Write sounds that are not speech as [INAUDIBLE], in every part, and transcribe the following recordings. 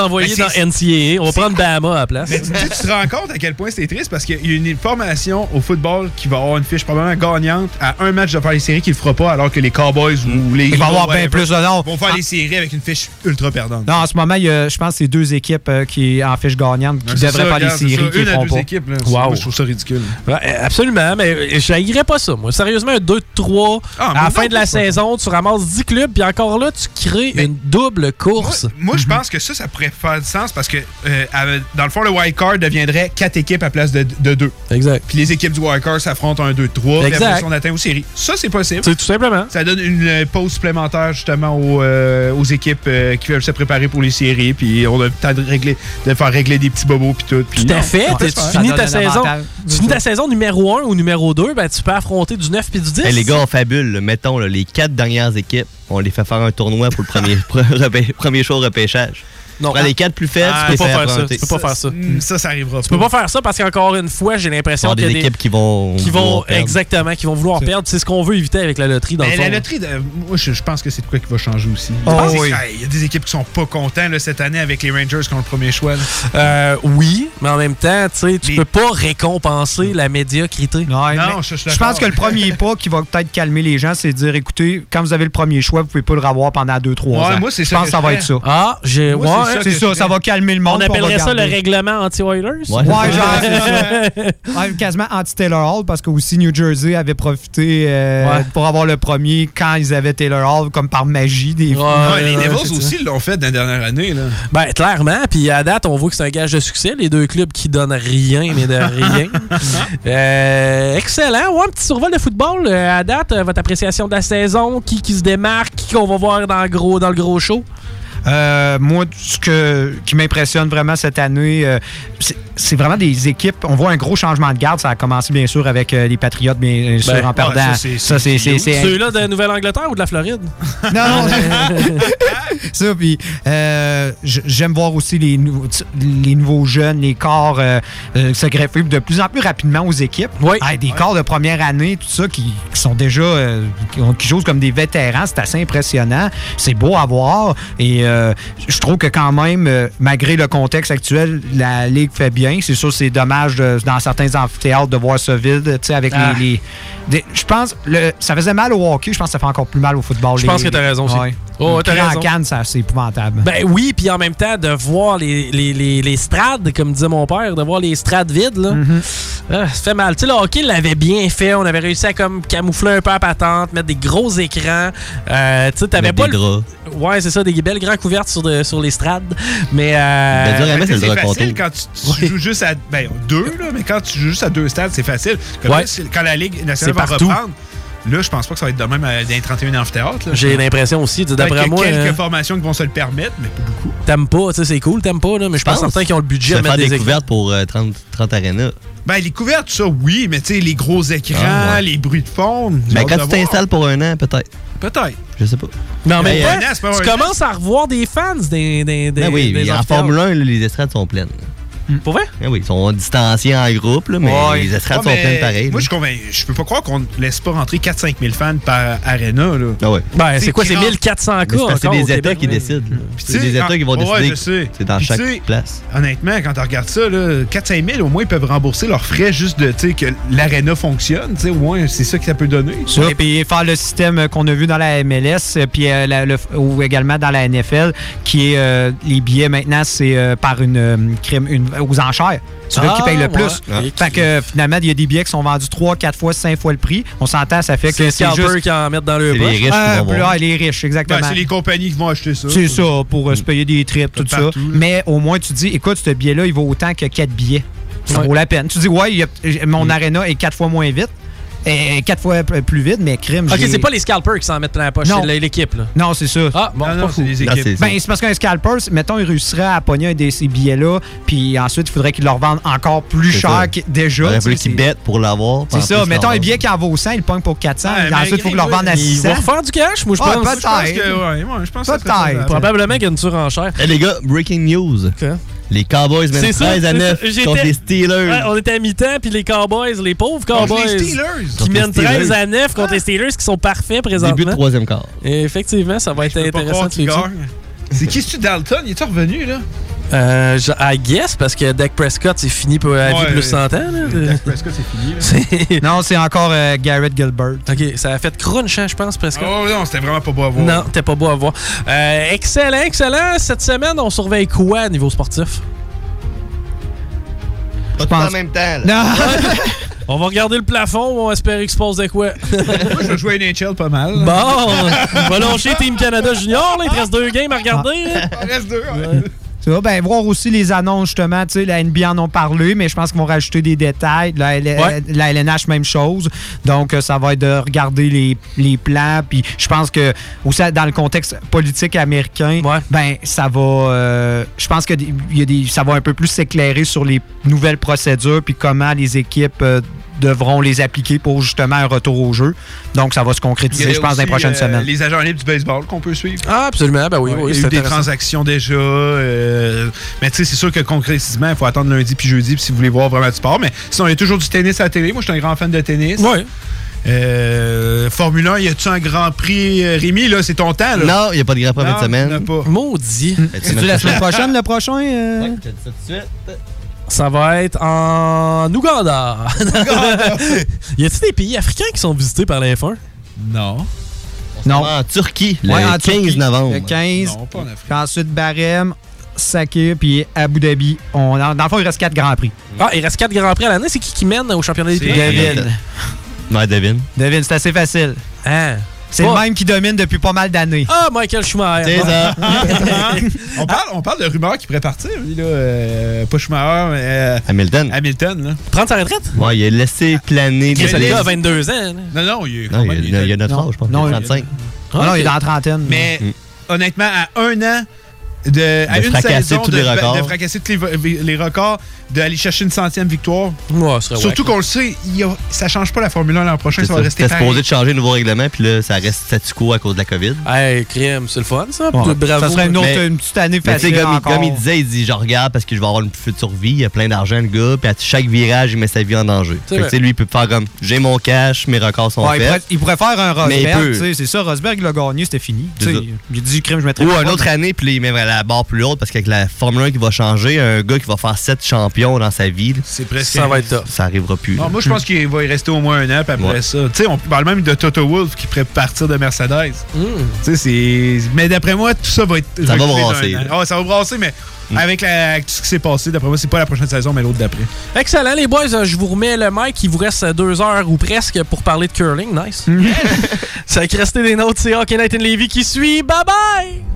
envoyer Ben, dans NCAA. On va prendre Bama à la place. Mais tu, tu te rends compte à quel point c'est triste parce qu'il y a une formation au football qui va avoir une fiche probablement gagnante à un match de faire les séries qu'il ne fera pas alors que les Cowboys ou les Il va avoir bien plus de nom. vont faire les séries avec une fiche ultra perdante. Non, en ce moment, il y a, je pense que c'est deux équipes euh, qui en fiche gagnante qui devraient les regarde, c'est séries qui une ne à deux pas. équipes, là. Wow. Moi, je trouve ça ridicule. Ouais, absolument, mais je haïrais pas ça. Moi, sérieusement, un 2-3, Ah, à la fin non de la pas saison, tu ramasses 10 clubs, puis encore là, tu crées une double course. Moi, je pense que ça, ça pourrait faire du sens parce que, euh, dans le fond, le wild card deviendrait quatre équipes à place de, de deux. Exact. Puis les équipes du wild card s'affrontent un 2-3. Puis Exact. après, ça, on atteint aux séries. Ça, c'est possible. C'est tout simplement. Ça donne une euh, pause supplémentaire justement aux, euh, aux équipes euh, qui veulent se préparer pour les séries. Puis on a le temps de, régler, de faire régler des petits bobos. Puis tout. Puis Tout à non, fait. Tu finis ta saison. Tu finis ta saison numéro 1 ou numéro 2, ben, tu peux affronter du 9 puis du 10. Hey, les gars, on fabule. Mettons, là, les quatre dernières équipes, on les fait faire un tournoi pour le premier, [LAUGHS] premier show au repêchage. Non. Prends les quatre plus faibles, Ah, tu peux pas faire ça. Tu peux pas faire ça. Mm, Ça, ça arrivera Tu peux pas faire ça parce qu'encore une fois, j'ai l'impression qu'il y des a des équipes qui vont. qui vont exactement qui vont vouloir perdre. C'est ce qu'on veut éviter avec la loterie dans Mais le fond. la loterie, de- moi, je, pense que c'est de quoi qui va changer aussi. Oh, Je pense que oui. c'est- Il y a des équipes qui sont pas contents là, cette année avec les Rangers qui ont le premier choix. Euh, oui, mais en même temps, tu sais, tu peux pas récompenser la médiocrité. Non, je pense que le premier [LAUGHS] pas qui va peut-être calmer les gens, c'est de dire écoutez, quand vous avez le premier choix, vous pouvez pas le revoir pendant 2-3 Ouais, ans. moi, c'est je pense que ça va être ça. Ah, j'ai ouais, ça C'est ça, ça va calmer le monde. on appellerait ça le règlement anti-Oilers? Ouais. Ouais, genre, c'est ça. [LAUGHS] Ouais, quasiment anti-Taylor Hall parce que aussi New Jersey avait profité euh, Ouais. pour avoir le premier quand ils avaient Taylor Hall, comme par magie. Des Ouais, Ouais, les Devils aussi l'ont fait dans la dernière année. Là. Ben, clairement. Puis à date, on voit que c'est un gage de succès. Les deux clubs qui donnent rien, mais de [LAUGHS] rien. Euh, excellent. Ouais, un petit survol de football. Euh, à date, votre appréciation de la saison, qui, qui se démarque, qui qu'on va voir dans le gros, dans le gros show? Euh, moi, ce que, qui m'impressionne vraiment cette année, euh, c'est- vraiment des équipes. On voit un gros changement de garde. Ça a commencé bien sûr avec euh, les Patriotes, bien sûr, Ben, en perdant. ça, c'est- Ça, c'est c'est- c'est- Ceux-là de Nouvelle-Angleterre ou de la Floride? [LAUGHS] Non, [LAUGHS] ça, puis euh, j'aime voir aussi les, nou- les nouveaux jeunes, les corps euh, euh, se greffer de plus en plus rapidement aux équipes. Oui. Ah, des corps de première année, tout ça, qui, qui sont déjà, euh, qui, ont- qui jouent comme des vétérans, c'est assez impressionnant. C'est beau à voir. Et euh, je trouve que quand même, euh, malgré le contexte actuel, la Ligue fait bien. C'est sûr, c'est dommage de- dans certains amphithéâtres de voir ça vide, tu sais, avec Ah. les... les- des- je pense, le, ça faisait mal au hockey, je pense que ça fait encore plus mal au football. Je Les- pense que t'as les- raison aussi. Ouais. Oh, t'as en raison. canne, ça, c'est épouvantable. Ben oui, puis en même temps, de voir les, les, les, les strades, comme disait mon père, de voir les strades vides, là, ah, ça fait mal. Tu sais, le hockey l'avait bien fait. On avait réussi à comme camoufler un peu la patente, mettre des gros écrans. Euh, tu sais, t'avais Mettre pas des le... draps. Ouais, c'est ça, des belles grands couvertes sur, de- sur les strades. Mais... Euh, Ben, c'est facile contour. quand tu, tu joues juste à ben, deux, là, mais quand tu joues juste à deux stades, c'est facile. Comme Ouais. là, c'est- quand la Ligue nationale C'est va partout. reprendre, là, je pense pas que ça va être de même à- dans les 31 amphithéâtres. J'ai l'impression aussi, d'après qu'il y a moi, quelques euh, formations qui vont se le permettre, mais pas beaucoup. t'aimes pas, tu sais, c'est cool, t'aimes pas, là, mais je pense. certain qu'ils ont le budget Tu de vas mettre faire des des couvertes pour euh, 30, 30 arénas. Ben, les couvertes, ça, oui, mais tu sais, les gros écrans, Ah, ouais. les bruits de fond. Ben, quand tu t'installes pour un an, peut-être. Peut-être. Je sais pas. Mais en même Ben, un an, pas tu un an. commences à revoir des fans des, des, des, Ben oui, des en. Formule 1, là, les estrades sont pleines. Pour vrai? Ben oui, ils sont distanciés en groupe, là, mais Ouais. les estrades Ouais, sont mais pleines pareil. Moi, là. je suis convaincu. Je peux pas croire qu'on ne laisse pas rentrer 4-5 000 fans par arena. Là. Ah ouais. Ben, C'est quoi, c'est qui rentre- 1400 Mais cas c'est des États Québec, qui décident. C'est des États qui vont ah, décider. C'est dans Puis chaque place. Honnêtement, quand tu regardes ça, là, 4-5 000, au moins, ils peuvent rembourser leurs frais juste de tu sais, que l'aréna fonctionne. tu sais, Au moins, c'est ça que ça peut donner. Ça, puis faire le système qu'on a vu dans la MLS, euh, puis euh, la- le- ou également dans la NFL, qui est euh, les billets maintenant, c'est euh, par une, crime, une- aux enchères. C'est là Ah, qui paye le ouais. plus. Ouais. Fait que finalement, il y a des billets qui sont vendus 3, 4 fois, 5 fois le prix. On s'entend, ça fait C'est que c'est juste. qui en mettent dans le les riches qui Ah, vont puis voir. là, les riches, exactement. Ben, c'est les compagnies qui vont acheter ça. C'est ça, pour euh, se payer des trips, tout ça. Partout, là. Mais au moins, tu dis, écoute, ce billet-là, il vaut autant que 4 billets. Ça Ouais. vaut la peine. Tu dis, ouais, a- mon aréna est 4 fois moins vite, et 4 fois p- plus vite, mais crime. Ok, c'est pas les scalpers qui s'en mettent plein la poche, Non. c'est l'équipe, là. Non, c'est ça. Ah, bon, Non, c'est Non, équipes. c'est- Ben, c'est parce qu'un scalper, mettons, il réussirait à pogner un de ces billets-là, puis ensuite, il faudrait qu'il le revende encore plus cher que Il déjà. sais, qu'ils c'est- bêtent pour l'avoir. C'est ça. Mettons un billet qui en vaut 100, il pogne pour 400. Ouais, et ensuite, il faut qu'il le revende à Ils 600. vont refaire du cash, moi, je Ah, pense. peut-être. Probablement qu'il y a une surenchère. Eh les gars, breaking news. Les Cowboys mènent C'est ça, 13 à c'est 9 ça. J'étais- contre les Steelers. Ouais, on était à mi-temps, puis les Cowboys, les pauvres Cowboys, les Steelers. qui mènent Steelers. 13 à 9 contre les Steelers, qui sont parfaits Début de présentement. troisième quart. Et effectivement, ça va être intéressant. C'est qui, c'est-tu Dalton? Il est-tu revenu, là? Euh, je- I guess, parce que Dak Prescott, c'est fini pour la vie plus 100 ans. là. Dak Prescott, c'est fini, là. [LAUGHS] Non, c'est encore euh, Garrett Gilbert. OK, ça a fait crunch, hein, je pense, Prescott. Oh non, c'était vraiment pas beau à voir. Non, t'es pas beau à voir. Euh, excellent, excellent. Cette semaine, on surveille quoi à niveau sportif? Pas tout pense- en même temps. là. Non! [LAUGHS] On va regarder le plafond, on va espérer qu'il se passe de quoi. Moi, je vais jouer à NHL pas mal. bon, on va lâcher Team Canada Junior, là. Il te reste deux games à regarder. là. Il reste deux. ouais. Ben, voir aussi les annonces, justement. Tu sais, la NBA en ont parlé, mais je pense qu'ils vont rajouter des détails. La, L- Ouais. la LNH, même chose. Donc, euh, ça va être de regarder les, les plans. Puis, je pense que, aussi, dans le contexte politique américain, Ouais. ben, ça va. euh, je pense que y a des, ça va un peu plus s'éclairer sur les nouvelles procédures, puis comment les équipes euh, devront les appliquer pour justement un retour au jeu. Donc, ça va se concrétiser, je pense, dans les prochaines euh, semaine. Les agents libres du baseball qu'on peut suivre. Ah, absolument. Ben oui, Ouais, oui, il y c'est a eu des transactions déjà. euh, mais tu sais, c'est sûr que concrètement, il faut attendre lundi puis jeudi puis si vous voulez voir vraiment du sport. Mais sinon, il y a toujours du tennis à la télé. Moi, je suis un grand fan de tennis. Ouais. Euh, Formule 1, y a-tu un grand prix? euh, Rémi, là, c'est ton temps. Là. Non, il n'y a pas de grand prix Non, cette semaine. pas. Maudit. C'est-tu la semaine prochaine, le prochain? euh? Ouais, je te dis ça tout de suite. Ça va être en Ouganda. [LAUGHS] y a-t-il des pays africains qui sont visités par la F1? Non. Non. En Turquie, le Ouais, en 15 Turquie, novembre. Le 15. Non, pas en Afrique. Puis ensuite, Barème, Sakir, puis Abu Dhabi. On, dans, dans le fond, il reste quatre grands prix. Ah, il reste 4 grands prix à l'année. C'est qui qui mène au championnat des pays? Devine. Ouais, devine. Devine, c'est assez facile. Ah. C'est le même qui domine depuis pas mal d'années. Ah, Michael Schumacher. C'est ça. [LAUGHS] on, parle, on parle de rumeurs qui pourraient partir, lui, là. euh, pas Schumacher, mais euh, Hamilton. Hamilton, là. Prendre sa retraite? Ouais, il a laissé planer gars a blessures. 22 ans. là. Non, non, il est Non, quand il a, il notre âge, je pense. Non, il a il- 35. Ah non, il est dans la trentaine. Mais Mm. honnêtement, à un an de, à De une fracasser saison tous de, les records. de fracasser tous les, les records, d'aller chercher une centième victoire. Ouais, ce serait Surtout qu'on le sait, il y a- ça change pas la Formule 1 l'an prochain, ça va rester pareil. supposé de changer le nouveau règlement, puis là, ça reste statu quo à cause de la COVID. Hey, crème, c'est le fun, ça. Ouais. Bravo. Ça serait une, autre, Mais- une petite année facile comme, il- comme il disait, il dit Je regarde parce que je vais avoir une future vie, il a plein d'argent, le gars, puis à chaque virage, il met sa vie en danger. Que, vrai. tu sais, lui, il peut faire comme J'ai mon cash, mes records sont Ouais, il, faits. pourrait, il pourrait faire un Mais il Rosberg, peut. tu sais, c'est ça, Rosberg l'a gagné, c'était fini. Il dit crime, je mettrais Ou une autre année, puis là, il met la barre plus haute parce qu'avec la Formule 1 qui va changer, un gars qui va faire 7 champions dans sa vie, C'est presque. Ça va être top. ça arrivera plus. Non, moi, je pense qu'il va y rester au moins un an, puis après Ouais. ça. Tu sais, on parle même de Toto Wolff qui pourrait partir de Mercedes. Mm. Tu sais, c'est. Mais d'après moi, tout ça va être. Ça va brasser. Ah ouais, ça va brasser, mais avec, la, avec tout ce qui s'est passé, d'après moi, c'est pas la prochaine saison, mais l'autre d'après. Excellent, les boys. Je vous remets le mic. Il vous reste deux heures ou presque pour parler de curling. Nice. [LAUGHS] ça a resté des notes. C'est Hockey Night in Levy qui suit. Bye bye!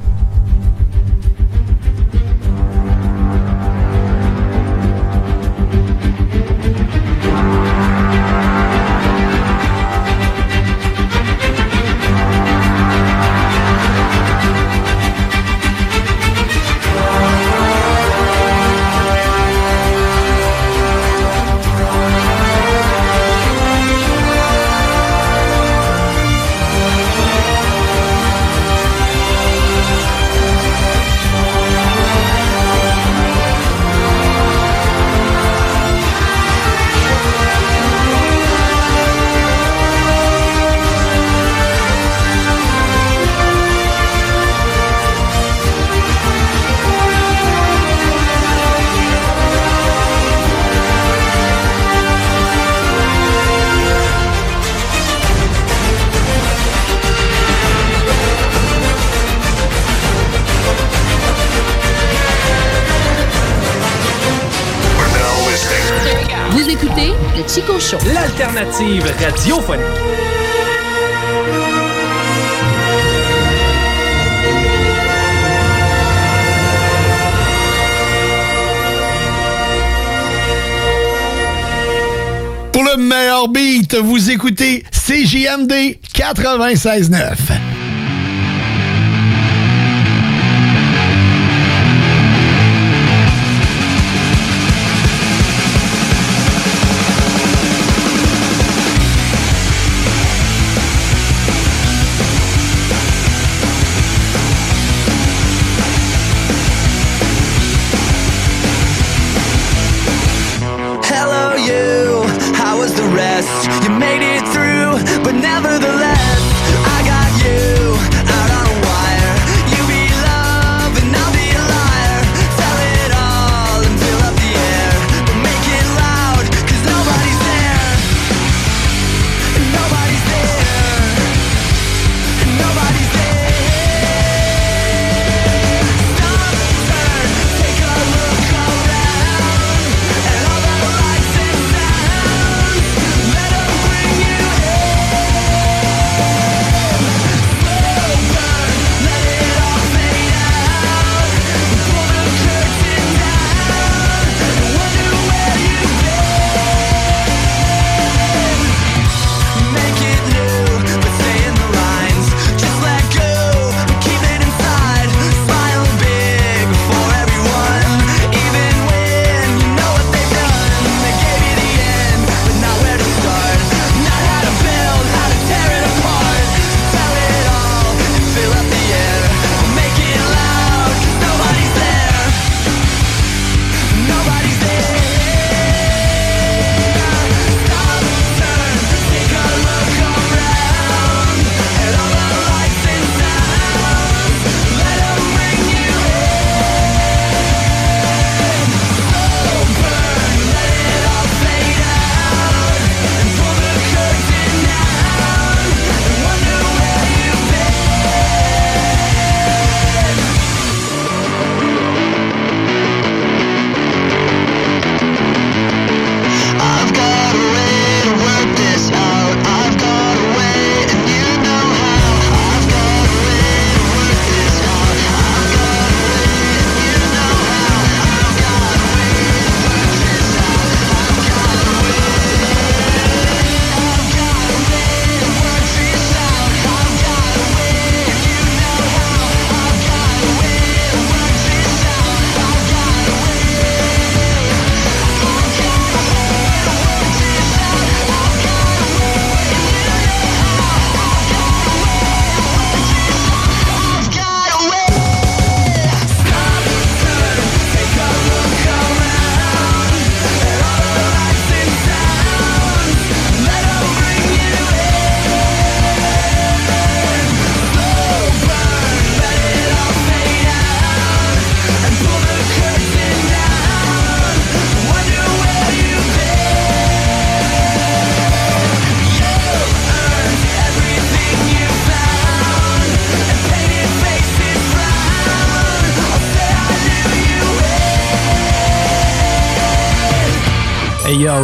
Pour le meilleur beat, vous écoutez CJMD 96.9.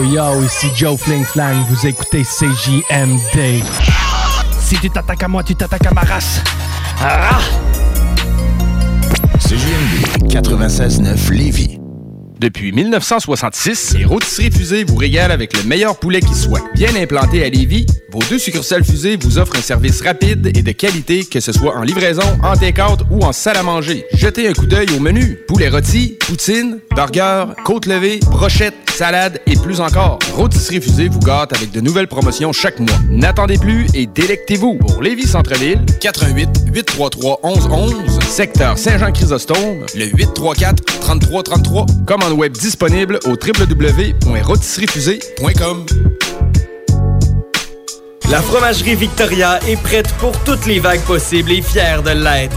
yo yo, ici Joe Fling Flang, vous écoutez CJMD. Si tu t'attaques à moi, tu t'attaques à ma race. Ah! CJMD 96.9 Lévis. Depuis 1966, les rôtisseries Fusées vous régalent avec le meilleur poulet qui soit. Bien implanté à Lévis, vos deux succursales Fusées vous offrent un service rapide et de qualité, que ce soit en livraison, en take-out ou en salle à manger. Jetez un coup d'œil au menu. Poulet rôti, poutine, burger, côte levée, brochette, salade et plus encore. Rôtisserie Fusée vous gâte avec de nouvelles promotions chaque mois. N'attendez plus et délectez-vous. Pour Lévis Centre-Ville, 88 833 1111, secteur Saint-Jean-Chrysostome, le 834 3333. Commande web disponible au www.rôtisseriefusée.com. La fromagerie Victoria est prête pour toutes les vagues possibles et fière de l'être.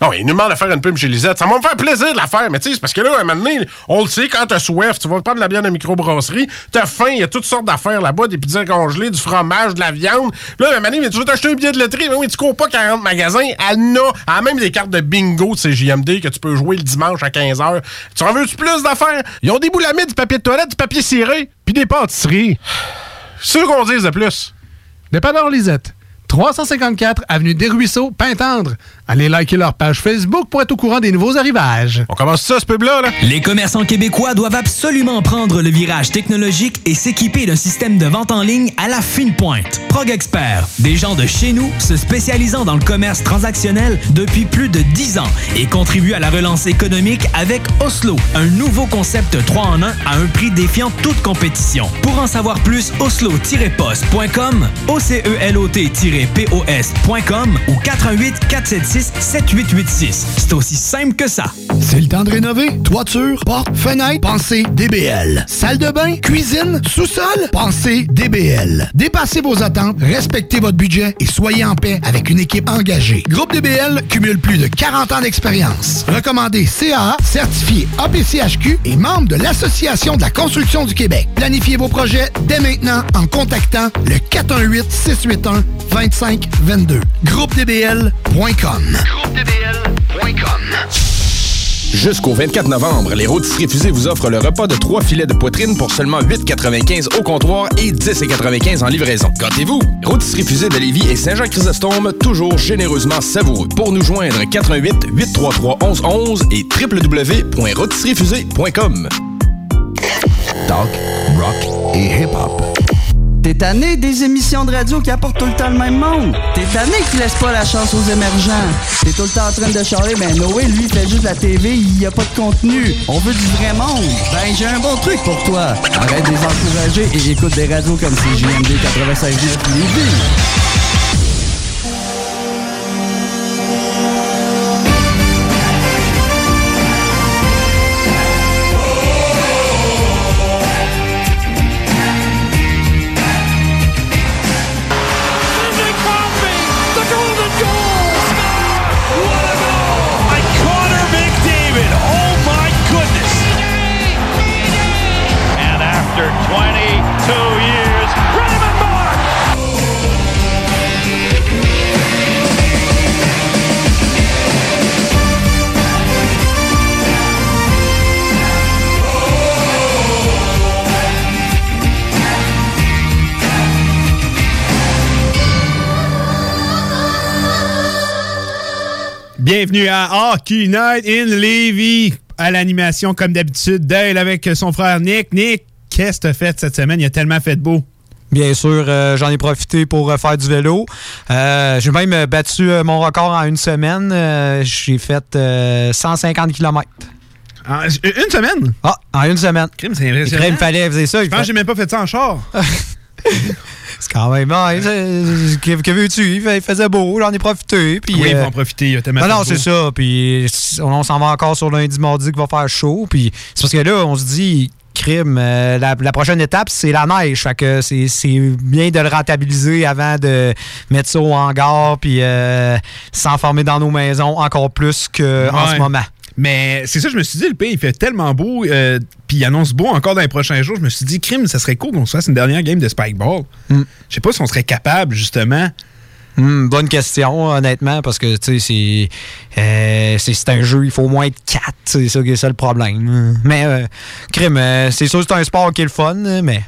Non, il nous demande de faire une pub chez Lisette. Ça va me faire plaisir de la faire, mais tu sais, parce que là, à un moment donné, on le sait, quand t'as soif, tu vas prendre la bière de microbrasserie, t'as faim, il y a toutes sortes d'affaires là-bas, des pizzas congelées, du fromage, de la viande. Là, à un moment donné, tu veux t'acheter un billet de loterie, mais oui, tu cours pas 40 magasins, elle en a, elle a même des cartes de bingo de CJMD que tu peux jouer le dimanche à 15h. Tu en veux-tu plus d'affaires? Ils ont des boulamides, du papier de toilette, du papier ciré, puis des pâtisseries. C'est ce qu'on dise de plus. Dépanneur Lisette. 354 Avenue des Ruisseaux, Pintendre. Allez liker leur page Facebook pour être au courant des nouveaux arrivages. On commence ça, ce pub-là, là? Les commerçants québécois doivent absolument prendre le virage technologique et s'équiper d'un système de vente en ligne à la fine pointe. Prog Expert, des gens de chez nous se spécialisant dans le commerce transactionnel depuis plus de 10 ans et contribuent à la relance économique avec Oslo, un nouveau concept 3 en 1 à un prix défiant toute compétition. Pour en savoir plus, oslo-post.com, OCELOT-POS.com ou 88 476 7886. C'est aussi simple que ça. C'est le temps de rénover. Toiture, porte, fenêtre, pensez DBL. Salle de bain, cuisine, sous-sol, pensez DBL. Dépassez vos attentes, respectez votre budget et soyez en paix avec une équipe engagée. Groupe DBL cumule plus de 40 ans d'expérience. Recommandé CAA, certifié APCHQ et membre de l'Association de la construction du Québec. Planifiez vos projets dès maintenant en contactant le 418 681 2522. GroupeDBL.com. Jusqu'au 24 novembre, les rôtisseries fusées vous offrent le repas de trois filets de poitrine pour seulement 8,95 au comptoir et 10,95 en livraison. Gâtez-vous! Rôtisserie fusée de Lévis et Saint-Jean-Chrysostome, toujours généreusement savoureux. Pour nous joindre, 88 833 1111 et www.rôtisseriefusée.com. Talk, rock et hip-hop. T'es tanné des émissions de radio qui apportent tout le temps le même monde? T'es tanné qui laisse pas la chance aux émergents? T'es tout le temps en train de charler, ben Noé, lui, fait juste la TV, il y a pas de contenu. On veut du vrai monde. Ben, j'ai un bon truc pour toi. Arrête de les encourager et écoute des radios comme CGMD 96 9 Bienvenue à Hockey Night in Levy. À l'animation, comme d'habitude, Dale avec son frère Nick. Nick, qu'est-ce que t'as fait cette semaine? Il a tellement fait de beau. Bien sûr, euh, j'en ai profité pour euh, faire du vélo. Euh, J'ai même battu mon record en une semaine. J'ai fait euh, 150 km. une semaine? Ah, en une semaine. C'est impressionnant. Crime, fallait faire ça. Je pense que j'ai même pas fait ça en char. [LAUGHS] [LAUGHS] C'est quand même. ouais, que que veux-tu? Il faisait beau, j'en ai profité. Puis, Oui, il euh, faut en profiter. Il a tellement non, c'est ça. Puis on, on s'en va encore sur lundi, mardi qu'il va faire chaud. Puis c'est parce que là, on se dit, crime. Euh, la, la prochaine étape, c'est la neige. Fait que c'est c'est bien de le rentabiliser avant de mettre ça au hangar puis euh, s'enfermer dans nos maisons encore plus qu'en Ouais. ce moment. Mais c'est ça, je me suis dit, le pays, il fait tellement beau, euh, puis il annonce beau encore dans les prochains jours. Je me suis dit, crime, ça serait cool qu'on se fasse une dernière game de Spikeball. Je sais pas si on serait capable, justement. Hmm, bonne question, honnêtement, parce que tu sais, c'est euh, c'est un jeu, il faut au moins être 4. C'est ça qui est ça le problème. Mais, euh, crime, euh, c'est sûr que c'est un sport qui est le fun, mais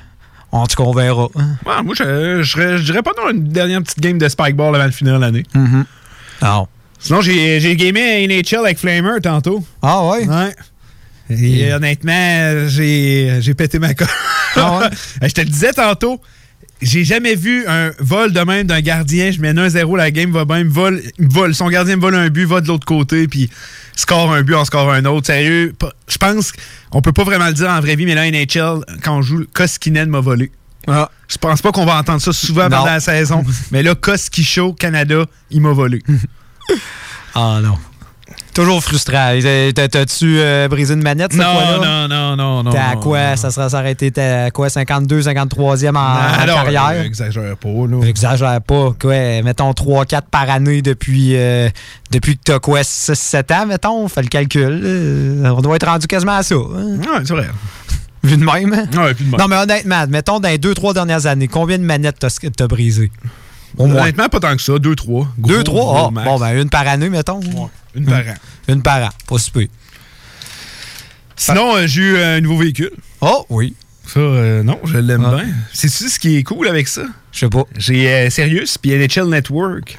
en tout cas, on verra. Ouais, moi, je, je, je dirais pas non une dernière petite game de Spikeball avant de finir l'année. Non. Sinon, j'ai gamé à NHL avec Flamer tantôt. Ah ouais? Ouais. Et honnêtement, j'ai pété ma colle. [LAUGHS] je te le disais tantôt, j'ai jamais vu un vol de même d'un gardien. Je mène 1-0, la game va bien, il me vole, me vole. Son gardien me vole un but, va de l'autre côté, puis score un but, on score un autre. Sérieux, je pense qu'on peut pas vraiment le dire en vraie vie, mais là, NHL, quand on joue, Koskinen m'a volé. Je pense pas qu'on va entendre ça souvent pendant la saison. [LAUGHS] mais là, Koski Show, Canada, il m'a volé. [LAUGHS] Ah non. Toujours frustrant. T'as- t'as- T'as-tu euh, brisé une manette cette Non, fois-là? non, non, non, non. T'es à non, quoi? Ça sera s'arrêter à quoi? 52, 53e en, en Alors, carrière? exagère pas, là. Exagère pas. Quoi, mettons 3-4 par année depuis, euh, depuis que t'as quoi? 6-7 ans, mettons? On fait le calcul. euh, on doit être rendu quasiment à ça. hein? Ouais, c'est vrai. Vu de même? hein? Ouais, puis de même. Non, mais honnêtement, mettons dans les 2-3 dernières années, combien de manettes t'as t'as brisé? Au moins. Honnêtement, pas tant que ça. 2-3. Gros, 2-3? gros Ah, bon, ben une par année, mettons. Une par an. Une par an. Pas si peu. Sinon, euh, j'ai eu un nouveau véhicule. Oh, oui. Ça, euh, non, je l'aime Ah. bien. C'est-tu ce qui est cool avec ça? Je sais pas. J'ai euh, Sirius puis NHL Network.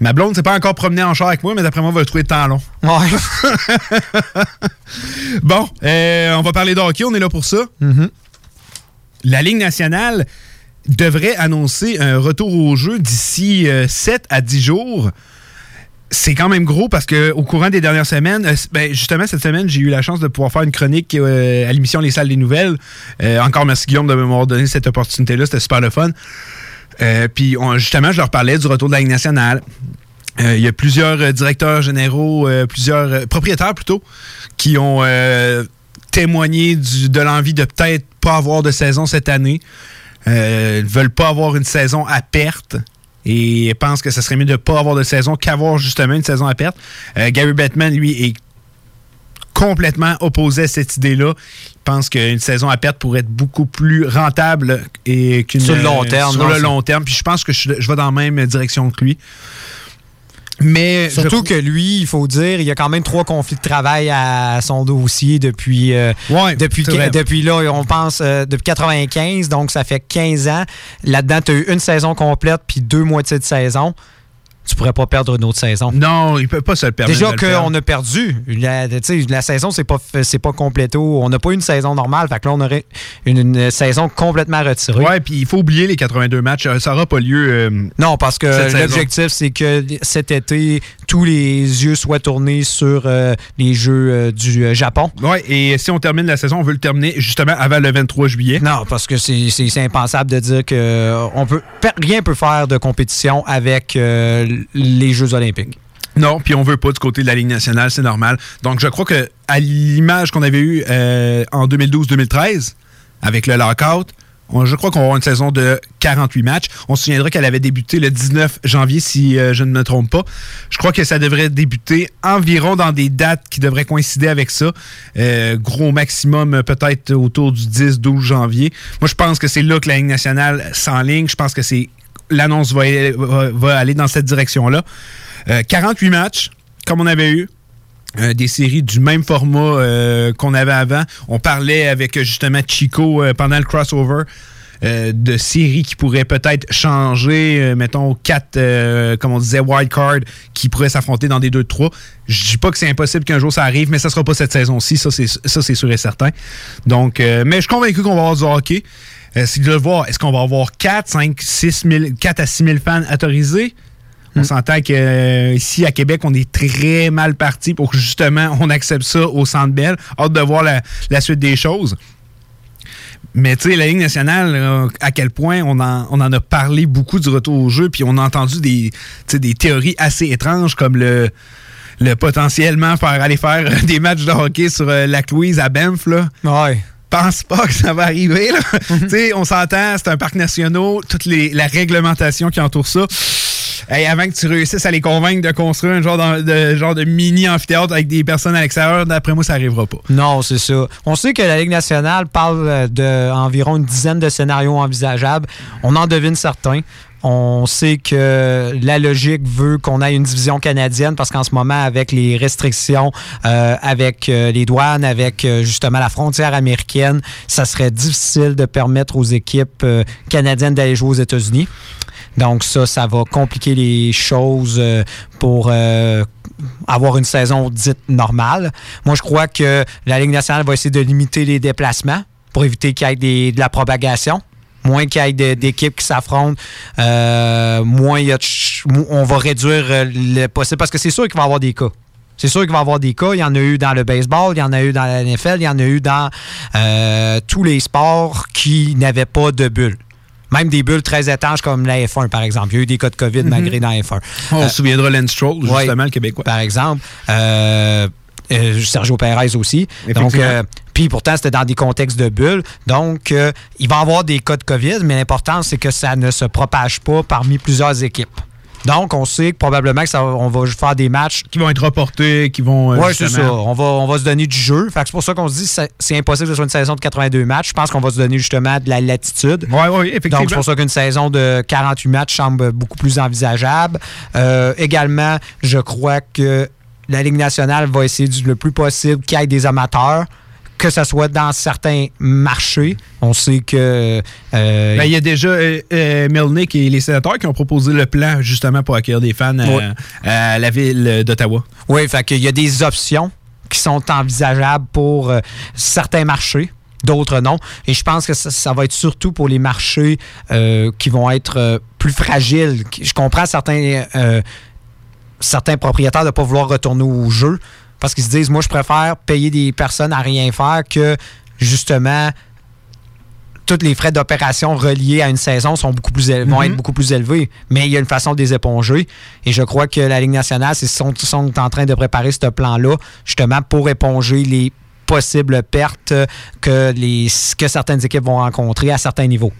Ma blonde s'est pas encore promenée en char avec moi, mais d'après moi, elle va le trouver de temps long. Ouais. [LAUGHS] Bon, euh, on va parler de hockey, on est là pour ça. La Ligue nationale devrait annoncer un retour au jeu d'ici euh, 7 à 10 jours. C'est quand même gros parce que au courant des dernières semaines, euh, ben, justement cette semaine, j'ai eu la chance de pouvoir faire une chronique euh, à l'émission Les Salles des Nouvelles. Euh, encore merci Guillaume de m'avoir donné cette opportunité-là, c'était super le fun. Euh, Puis justement, je leur parlais du retour de la Ligue nationale. Euh, Il y a plusieurs euh, directeurs généraux, euh, plusieurs euh, propriétaires plutôt, qui ont euh, témoigné de l'envie de peut-être pas avoir de saison cette année. Euh, ils veulent pas avoir une saison à perte et pensent que ce serait mieux de pas avoir de saison qu'avoir justement une saison à perte. Euh, Gary Bettman, lui, est complètement opposé à cette idée-là. Il pense qu'une saison à perte pourrait être beaucoup plus rentable et qu'une Sur le long terme, Sur non, le long terme. Puis je pense que je, je vais dans la même direction que lui. Mais Surtout je- que lui, il faut dire, il y a quand même trois conflits de travail à son dossier depuis, euh, depuis, depuis là, on pense euh, depuis 95, donc ça fait 15 ans. Là-dedans, tu as eu une saison complète puis deux moitiés de saison. Tu pourrais pas perdre une autre saison. Non, il peut pas se le permettre. Déjà qu'on a perdu. La, saison, c'est pas, pas compléto. On n'a pas eu une saison normale. Fait que là, on aurait une, une saison complètement retirée. Ouais, puis il faut oublier les 82 matchs. Euh, Ça n'aura pas lieu. euh, Non, parce que l'objectif, c'est que cet été, tous les yeux soient tournés sur euh, les Jeux euh, du Japon. Ouais, et si on termine la saison, on veut le terminer justement avant le 23 juillet. Non, parce que c'est impensable de dire que on peut rien peut faire de compétition avec les Jeux olympiques. Non, puis on veut pas du côté de la Ligue nationale, c'est normal. Donc je crois que à l'image qu'on avait eue euh, en 2012-2013 avec le lockout, je crois qu'on avoir une saison de 48 matchs. On se souviendra qu'elle avait débuté le 19 janvier, si euh, je ne me trompe pas. Je crois que ça devrait débuter environ dans des dates qui devraient coïncider avec ça. Euh, gros maximum, peut-être autour du 10-12 janvier. Moi, je pense que c'est là que la Ligue nationale s'enligne. Je pense que c'est l'annonce va, aller dans cette direction-là. Euh, 48 matchs, comme on avait eu. Euh, des séries du même format euh, qu'on avait avant. On parlait avec euh, justement Chico euh, pendant le crossover euh, de séries qui pourraient peut-être changer, euh, mettons quatre, euh, comme on disait, wild card qui pourraient s'affronter dans des 2-3. Je dis pas que c'est impossible qu'un jour ça arrive, mais ça sera pas cette saison-ci, ça c'est sûr et certain. Donc, euh, mais je suis convaincu qu'on va avoir du hockey. Euh, c'est de voir. Est-ce qu'on va avoir 4, 5, 6 000, 4 à 6 000 fans autorisés? On s'entend que euh, ici à Québec, on est très mal parti pour que justement on accepte ça au Centre Bell. Hâte de voir la, la suite des choses. Mais tu sais, la Ligue nationale, euh, à quel point on en, on en a parlé beaucoup du retour au jeu, puis on a entendu des, théories assez étranges comme le, le potentiellement faire aller faire [LAUGHS] des matchs de hockey sur euh, Lac Louise à Banff. Là. Ouais. Pense pas que ça va arriver. Là. [LAUGHS] Tu sais, on s'entend, c'est un parc national, toute les, la réglementation qui entoure ça. Hey, avant que tu réussisses à les convaincre de construire un genre de, de- genre de mini amphithéâtre avec des personnes à l'extérieur, d'après moi, ça arrivera pas. Non, c'est ça. On sait que la Ligue nationale parle euh, d'environ une dizaine de scénarios envisageables. On en devine certains. On sait que la logique veut qu'on ait une division canadienne parce qu'en ce moment, avec les restrictions, euh, avec euh, les douanes, avec euh, justement la frontière américaine, ça serait difficile de permettre aux équipes euh, canadiennes d'aller jouer aux États-Unis. Donc ça, ça va compliquer les choses pour euh, avoir une saison dite normale. Moi, je crois que la Ligue nationale va essayer de limiter les déplacements pour éviter qu'il y ait de la propagation. Moins qu'il y ait d'équipes qui s'affrontent, euh, moins il y a on va réduire euh, le possible. Parce que c'est sûr qu'il va y avoir des cas. C'est sûr qu'il va y avoir des cas. Il y en a eu dans le baseball, il y en a eu dans la NFL, il y en a eu dans euh, tous les sports qui n'avaient pas de bulles. Même des bulles très étanches comme la F1, par exemple. Il y a eu des cas de COVID malgré dans la F1. On Euh, se souviendra Lance Stroll, ouais. justement, le Québécois. par exemple. Euh, Sergio Perez aussi. Donc, puis pourtant, c'était dans des contextes de bulles. Donc, euh, il va y avoir des cas de COVID, mais l'important, c'est que ça ne se propage pas parmi plusieurs équipes. Donc, on sait que probablement que ça, on va faire des matchs qui vont être reportés, qui vont. euh, oui, c'est ça. On va, on va se donner du jeu. Fait c'est pour ça qu'on se dit que c'est- c'est impossible que ce soit une saison de 82 matchs. Je pense qu'on va se donner justement de la latitude. Oui, oui, effectivement. Donc, c'est pour ça qu'une saison de 48 matchs semble beaucoup plus envisageable. Euh, également, je crois que la Ligue nationale va essayer du, le plus possible qu'il y ait des amateurs, que ce soit dans certains marchés. On sait que. euh, Ben, il y a déjà euh, euh, Melnick et les sénateurs qui ont proposé le plan justement pour accueillir des fans à, Ouais. à la ville d'Ottawa. Oui, fait qu'il y a des options qui sont envisageables pour euh, certains marchés, d'autres non. Et je pense que ça, ça va être surtout pour les marchés euh, qui vont être euh, plus fragiles. Je comprends certains, euh, certains propriétaires de ne pas vouloir retourner au jeu parce qu'ils se disent, moi, je préfère payer des personnes à rien faire que justement tous les frais d'opération reliés à une saison sont beaucoup plus vont Mhm. être beaucoup plus élevés. Mais il y a une façon de les éponger. Et je crois que la Ligue nationale, c'est sont, sont en train de préparer ce plan-là, justement, pour éponger les possibles pertes que, les, que certaines équipes vont rencontrer à certains niveaux.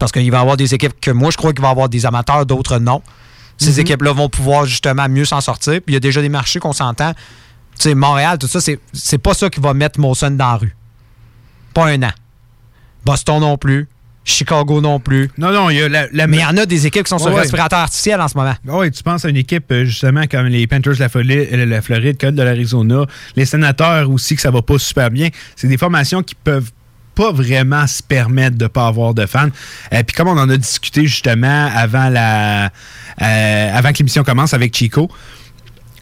Parce qu'il va y avoir des équipes que moi, je crois qu'il va y avoir des amateurs, d'autres non. Ces Mhm. équipes-là vont pouvoir justement mieux s'en sortir. Puis il y a déjà des marchés qu'on s'entend. Tu sais, Montréal, tout ça, c'est c'est pas ça qui va mettre Molson dans la rue. Pas un an. Boston non plus. Chicago non plus. Non, non, il y a la, la- Mais il y en a des équipes qui sont sur Ouais, respirateur artificiel en ce moment. Ah oui, tu penses à une équipe euh, justement comme les Panthers de la, Floride, euh, la Floride, Code de l'Arizona, les sénateurs aussi que ça va pas super bien. C'est des formations qui peuvent pas vraiment se permettre de pas avoir de fans. Euh, Puis comme on en a discuté justement avant la euh, avant que l'émission commence avec Chico,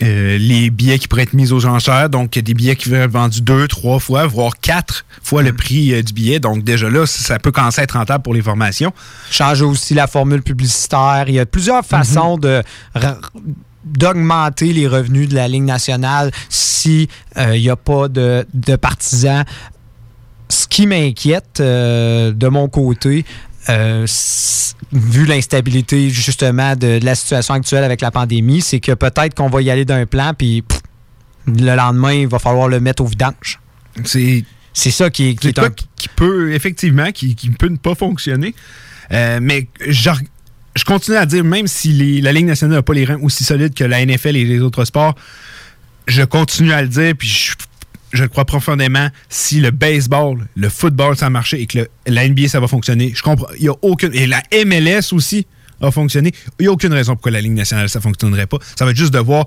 euh, les billets qui pourraient être mis aux enchères, donc des billets qui vont être vendus deux, trois fois, voire quatre fois le prix euh, du billet. Donc déjà là, ça peut commencer à être rentable pour les formations. Changer aussi la formule publicitaire. Il y a plusieurs façons de ra- d'augmenter les revenus de la Ligue nationale si euh, il n'y a pas de, de partisans. Ce qui m'inquiète euh, de mon côté, euh, vu l'instabilité justement de, de la situation actuelle avec la pandémie, c'est que peut-être qu'on va y aller d'un plan, puis pff, le lendemain, il va falloir le mettre au vidange. C'est c'est ça qui est, qui est un- qui, peut, effectivement, qui, qui peut ne pas fonctionner. Euh, mais je, je continue à dire, même si les- la Ligue nationale n'a pas les reins aussi solides que la NFL et les autres sports, je continue à le dire, puis je, je le crois profondément, si le baseball, le football, ça a marché et que la NBA, ça va fonctionner, je comprends. Il y a aucune. Et la MLS aussi a fonctionné. Il n'y a aucune raison pourquoi la Ligue nationale, ça ne fonctionnerait pas. Ça va être juste de voir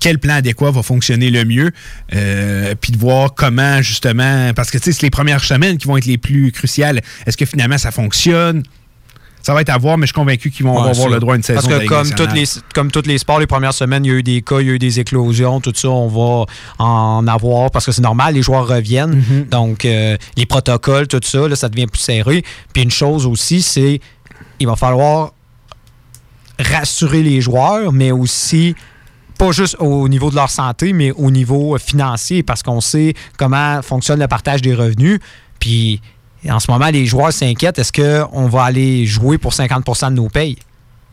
quel plan adéquat va fonctionner le mieux, euh, puis de voir comment justement, parce que tu sais, c'est les premières semaines qui vont être les plus cruciales. Est-ce que finalement ça fonctionne? Ça va être à voir, mais je suis convaincu qu'ils vont Ouais, avoir le droit à une saison Parce que comme les, comme tous les sports, les premières semaines, il y a eu des cas, il y a eu des éclosions, tout ça, on va en avoir parce que c'est normal, les joueurs reviennent. Mm-hmm. Donc, euh, les protocoles, tout ça, là, ça devient plus serré. Puis une chose aussi, c'est il va falloir rassurer les joueurs, mais aussi pas juste au niveau de leur santé, mais au niveau financier, parce qu'on sait comment fonctionne le partage des revenus. Puis en ce moment, les joueurs s'inquiètent, est-ce qu'on va aller jouer pour 50% de nos payes?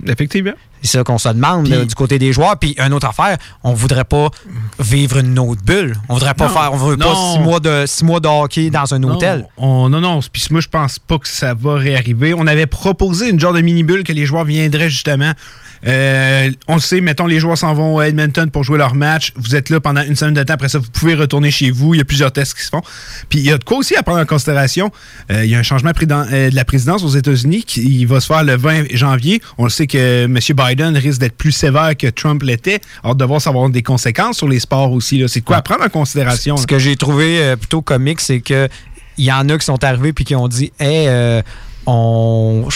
Effectivement. C'est ça qu'on se demande là, du côté des joueurs. Puis, une autre affaire, on voudrait pas vivre une autre bulle. On voudrait pas Non, faire, on veut pas six mois, de, six mois de hockey dans un hôtel. Non, on- non, non. Puis moi, je pense pas que ça va réarriver. On avait proposé une genre de mini-bulle que les joueurs viendraient justement. Euh, on le sait, mettons, les joueurs s'en vont à Edmonton pour jouer leur match. Vous êtes là pendant une semaine de temps. Après ça, vous pouvez retourner chez vous. Il y a plusieurs tests qui se font. Puis il y a de quoi aussi à prendre en considération. Euh, il y a un changement euh, de la présidence aux États-Unis qui va se faire le 20 janvier. On le sait que M. Biden risque d'être plus sévère que Trump l'était. Hâte de voir ça va avoir des conséquences sur les sports aussi. là. C'est de quoi à prendre en considération. Ce là. que j'ai trouvé plutôt comique, c'est que il y en a qui sont arrivés puis qui ont dit Hey, euh, on.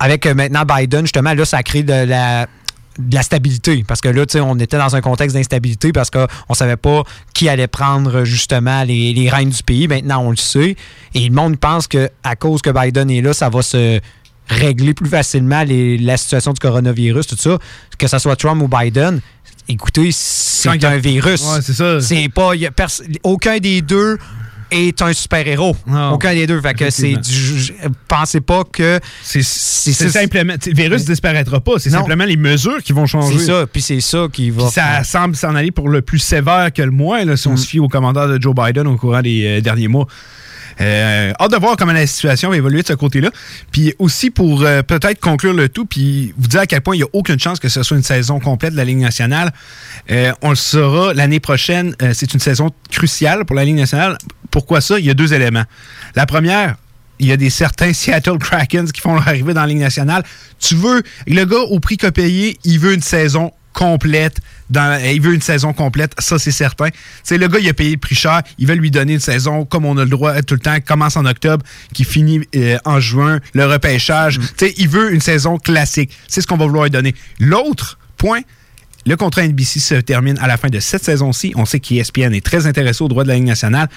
Avec euh, maintenant Biden, justement, là, ça crée de la de la stabilité. Parce que là, tu sais, on était dans un contexte d'instabilité parce qu'on ne savait pas qui allait prendre justement les, les rênes du pays. Maintenant, on le sait. Et le monde pense qu'à cause que Biden est là, ça va se régler plus facilement les- la situation du coronavirus, tout ça. Que ce soit Trump ou Biden, écoutez, c'est un virus. Ouais, c'est ça. C'est pas. y a pers- aucun des deux est un super-héros. Aucun des deux. Fait que c'est du- Pensez pas que. C'est c'est simplement. Le virus ne disparaîtra pas. C'est simplement les mesures qui vont changer. C'est ça. Puis c'est ça qui va. Ça semble s'en aller pour le plus sévère que le moins, là, Mm. si on se fie au commandant de Joe Biden au courant des euh, derniers mois. Euh, hâte de voir comment la situation va évoluer de ce côté-là. Puis aussi pour euh, peut-être conclure le tout, puis vous dire à quel point il n'y a aucune chance que ce soit une saison complète de la Ligue nationale. Euh, on le saura l'année prochaine. c'est une saison cruciale pour la Ligue nationale. Pourquoi ça? Il y a deux éléments. La première, il y a des certains [LAUGHS] Seattle Krakens qui font leur arrivée dans la Ligue nationale. Tu veux, le gars au prix qu'a payé, il veut une saison complète. Dans, il veut une saison complète, ça c'est certain. C'est le gars, il a payé le prix cher. Il veut lui donner une saison comme on a le droit tout le temps, commence en octobre, qui finit euh, en juin, le repêchage. Sais, Il veut une saison classique. C'est ce qu'on va vouloir lui donner. L'autre point, le contrat NBC se termine à la fin de cette saison-ci. On sait qu'ESPN est très intéressé aux droits de la Ligue nationale.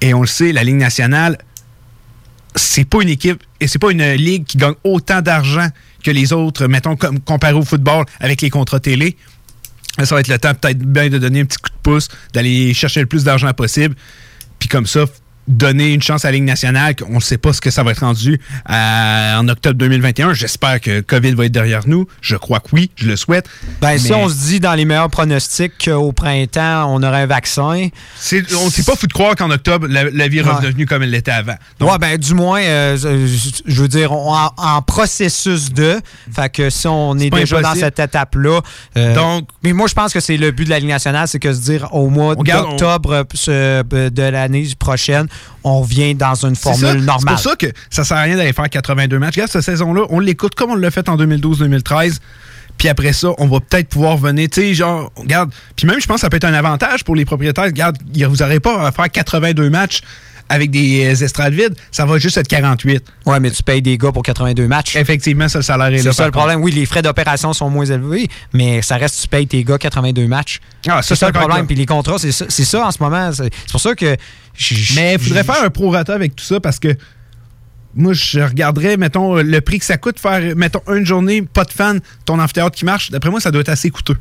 Et on le sait, la Ligue nationale, c'est pas une équipe et c'est pas une ligue qui gagne autant d'argent que les autres, mettons, comparé au football avec les contrats télé. Ça va être le temps peut-être bien de donner un petit coup de pouce, d'aller chercher le plus d'argent possible. Puis comme ça, donner une chance à la Ligue nationale. On ne sait pas ce que ça va être rendu à- en octobre 2021. J'espère que COVID va être derrière nous. Je crois que oui, je le souhaite. Ben, si on se dit dans les meilleurs pronostics qu'au printemps, on aurait un vaccin. c'est- on ne s'est pas fou de croire qu'en octobre, la, la vie est Ouais. redevenue comme elle l'était avant. ouais, ben, du moins, euh, je- je veux dire, on- en, en processus de. Fait que si on est, déjà dans cette étape-là. euh, Donc- Mais moi, je pense que c'est le but de la Ligue nationale, c'est que se dire au mois on- d'octobre euh, de l'année prochaine, on revient dans une C'est ça. formule normale. C'est pour ça que ça sert à rien d'aller faire 82 matchs. Regarde, cette saison-là, on l'écoute comme on l'a fait en 2012-2013. Puis après ça, on va peut-être pouvoir venir, tu sais, genre, regarde. Puis même, je pense que ça peut être un avantage pour les propriétaires. Regarde, vous n'aurez pas à faire 82 matchs avec des euh, estrades vides. Ça va juste être 48. Ouais, mais tu payes des gars pour 82 matchs. Effectivement, ça, le salaire est, C'est là. ça par le contre. problème. Oui, les frais d'opération sont moins élevés, mais ça reste, tu payes tes gars 82 matchs. Ah, ça, c'est ça le problème. Puis les contrats, c'est ça, c'est ça en ce moment. C'est c'est pour ça que. Je- Mais il je- faudrait faire un prorata avec tout ça parce que moi, je regarderais, mettons, le prix que ça coûte faire, mettons, une journée, pas de fans, ton amphithéâtre qui marche. D'après moi, ça doit être assez coûteux.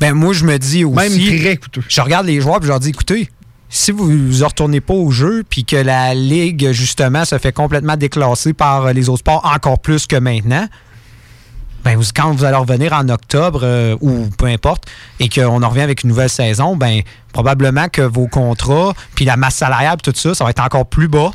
Ben, moi, je me dis aussi. Même très coûteux. Je regarde les joueurs puis je leur dis écoutez, si vous ne retournez pas au jeu puis que la ligue, justement, se fait complètement déclasser par les autres sports encore plus que maintenant, ben quand vous allez revenir en octobre euh, ou peu importe et qu'on en revient avec une nouvelle saison, ben probablement que vos contrats puis la masse salariale tout ça, ça va être encore plus bas.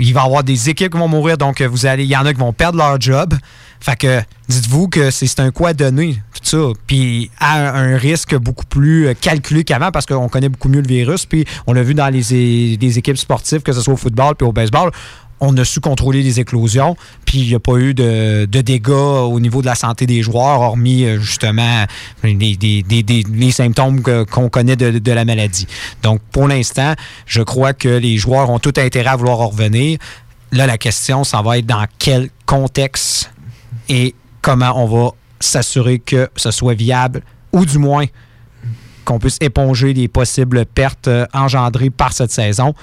Il va y avoir des équipes qui vont mourir, donc euh, vous allez, il y en a qui vont perdre leur job. Fait que dites-vous que c'est un à donner, tout ça. Puis à un, risque beaucoup plus euh, calculé qu'avant parce qu'on connaît beaucoup mieux le virus. Puis on l'a vu dans les, les équipes sportives, que ce soit au football puis au baseball. On a su contrôler les éclosions, puis il n'y a pas eu de, dégâts au niveau de la santé des joueurs, hormis euh, justement les, symptômes qu'on connaît de, de la maladie. Donc pour l'instant, je crois que les joueurs ont tout intérêt à vouloir en revenir. Là, la question, ça va être dans quel contexte et comment on va s'assurer que ce soit viable, ou du moins qu'on puisse éponger les possibles pertes euh, engendrées par cette saison.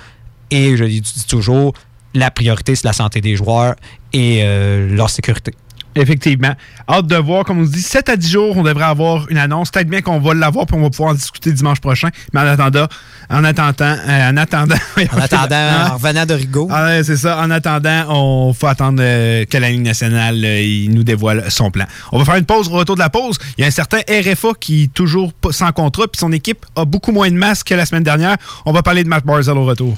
Et je dis toujours, la priorité, c'est la santé des joueurs et euh, leur sécurité. Effectivement. Hâte de voir, comme on dit, 7 à 10 jours, on devrait avoir une annonce. Peut-être bien qu'on va l'avoir puis on va pouvoir en discuter dimanche prochain. Mais en attendant, en attendant, euh, en attendant. [LAUGHS] En attendant, [LAUGHS] en revenant de Rigaud. Ah c'est ça. En attendant, on faut attendre euh, que la Ligue nationale euh, il nous dévoile son plan. On va faire une pause. Au retour de la pause, il y a un certain RFA qui est toujours sans contrat, puis son équipe a beaucoup moins de masse que la semaine dernière. On va parler de Matt Barzell au retour.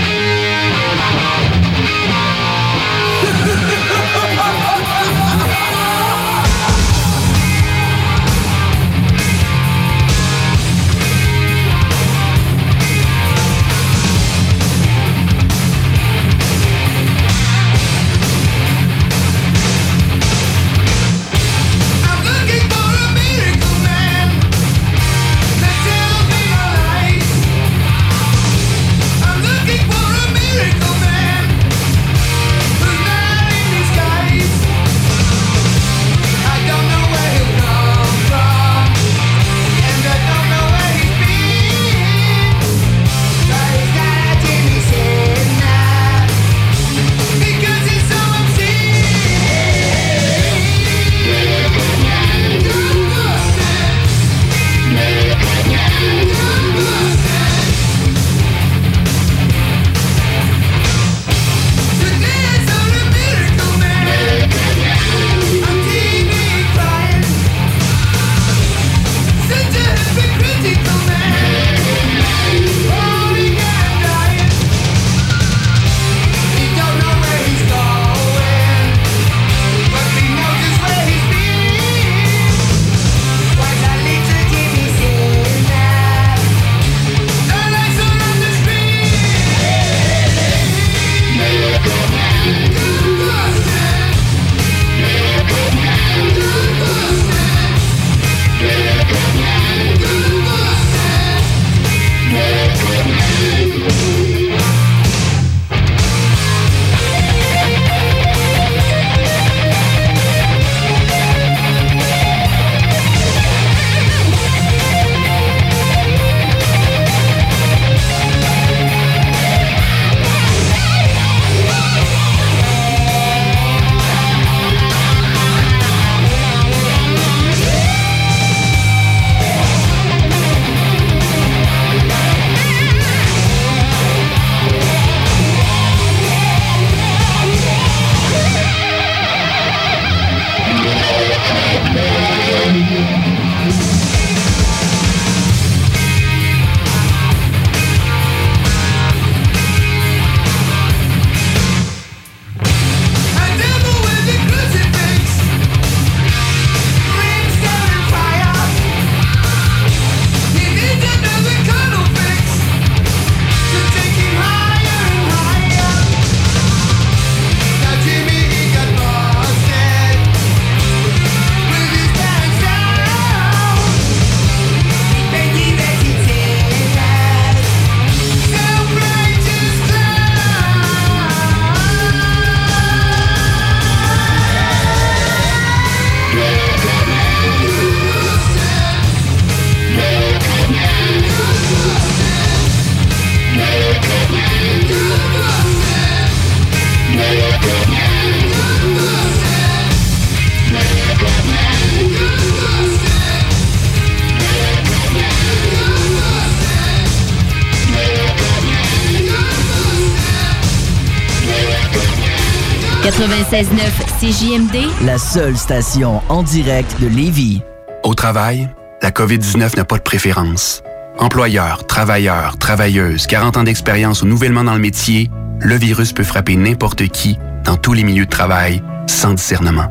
CJMD, la seule station en direct de Lévis. Au travail, la COVID-19 n'a pas de préférence. Employeur, travailleur, travailleuse, 40 ans d'expérience ou nouvellement dans le métier, le virus peut frapper n'importe qui, dans tous les milieux de travail, sans discernement.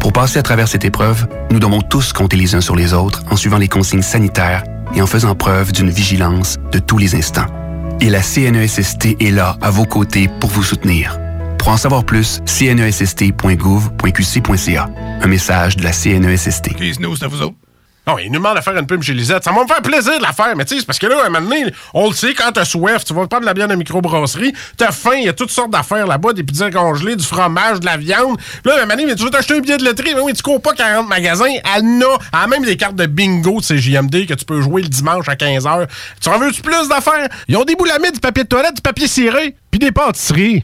Pour passer à travers cette épreuve, nous devons tous compter les uns sur les autres en suivant les consignes sanitaires et en faisant preuve d'une vigilance de tous les instants. Et la CNESST est là, à vos côtés, pour vous soutenir. Pour en savoir plus, cnessst.gouv.qc.ca. Un message de la CNESST. nous, c'est vous autres. Non, il nous demande de faire une pub chez Lisette. Ça va me faire plaisir de la faire, mais tu sais, c'est parce que là, à un moment donné, on le sait, quand t'as soif, tu vas prendre de la bière de microbrasserie, t'as faim, il y a toutes sortes d'affaires là-bas, des pizzas congelées, du fromage, de la viande. Puis là, à un moment donné, mais tu veux t'acheter un billet de loterie, mais oui, tu cours pas 40 magasins, elle en a, elle a même des cartes de bingo de CJMD que tu peux jouer le dimanche à 15h. Tu en veux-tu plus d'affaires? Ils ont des boulamides, du papier de toilette, du papier ciré, puis des pâtisseries.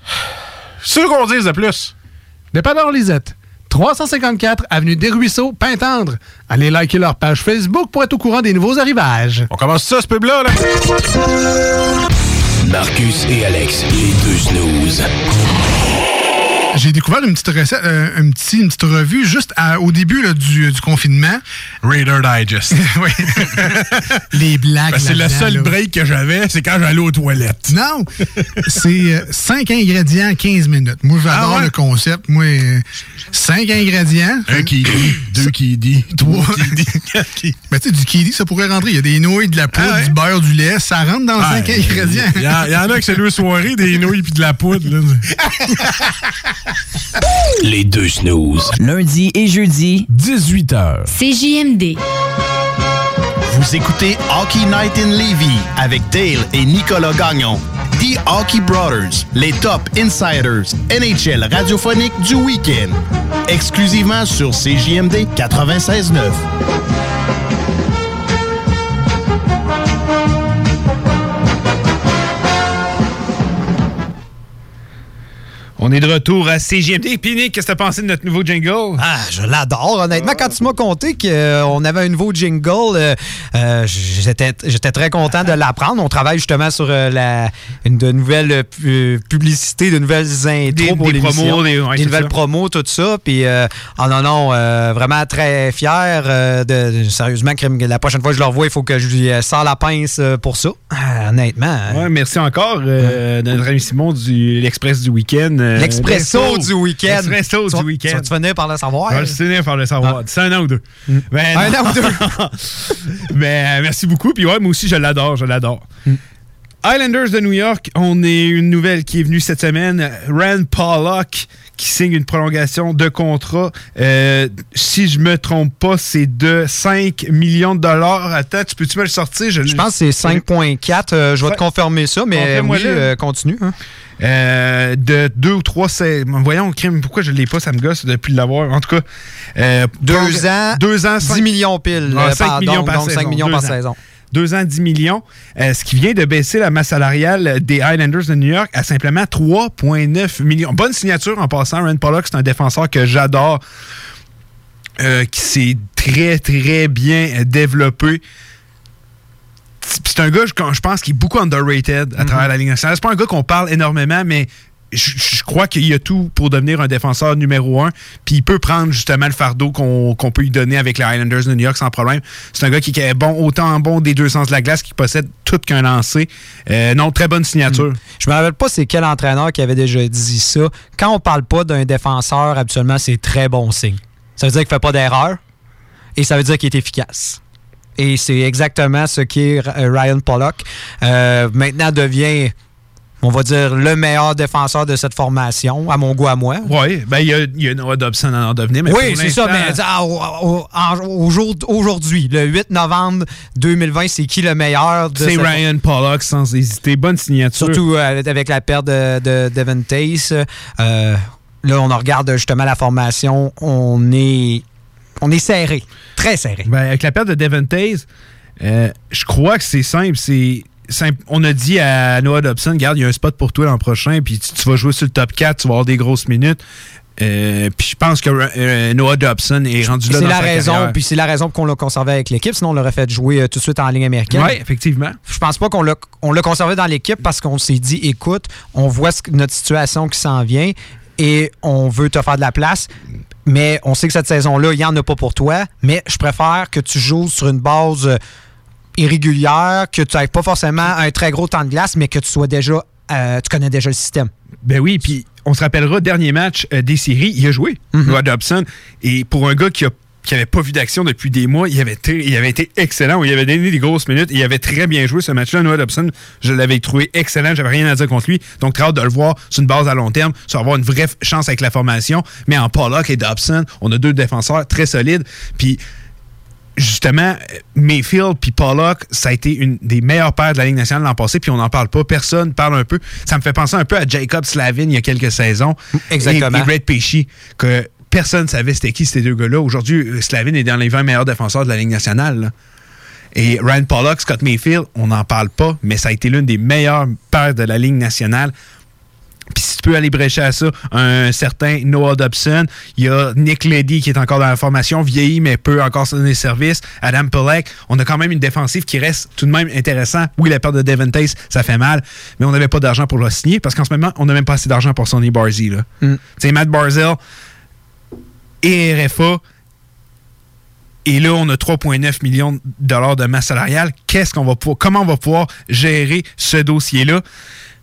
C'est sûr qu'on dise de plus. Dépanneur Lisette. 354 Avenue des Ruisseaux, Pintendre. Allez liker leur page Facebook pour être au courant des nouveaux arrivages. On commence ça, ce pub-là, là? Marcus et Alex, les deux snooze. J'ai découvert une petite recette, euh, un petit- une petite revue juste à- au début là, du, du confinement. Raider Digest. [LAUGHS] oui. [LAUGHS] Les blagues. Ben, c'est le seul là. break que j'avais, c'est quand j'allais aux toilettes. Non, c'est 5 ingrédients, 15 minutes. Moi, j'adore Ah ouais? le concept. Moi, 5 ingrédients. Un qui dit, deux qui dit, trois qui dit, quatre [LAUGHS] qui Ben, tu sais, du kiwi, ça pourrait rentrer. Il y a des nouilles, de la poudre, du beurre, du lait. Ça rentre dans 5 Ouais, ingrédients. Il y, en- il y en a que c'est deux soirées, des nouilles puis de la poudre. là. [LAUGHS] Les deux snooze. Lundi et jeudi, 18h. CJMD. Vous écoutez Hockey Night in Levy avec Dale et Nicolas Gagnon. The Hockey Brothers, les top insiders NHL radiophonique du week-end. Exclusivement sur CJMD 96.9. On est de retour à CGMD. Nick, qu'est-ce que t'as pensé de notre nouveau jingle? Ah, je l'adore. Honnêtement, quand tu m'as conté qu'on avait un nouveau jingle, euh, euh, j'étais j'étais très content de l'apprendre. On travaille justement sur euh, la, une de nouvelles publicités, de nouvelles intros Des- pour des promos, des- ouais, nouvelles ça. promos, tout ça. Puis, euh, oh non, non, vraiment très fier. de, sérieusement, la prochaine fois que je le revois, il faut que je lui sors la pince pour ça. Ah, honnêtement. Ouais, merci encore de notre ami Simon du l'Express du week-end. Euh, L'expresso du week-end. L'expresso du week-end. Tu vas finir par le savoir. Je vais finir par le savoir. C'est un an ou deux. Ben, Un an ou deux. Mais [LAUGHS] euh, merci beaucoup. Puis ouais, moi aussi, je l'adore. Je l'adore. Islanders de New York, on est une nouvelle qui est venue cette semaine. Rand Pollock qui signe une prolongation de contrat. Euh, si je me trompe pas, c'est de 5 millions de dollars. Attends, tu peux-tu me le sortir? Je, Je pense que c'est 5.4. euh, je vais te confirmer ça, mais Confirme-moi oui, euh, continue. hein. Euh, de deux ou trois saisons. Voyons, crime, pourquoi je ne l'ai pas, ça me gosse depuis l'avoir. En tout cas, euh, Deux ans, deux ans, 10 cinq- millions pile. Ah, euh, 5 pardon, millions par donc saison. 5 millions par ans. saison. Deux ans, 10 millions. Euh, ce qui vient de baisser la masse salariale des Islanders de New York à simplement 3,9 millions. Bonne signature en passant. Rand Pollock, c'est un défenseur que j'adore, euh, qui s'est très, très bien développé. C'est un gars, je, je pense, qui est beaucoup underrated à travers la Ligue nationale. C'est pas un gars qu'on parle énormément, mais je, crois qu'il a tout pour devenir un défenseur numéro un. Puis il peut prendre justement le fardeau qu'on peut lui donner avec les Islanders de New York sans problème. C'est un gars qui est bon, autant bon des deux sens de la glace, qui possède tout qu'un lancé. Euh, non, très bonne signature. Je me rappelle pas c'est quel entraîneur qui avait déjà dit ça. Quand on parle pas d'un défenseur, habituellement, c'est très bon signe. Ça veut dire qu'il fait pas d'erreur et ça veut dire qu'il est efficace. Et c'est exactement ce qu'est Ryan Pollock. Euh, maintenant devient, on va dire, le meilleur défenseur de cette formation, à mon goût à moi. Oui, ben il y a, y a Noah Dobson à en devenir. mais oui, c'est ça, mais ah, au- aujourd'hui, le 8 novembre 2020, c'est qui le meilleur de C'est cette- Ryan Pollock sans hésiter. Bonne signature. Surtout euh, avec la perte de, de Devin Tace. Euh, là, on regarde justement la formation. On est, on est serré. Très serré. Ben, avec la perte de Devin Taze, euh, je crois que c'est simple. C'est simple. On a dit à Noah Dobson, regarde, il y a un spot pour toi l'an prochain, puis tu, tu vas jouer sur le top 4, tu vas avoir des grosses minutes. Euh, puis je pense que euh, Noah Dobson est rendu là C'est dans la raison, puis c'est la raison pour qu'on l'a conservé avec l'équipe. Sinon, on l'aurait fait jouer euh, tout de suite en ligne américaine. Oui, effectivement. Je pense pas qu'on l'a on l'a conservé dans l'équipe parce qu'on s'est dit, écoute, on voit ce notre situation qui s'en vient et on veut te faire de la place. Mais on sait que cette saison-là, il n'y en a pas pour toi. Mais je préfère que tu joues sur une base euh, irrégulière, que tu n'aies pas forcément un très gros temps de glace, mais que tu sois déjà. euh, tu connais déjà le système. Ben oui, puis on se rappellera, dernier match euh, des séries, il a joué, Mhm. Noah Dobson. Et pour un gars qui a qui n'avait pas vu d'action depuis des mois, il avait, été, il avait été excellent. Il avait donné des grosses minutes. Il avait très bien joué ce match-là. Noah Dobson, je l'avais trouvé excellent. J'avais rien à dire contre lui. Donc, très hâte de le voir sur une base à long terme, sur avoir une vraie chance avec la formation. Mais en Pollock et Dobson, on a deux défenseurs très solides. Puis, justement, Mayfield puis Pollock, ça a été une des meilleures paires de la Ligue nationale l'an passé, puis on n'en parle pas. Personne parle un peu. Ça me fait penser un peu à Jacob Slavin il y a quelques saisons. Exactement. Et, et Red Pesci, que personne ne savait c'était qui ces deux gars-là. Aujourd'hui, Slavin est dans les 20 meilleurs défenseurs de la Ligue nationale. là. Et Ryan Pollock, Scott Mayfield, on n'en parle pas, mais ça a été l'une des meilleures paires de la Ligue nationale. Puis si tu peux aller brécher à ça, un certain Noah Dobson, il y a Nick Ledy qui est encore dans la formation, vieilli mais peut encore se donner service, Adam Pelleck, on a quand même une défensive qui reste tout de même intéressant. Oui, la perte de Devin Tace, ça fait mal, mais on n'avait pas d'argent pour le signer parce qu'en ce moment, on n'a même pas assez d'argent pour Sonny Barzy. là. Mm. Tu sais, Matt Barzell et RFA, et là, on a 3,9 millions de dollars de masse salariale. Qu'est-ce qu'on va pouvoir, comment on va pouvoir gérer ce dossier-là?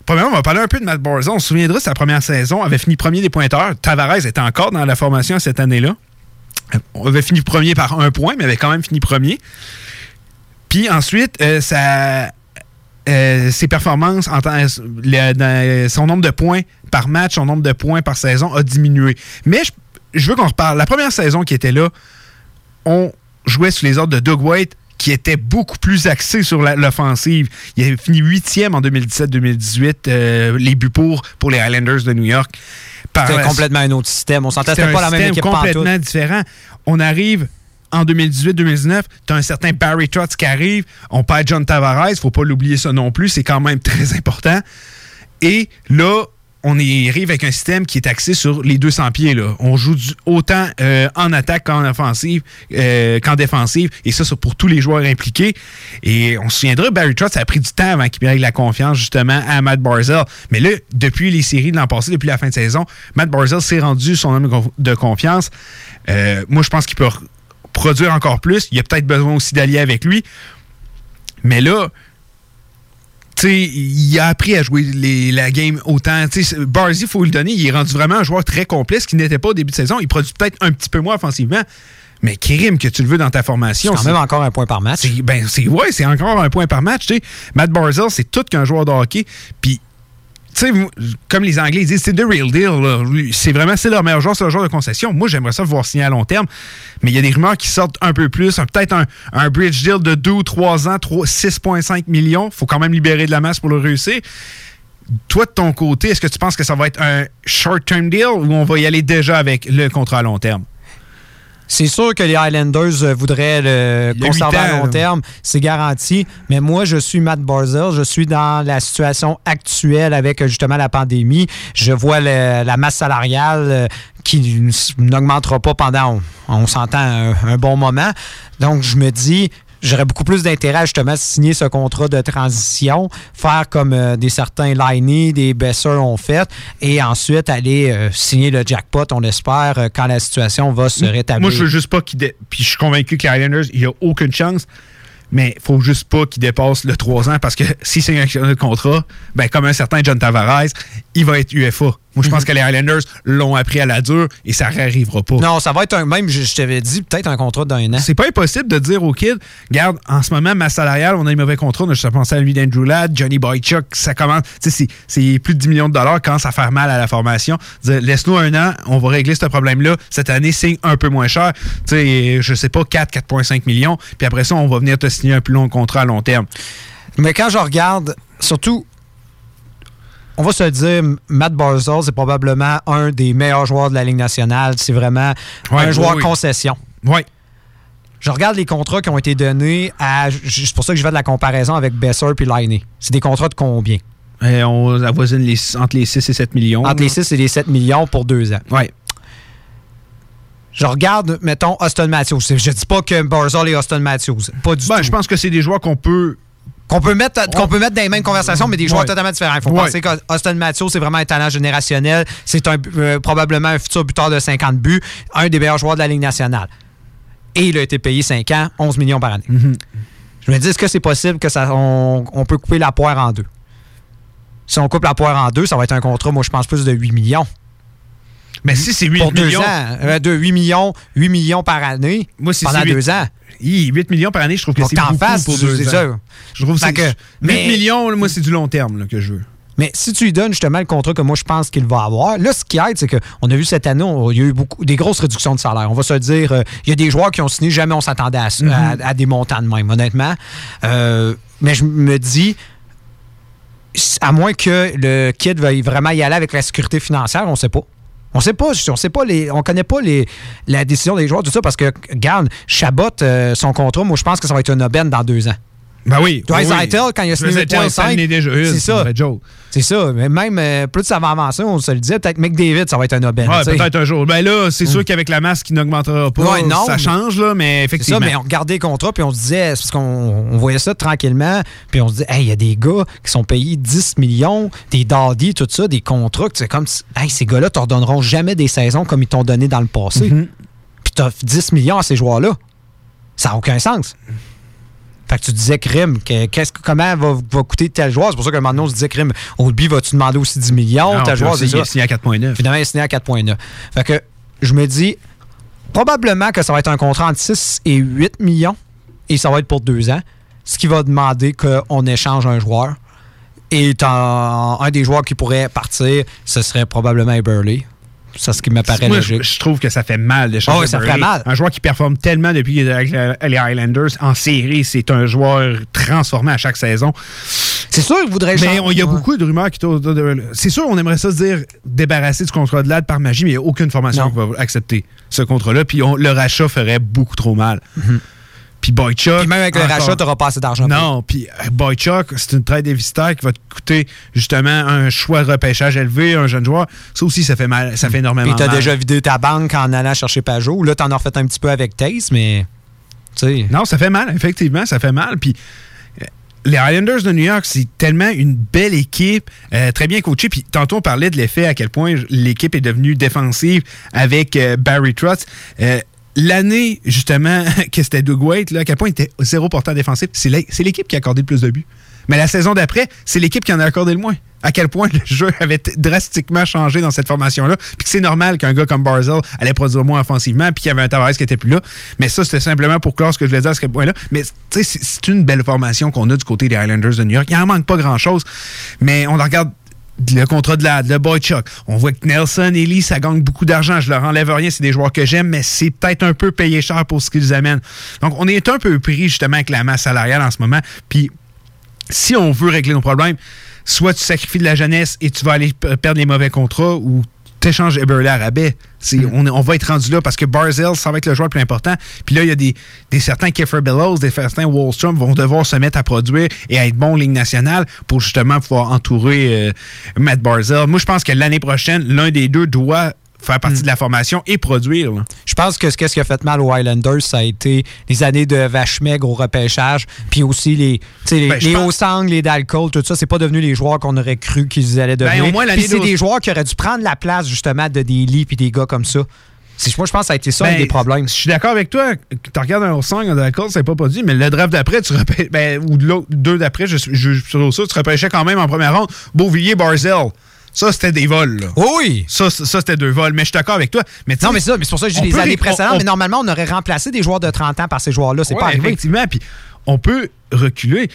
Premièrement, on va parler un peu de Matt Barzell. On se souviendra, sa première saison avait fini premier des pointeurs. Tavares était encore dans la formation cette année-là. On avait fini premier par un point, mais avait quand même fini premier. Puis ensuite, euh, euh, ses performances, en temps- son nombre de points par match, son nombre de points par saison a diminué. Mais je veux qu'on reparle. La première saison qui était là, on jouait sous les ordres de Doug White, qui était beaucoup plus axé sur l'offensive. Il avait fini huitième en 2017-2018, euh, les buts pour pour les Highlanders de New York. C'était complètement un autre système. On s'entend, c'était c'était un pas la même équipe complètement différent. On arrive en 2018-2019, tu as un certain Barry Trotz qui arrive, on perd John Tavares, faut pas l'oublier ça non plus, c'est quand même très important. Et là, on y arrive avec un système qui est axé sur les 200 pieds. On joue autant euh, en attaque qu'en offensive, euh, qu'en défensive, et ça, c'est pour tous les joueurs impliqués. Et on se souviendra, Barry Trotz, ça a pris du temps avant qu'il règle la confiance justement à Matt Barzell. Mais là, depuis les séries de l'an passé, depuis la fin de saison, Matt Barzell s'est rendu son homme de conf- de confiance. Euh, moi, je pense qu'il peut produire encore plus. Il y a peut-être besoin aussi d'allier avec lui. Mais là, sais, il a appris à jouer les- la game autant. Barzy, il faut le donner, il est rendu vraiment un joueur très complet, ce qui n'était pas au début de saison. Il produit peut-être un petit peu moins offensivement, mais Kérim, que tu le veux dans ta formation. C'est quand même encore un point par match. Ben, c'est, ouais, c'est encore un point par match. Matt Barzell, c'est tout qu'un joueur de hockey. Puis, sais, moi, comme les Anglais disent, c'est the real deal. C'est vraiment, leur meilleur joueur, c'est leur joueur de concession. Moi, j'aimerais ça voir signer à long terme. Mais il y a des rumeurs qui sortent un peu plus. Peut-être un, bridge deal de 2 ou 3 ans, 3 6,5 millions. faut quand même libérer de la masse pour le réussir. Toi, de ton côté, est-ce que tu penses que ça va être un short-term deal ou on va y aller déjà avec le contrat à long terme? C'est sûr que les Highlanders euh, voudraient le conserver à long terme, c'est garanti. Mais moi, je suis Matt Barzell, je suis dans la situation actuelle avec euh, justement la pandémie. Je vois le- la masse salariale euh, qui n'augmentera pas pendant, on, on s'entend, un, un bon moment. Donc, je me dis, J'aurais beaucoup plus d'intérêt à justement signer ce contrat de transition, faire comme euh, des certains Liney, des Besser ont fait, et ensuite aller euh, signer le jackpot, on l'espère, euh, quand la situation va se rétablir. Moi, je veux juste pas qu'il. dé- Puis je suis convaincu que les Highlanders, il n'y a aucune chance. Mais il faut juste pas qu'il dépasse le 3 ans parce que [LAUGHS] si c'est un contrat, ben, comme un certain John Tavares, il va être UFA. Moi, je pense que les Highlanders l'ont appris à la dure et ça n'arrivera pas. Non, ça va être un. Même, je, je t'avais dit, peut-être un contrat d'un an. C'est pas impossible de dire aux kids, regarde, en ce moment, ma salariale, on a un mauvais contrat. On a juste pensé à lui d'Andrew Ladd, Johnny Boychuk, ça commence. Tu sais, c'est- plus de 10 millions de dollars quand ça fait mal à la formation. Laisse-nous un an, on va régler ce problème-là. Cette année, signe un peu moins cher. Tu sais, je sais pas, 4, 4,5 millions. Puis après ça, on va venir te signer un plus long contrat à long terme. Mais quand je regarde, surtout, on va se dire, Matt Barzell, c'est probablement un des meilleurs joueurs de la Ligue nationale. C'est vraiment Ouais, un oui, joueur oui. concession. Oui. Je regarde les contrats qui ont été donnés à. C'est pour ça que je fais de la comparaison avec Besser et Liney. C'est des contrats de combien? Et on avoisine les, entre les 6 et 7 millions. Entre les 6 et les 7 millions pour deux ans. Ouais. Je regarde, mettons, Austin Matthews. Je dis pas que Barzell et Austin Matthews. Pas du Ben, tout. je pense que c'est des joueurs qu'on peut. Qu'on peut, mettre, qu'on peut mettre dans les mêmes conversations, mais des joueurs Ouais. totalement différents. Il faut Ouais. penser qu'Austin Matthews, c'est vraiment un talent générationnel. C'est un, euh, probablement un futur buteur de 50 buts, un des meilleurs joueurs de la Ligue nationale. Et il a été payé 5 ans, 11 millions par année. Je me dis, est-ce que c'est possible que ça, on, on peut couper la poire en deux? Si on coupe la poire en deux, ça va être un contrat, moi, je pense plus de 8 millions. Mais si c'est 8 pour deux millions. ans, euh, de 8 millions, 8 millions par année Moi, pendant c'est huit- deux ans. Hi, 8 millions par année, je trouve que c'est beaucoup fasses, pour c'est deux ça. ans. Je trouve que que- 8 mais- millions, moi, c'est du long terme là, que je veux. Mais si tu lui donnes justement le contrat que moi je pense qu'il va avoir, là, ce qui aide, c'est qu'on a vu cette année, on- il y a eu beaucoup, des grosses réductions de salaire. On va se dire, euh, il y a des joueurs qui ont signé, jamais on s'attendait à, ça- Mhm. à- à des montants de même, honnêtement. Euh, mais je me dis, à moins que le kid veuille vraiment y aller avec la sécurité financière, on sait pas. On sait pas, on sait pas on connaît pas les, la décision des joueurs, tout ça, parce que, regarde, Chabot, euh, son contrat, moi je pense que ça va être une aubaine dans deux ans. Ben oui. Dreisaitl, oui. quand il a signé Dreisaitl, 8.5, ça en est déjà une, c'est c'est ça. C'est ça. Mais même, euh, plus ça va avancer, on se le disait, peut-être McDavid, ça va être un aubaine. Ouais, peut-être un jour. Ben là, c'est sûr qu'avec la masse qui n'augmentera pas, Ouais, non, ça change, là, mais C'est ça, effectivement. mais on regardait les contrats, puis on se disait, parce qu'on on voyait ça tranquillement, puis on se disait, hey, il y a des gars qui sont payés 10 millions, des daddies, tout ça, des contrats, c'est comme, hey, ces gars-là te redonneront jamais des saisons comme ils t'ont donné dans le passé. Mhm. Puis t'offres 10 millions à ces joueurs-là. Ça n'a aucun sens. Fait que tu disais, Crime, que, qu'est-ce que- comment va, va coûter tel joueur? C'est pour ça qu'à un moment donné, on se disait, Crime, Oldby, vas-tu demander aussi 10 millions? Non, joueur, il ça. signé à 4,9. Finalement, il est signé à 4,9. Fait que je me dis, probablement que ça va être un contrat entre 6 et 8 millions et ça va être pour deux ans, ce qui va demander qu'on échange un joueur. Et un des joueurs qui pourrait partir, ce serait probablement Eberle. C'est ce qui me paraît Moi, logique. je, je trouve que ça fait mal d'échanger. Ah oui, ça ferait mal. Un joueur qui performe tellement depuis qu'il est avec les Highlanders en série, c'est un joueur transformé à chaque saison. C'est sûr qu'il voudrait Mais il y a Ouais. beaucoup de rumeurs qui tournent. autour de- C'est sûr, on aimerait ça se dire débarrasser du contrat de LAD par magie, mais il n'y a aucune formation Non. qui va accepter ce contrat-là. Puis on- le rachat ferait beaucoup trop mal. Puis Boychuk. Puis même avec le encore- rachat, tu n'auras pas assez d'argent. Non, puis euh, Boychuk, c'est une traite des visiteurs qui va te coûter justement un choix de repêchage élevé, un jeune joueur. Ça aussi, ça fait mal, ça fait énormément Puis t'as mal. déjà vidé ta banque en allant chercher Pajot. Là, t'en as refait un petit peu avec Taze, mais. Non, ça fait mal, effectivement, ça fait mal. Puis euh, les Highlanders de New York, c'est tellement une belle équipe, euh, très bien coachée. Puis tantôt, on parlait de l'effet à quel point l'équipe est devenue défensive avec euh, Barry Trotz. Euh, L'année, justement, [LAUGHS] que c'était Doug Waite, là, à quel point il était zéro porteur défensif, c'est l'é- c'est l'équipe qui a accordé le plus de buts. Mais la saison d'après, c'est l'équipe qui en a accordé le moins. À quel point le jeu avait drastiquement changé dans cette formation-là. Puis que c'est normal qu'un gars comme Barzell allait produire moins offensivement, puis qu'il y avait un Tavares qui était plus là. Mais ça, c'était simplement pour clore ce que je voulais dire à ce point-là. Mais c'est une belle formation qu'on a du côté des Highlanders de New York. Il en manque pas grand-chose. Mais on regarde le contrat de la, Boychuk. On voit que Nelson, Ellie, ça gagne beaucoup d'argent. Je leur enlève rien, c'est des joueurs que j'aime, mais c'est peut-être un peu payé cher pour ce qu'ils amènent. Donc, on est un peu pris justement avec la masse salariale en ce moment. Puis, si on veut régler nos problèmes, soit tu sacrifies de la jeunesse et tu vas aller perdre les mauvais contrats ou t'échanges Eberle à rabais. C'est- on, va être rendu là parce que Barzell, ça va être le joueur le plus important. Puis là, il y a des, des certains Kiefer Bellows, des certains Wallstrom vont devoir se mettre à produire et à être bons en Ligue nationale pour justement pouvoir entourer euh, Matt Barzell. Moi, je pense que l'année prochaine, l'un des deux doit faire partie de la formation et produire. là. Je pense que ce qu'est-ce qui a fait mal aux Highlanders, ça a été les années de vache maigre au repêchage, puis aussi les, les, Ben, je les pense- Osang, les Dalcol, tout ça, c'est pas devenu les joueurs qu'on aurait cru qu'ils allaient devenir. Ben, au moins, l'année Puis c'est des joueurs qui auraient dû prendre la place justement de des lits puis des gars comme ça. Moi, je pense que ça a été ça un Ben, des problèmes. Je suis d'accord avec toi. Tu regardes un Osang, un Dalcol, c'est pas produit, mais le draft d'après, tu repêches, ben, ou deux d'après, je, je, je suis sur ça, tu repêchais quand même en première ronde Beauvillier, Barzell. Ça, c'était des vols. là. Oui. Ça, ça, ça, c'était deux vols. Mais je suis d'accord avec toi. Mais Non, mais ça, mais c'est pour ça que dis les années ré- précédentes, on- mais normalement, on aurait remplacé des joueurs de 30 ans par ces joueurs-là. C'est Ouais, pas arrivé. Effectivement, puis on peut reculer.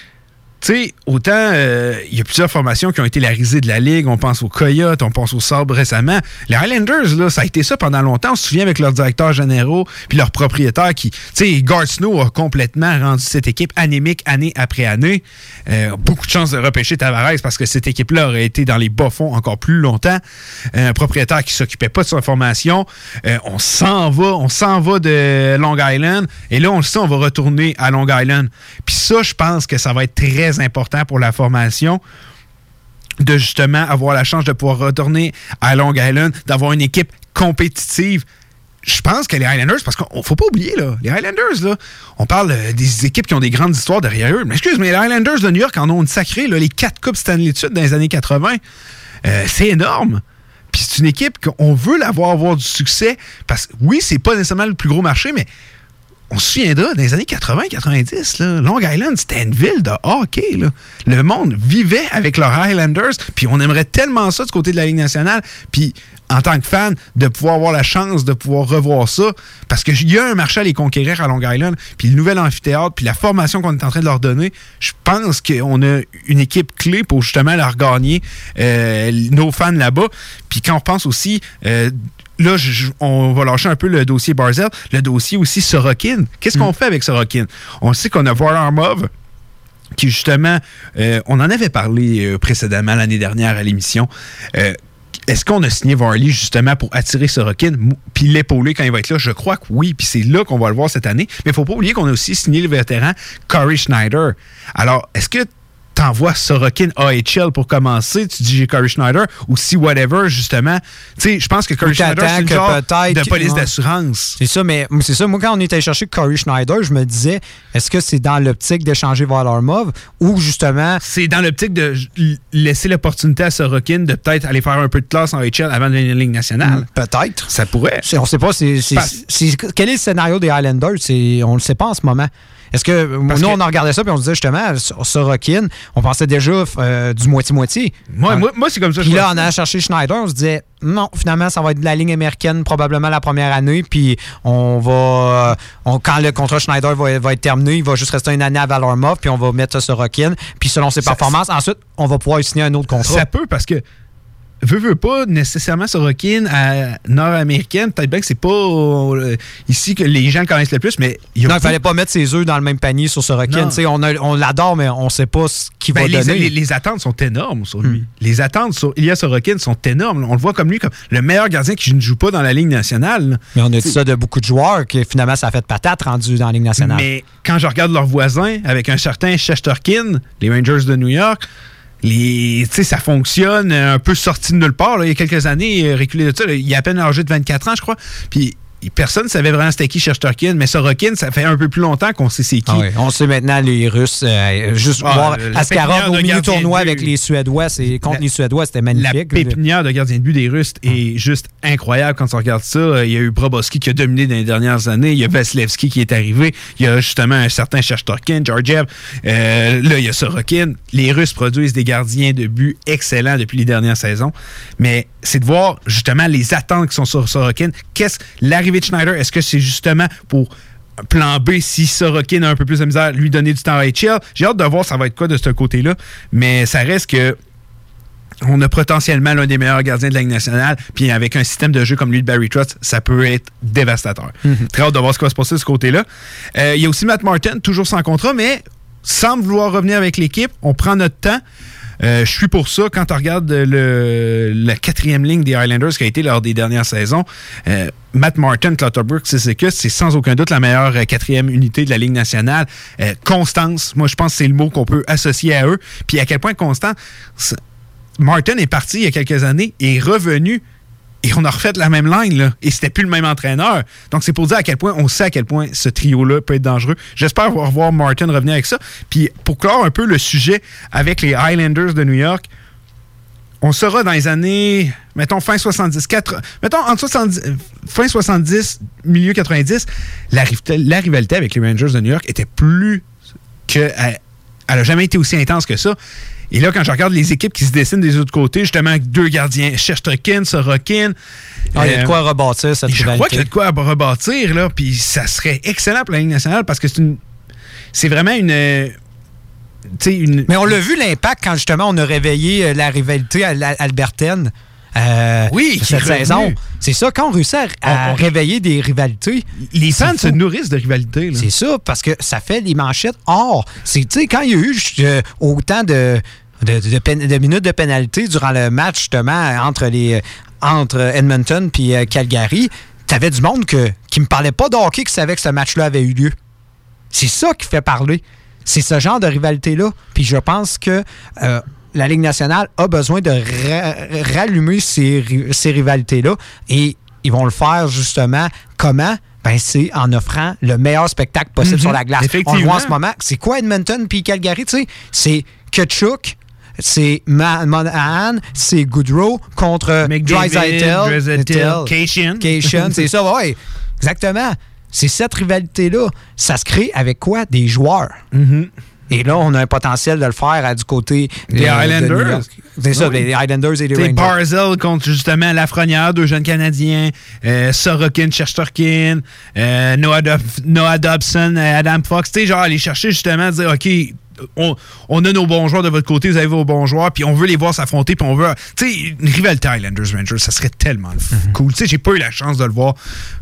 Tu sais, autant euh, il y a plusieurs formations qui ont été la risée de la Ligue. On pense aux Coyotes, on pense aux Sabres récemment. Les Highlanders, là, ça a été ça pendant longtemps. On se souvient avec leurs directeurs généraux puis leurs propriétaires qui... Tu sais, Gard Snow a complètement rendu cette équipe anémique année après année. Euh, beaucoup de chances de repêcher Tavares parce que cette équipe-là aurait été dans les bas-fonds encore plus longtemps. Euh, un propriétaire qui s'occupait pas de sa formation. On s'en va, on s'en va de Long Island. Et là, on le sait, on va retourner à Long Island. Puis ça, je pense que ça va être très important pour la formation de justement avoir la chance de pouvoir retourner à Long Island, d'avoir une équipe compétitive. Je pense que les Highlanders, parce qu'on faut pas oublier, là, les Highlanders, là, on parle euh, des équipes qui ont des grandes histoires derrière eux. Mais excuse, mais les Highlanders de New York en ont une sacrée, là, les quatre Coupes Stanley suite dans les années 80. Euh, c'est énorme. Puis c'est une équipe qu'on veut avoir du succès. Parce que oui, c'est pas nécessairement le plus gros marché, mais on se souviendra, dans les années 80-90, là, Long Island, c'était une ville de hockey. Le monde vivait avec leurs Highlanders, puis on aimerait tellement ça du côté de la Ligue nationale. Puis en tant que fan, de pouvoir avoir la chance de pouvoir revoir ça, parce qu'il y a un marché à les conquérir à Long Island, puis le nouvel amphithéâtre, puis la formation qu'on est en train de leur donner, je pense qu'on a une équipe clé pour justement leur gagner euh, nos fans là-bas. Puis quand on pense aussi... euh, Là, je- on va lâcher un peu le dossier Barzell, le dossier aussi Sorokin. Qu'est-ce qu'on fait avec Sorokin? On sait qu'on a Varlamov, qui justement, euh, on en avait parlé euh, précédemment l'année dernière à l'émission. Euh, est-ce qu'on a signé Varley justement pour attirer Sorokin? Puis l'épauler quand il va être là? Je crois que oui, puis c'est là qu'on va le voir cette année. Mais il faut pas oublier qu'on a aussi signé le vétéran Corey Schneider. Alors, est-ce que t'envoies Sorokin AHL pour commencer, tu dis j'ai Corey Schneider, ou si whatever, justement. Tu sais, je pense que Corey Schneider, c'est une genre de police ouais. d'assurance. C'est ça, mais c'est ça. Moi, quand on était allé chercher Corey Schneider, je me disais, est-ce que c'est dans l'optique d'échanger Varlamov ou justement. C'est dans l'optique de laisser l'opportunité à Sorokin de peut-être aller faire un peu de classe en HL avant de venir en Ligue nationale. Mm, Peut-être. Ça pourrait. On sait pas. c'est- quel est le scénario des Highlanders? On le sait pas en ce moment. Est-ce que Parce nous, que- on en regardait ça puis on se disait justement, Sorokin, on pensait déjà euh, du moitié-moitié. Moi, Ah. moi, moi, c'est comme ça. que Puis là, on a cherché Schneider, on se disait non, finalement, ça va être de la ligne américaine probablement la première année. Puis on va. euh, on- quand le contrat Schneider va, va être terminé, il va juste rester une année à Valormov, puis on va mettre ça sur Rockin. Puis selon ses Ça- performances, ensuite, on va pouvoir signer un autre contrat. Ça peut parce que veut, veut pas nécessairement Sorokin à nord-américaine. Peut-être bien que c'est pas euh, ici que les gens connaissent le plus, mais il y a Non, il fallait pas mettre ses œufs dans le même panier sur Sorokin. On, a- on l'adore, mais on sait pas ce qu'il Ben, va les, donner. les- les attentes sont énormes sur lui. Hmm. Les attentes sur Ilya Sorokin sont énormes. On le voit comme lui, comme le meilleur gardien qui ne joue pas dans la Ligue nationale. là. Mais on a dit ça de beaucoup de joueurs que finalement, ça a fait patate rendu dans la Ligue nationale. Mais quand je regarde leurs voisins avec un certain Shesterkin, les Rangers de New York, les, tu sais, ça fonctionne un peu sorti de nulle part. Il y a quelques années, euh, reculé de ça, il y a à peine âgé de 24 ans, je crois. Puis personne ne savait vraiment c'était qui Shesterkin, mais Sorokin, ça fait un peu plus longtemps qu'on sait c'est qui. Ah oui, On sait maintenant les Russes. euh, juste Ah, voir la Askarov au milieu tournoi avec les Suédois. c'est- Contre La- les Suédois, c'était La magnifique. pépinière de gardien de but des Russes est juste incroyable quand on regarde ça. Euh, Il y a eu Brobowski qui a dominé dans les dernières années. Il y a Vasilevski qui est arrivé. Il y a justement un certain Shastorkin, Georgiev. Euh, là, il y a Sorokin. Les Russes produisent des gardiens de but excellents depuis les dernières saisons. Mais c'est de voir justement les attentes qui sont sur Sorokin. Qu'est-ce l'arrivée de Schneider? Est-ce que c'est justement pour plan B si Sorokin a un peu plus de misère, lui donner du temps à HL? J'ai hâte de voir ça va être quoi de ce côté-là. Mais ça reste que on a potentiellement l'un des meilleurs gardiens de la Ligue nationale, puis avec un système de jeu comme lui de Barry Trotz, ça peut être dévastateur. Très hâte de voir ce qui va se passer de ce côté-là. Euh, Il y a aussi Matt Martin, toujours sans contrat, mais semble vouloir revenir avec l'équipe. On prend notre temps. Euh, je suis pour ça. Quand on regarde le, la quatrième ligne des Highlanders qui a été lors des dernières saisons, euh, Matt Martin, Clutterberg, c'est c'est sans aucun doute la meilleure euh, quatrième unité de la Ligue nationale. Constance, moi je pense que c'est le mot qu'on peut associer à eux. Puis à quel point constant, Martin est parti il y a quelques années et est revenu. Et on a refait la même ligne, là. Et c'était plus le même entraîneur. Donc, c'est pour dire à quel point on sait à quel point ce trio-là peut être dangereux. J'espère revoir Martin revenir avec ça. Puis, pour clore un peu le sujet avec les Highlanders de New York, on sera dans les années, mettons, fin 70, quatre- mettons, entre 70, euh, fin 70, milieu 90, la, la rivalité avec les Rangers de New York était plus que. Elle n'a jamais été aussi intense que ça. Et là, quand je regarde les équipes qui se dessinent des autres côtés, justement, deux gardiens, Shesterkin, Sorokin. Ah, il y a de euh, quoi rebâtir cette je crois qu'il y a de quoi rebâtir, là, puis ça serait excellent pour la Ligue nationale parce que c'est une. C'est vraiment une. euh, une. Mais on l'a vu l'impact quand justement on a réveillé euh, la rivalité à albertaine. Euh, Oui, cette saison. C'est ça, quand on réussit à, à On- on- réveiller des rivalités. Les fans se nourrissent de rivalité. là. C'est ça, parce que ça fait les manchettes or. C'est, tu sais, quand il y a eu euh, autant de, de, de pen- de minutes de pénalité durant le match, justement, entre, les, entre Edmonton et Calgary, t'avais du monde que, qui me parlait pas de hockey qui savait que ce match-là avait eu lieu. C'est ça qui fait parler. C'est ce genre de rivalité-là. Puis je pense que euh, la Ligue nationale a besoin de ra- rallumer ces, ri- ces rivalités-là. Et ils vont le faire justement comment? Ben, c'est en offrant le meilleur spectacle possible Mhm. sur la glace. On le voit en ce moment. C'est quoi Edmonton puis Calgary? tu sais? C'est Kutchuk, c'est Monahan, c'est Goodrow contre Draisaitl, Cation. Cation, c'est ça, ouais. Exactement. c'est cette rivalité-là. Ça se crée avec quoi? Des joueurs. Mm-hmm. Et là, on a un potentiel de le faire à du côté de- Les de Highlanders? New York. C'est ça, Oui. les Highlanders et les T'sais, Rangers. Barzell contre justement Lafrenière, deux jeunes Canadiens, euh, Sorokin, Chesterkin, euh, Noah, Dob- Noah Dobson, euh, Adam Fox. Tu sais, genre aller chercher justement, dire, OK, on, on a nos bons joueurs de votre côté, vous avez vos bons joueurs, puis on veut les voir s'affronter, puis on veut. Tu sais, une rivalité Highlanders-Rangers, ça serait tellement Mhm. cool. Tu sais, j'ai pas eu la chance de le voir.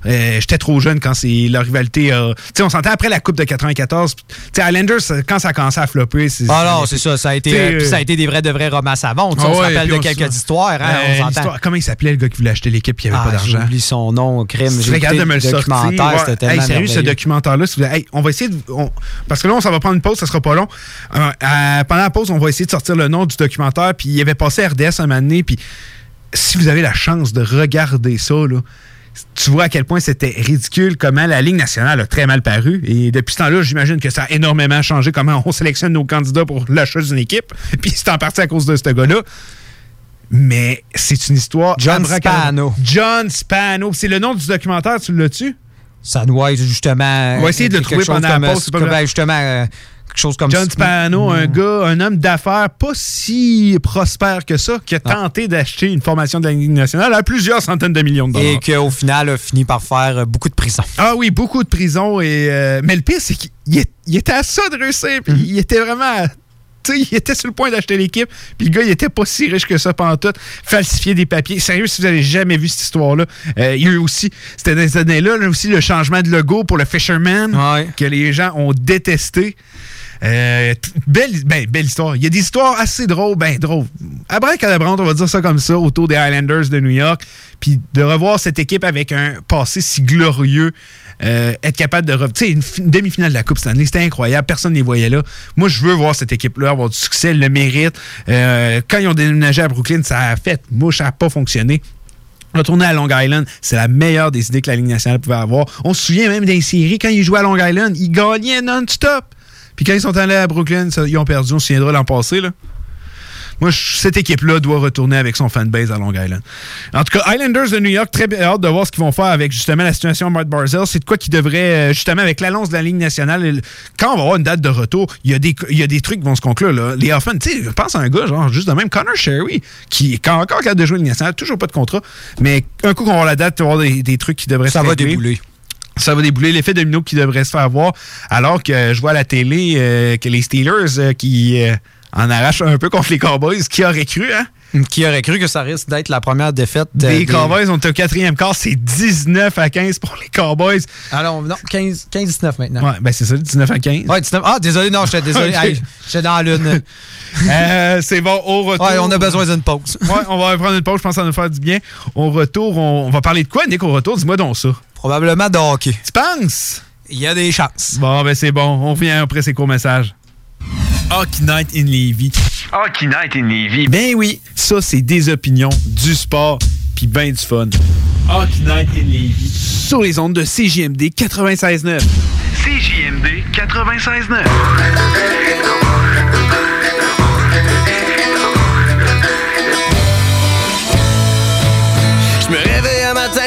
Euh, J'étais trop jeune quand c'est la rivalité. euh, tu sais, on s'entend après la Coupe de 94. Tu sais, Highlanders, ça- quand ça a commencé à flopper, c'est. Ah non, c'est ça. Ça a été, euh, ça a été des vrais de vrais romans savants. Tu sais, Ah on se ouais, rappelle de on quelques histoires. Hein, Euh, on l'histoire- comment il s'appelait le gars qui voulait acheter l'équipe qui avait Ah, pas d'argent? J'oublie son nom, crime. J'ai capable de me le documentaire, Ouais. Hey, sérieux, ce documentaire-là, si vous voulez- hey, on va essayer de. on- parce que là, on s'en va prendre une pause, ça sera pas long. Euh, euh, pendant la pause, on va essayer de sortir le nom du documentaire. Puis il avait passé RDS un moment donné. Puis si vous avez la chance de regarder ça, là, tu vois à quel point c'était ridicule, comment la Ligue nationale a très mal paru. Et depuis ce temps-là, j'imagine que ça a énormément changé comment on sélectionne nos candidats pour l'achat d'une équipe. [LAUGHS] Puis c'est en partie à cause de ce gars-là. Mais c'est une histoire. John Spano. John Spano. C'est le nom du documentaire, tu l'as-tu? Ça doit être justement. On va essayer de le trouver pendant la pause, pas comme, ben, justement, euh, quelque chose comme John ça. Spano, un Mm. gars, un homme d'affaires pas si prospère que ça, qui a tenté d'acheter une formation de la Ligue nationale à plusieurs centaines de millions de dollars. Et qu'au final, a fini par faire euh, beaucoup de prison. Ah oui, beaucoup de prison. Et, euh, mais le pire, c'est qu'il était à ça de réussir. puis Mhm. Il était vraiment. Il était sur le point d'acheter l'équipe. Puis le gars, il était pas si riche que ça pendant tout. Falsifier des papiers. Sérieux, si vous avez jamais vu cette histoire-là, euh, il y a eu aussi, c'était dans ces années-là, là, aussi le changement de logo pour le Fisherman que les gens ont détesté. Euh, ben, belle histoire. Il y a des histoires assez drôles, ben drôles. Abracadabrante, on va dire ça comme ça, autour des Highlanders de New York. Puis de revoir cette équipe avec un passé si glorieux, euh, être capable de... re- Tu sais, une, fi- une demi-finale de la Coupe Stanley, c'était incroyable. Personne ne les voyait là. Moi, je veux voir cette équipe-là avoir du succès, le mérite. Euh, quand ils ont déménagé à Brooklyn, ça a fait mouche, ça n'a pas fonctionné. Retourner à Long Island, c'est la meilleure des idées que la Ligue nationale pouvait avoir. On se souvient même des séries, quand ils jouaient à Long Island, ils gagnaient non-stop. Puis quand ils sont allés à Brooklyn, ça, ils ont perdu. On se souviendra l'an passé. Là. Moi, je- cette équipe-là doit retourner avec son fanbase à Long Island. En tout cas, Islanders de New York, très hâte de voir ce qu'ils vont faire avec justement la situation de Mark Barzell. C'est de quoi qui devrait, euh, justement, avec l'annonce de la Ligue nationale, le- quand on va avoir une date de retour, il y a des, il y a des trucs qui vont se conclure. Là. Les Hoffman, tu sais, pense à un gars, genre, juste de même, Connor Sherry, qui est encore capable de jouer Ligue nationale, toujours pas de contrat, mais un coup qu'on va avoir la date, il va y avoir des, des trucs qui devraient Ça se va régler. débouler. Ça va débouler l'effet domino qui devrait se faire voir, alors que je vois à la télé euh, que les Steelers euh, qui euh, en arrachent un peu contre les Cowboys, qui aurait cru, hein? Qui aurait cru que ça risque d'être la première défaite de- Les des- Cowboys ont au quatrième quart, c'est 19 à 15 pour les Cowboys. Alors, non, 15 15-19 maintenant. Ouais, ben c'est ça, 19 à 15. Ouais, 19. Ah, désolé, non, j'étais désolé. [LAUGHS] Ok. Hey, j'étais dans la lune. Euh, c'est bon, au retour. Ouais, on a besoin d'une pause. ouais, on va prendre une pause, je pense que ça va nous faire du bien. Au retour, on, on va parler de quoi, Nick, au retour? Dis-moi donc ça. Probablement de hockey. Tu penses? Il y a des chances. Bon, ben c'est bon, on revient après ces courts messages. Hockey Night in Levy. Hockey Night in Levy. Ben oui, ça c'est des opinions, du sport, puis ben du fun. Hockey Night in Levy. Sur les ondes de CJMD 96.9. CJMD 96.9.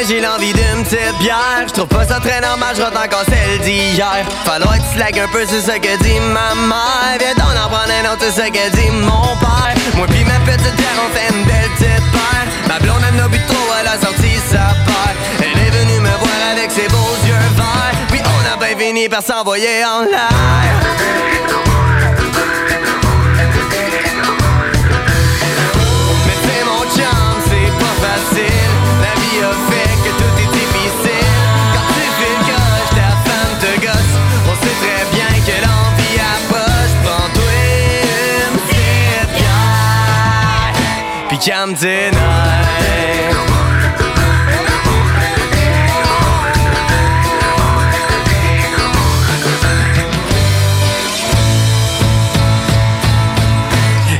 j'ai l'envie d'une petite bière. Je trouve pas ça très normal, je rentre encore celle d'hier. Falloir que tu slack un peu, c'est ce que dit ma mère. Viens donc en prendre un autre, c'est ce que dit mon père. Moi pis ma petite bière, on fait une belle petite paire. Ma blonde, elle n'a bu trop, elle a sorti sa paire. Elle est venue me voir avec ses beaux yeux verts. Puis on a bien fini par s'envoyer en l'air. Tes nerfs.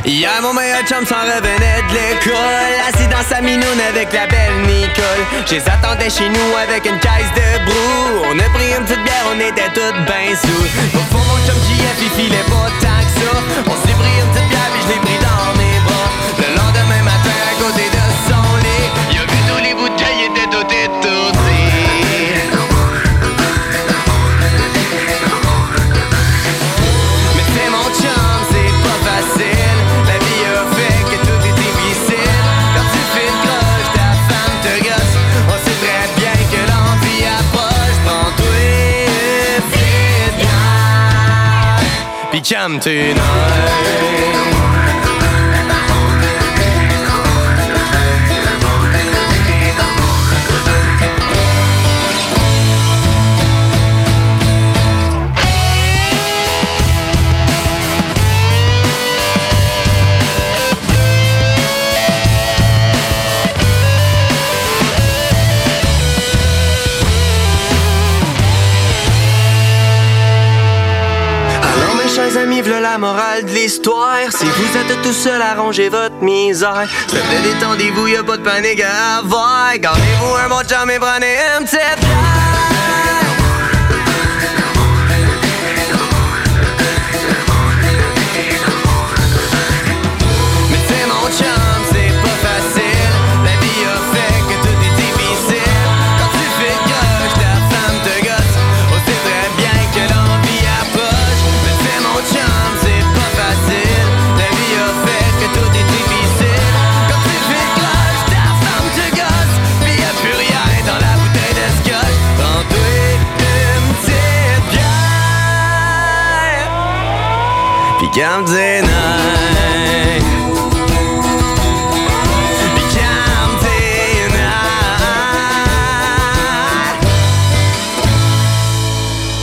Hier, mon meilleur chum s'en revenait de l'école. Assis dans sa minoune avec la belle Nicole. Je les attendais chez nous avec une caisse de brou. On a pris une petite bière, on était toutes ben sous. Au fond, mon chum JF, il filait pas tant que ça. On s'est pris une petite bière, puis je l'ai pris dans chum tonight. Morale de l'histoire. Si vous êtes tout seul à ranger votre misère. S'il vous plaît, détendez-vous, y'a pas de panique à avoir. Gardez-vous un bon chum et prenez un petit Mais c'est mon chum,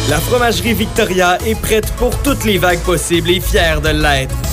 La fromagerie Victoria est prête pour toutes les vagues possibles et fière de l'être.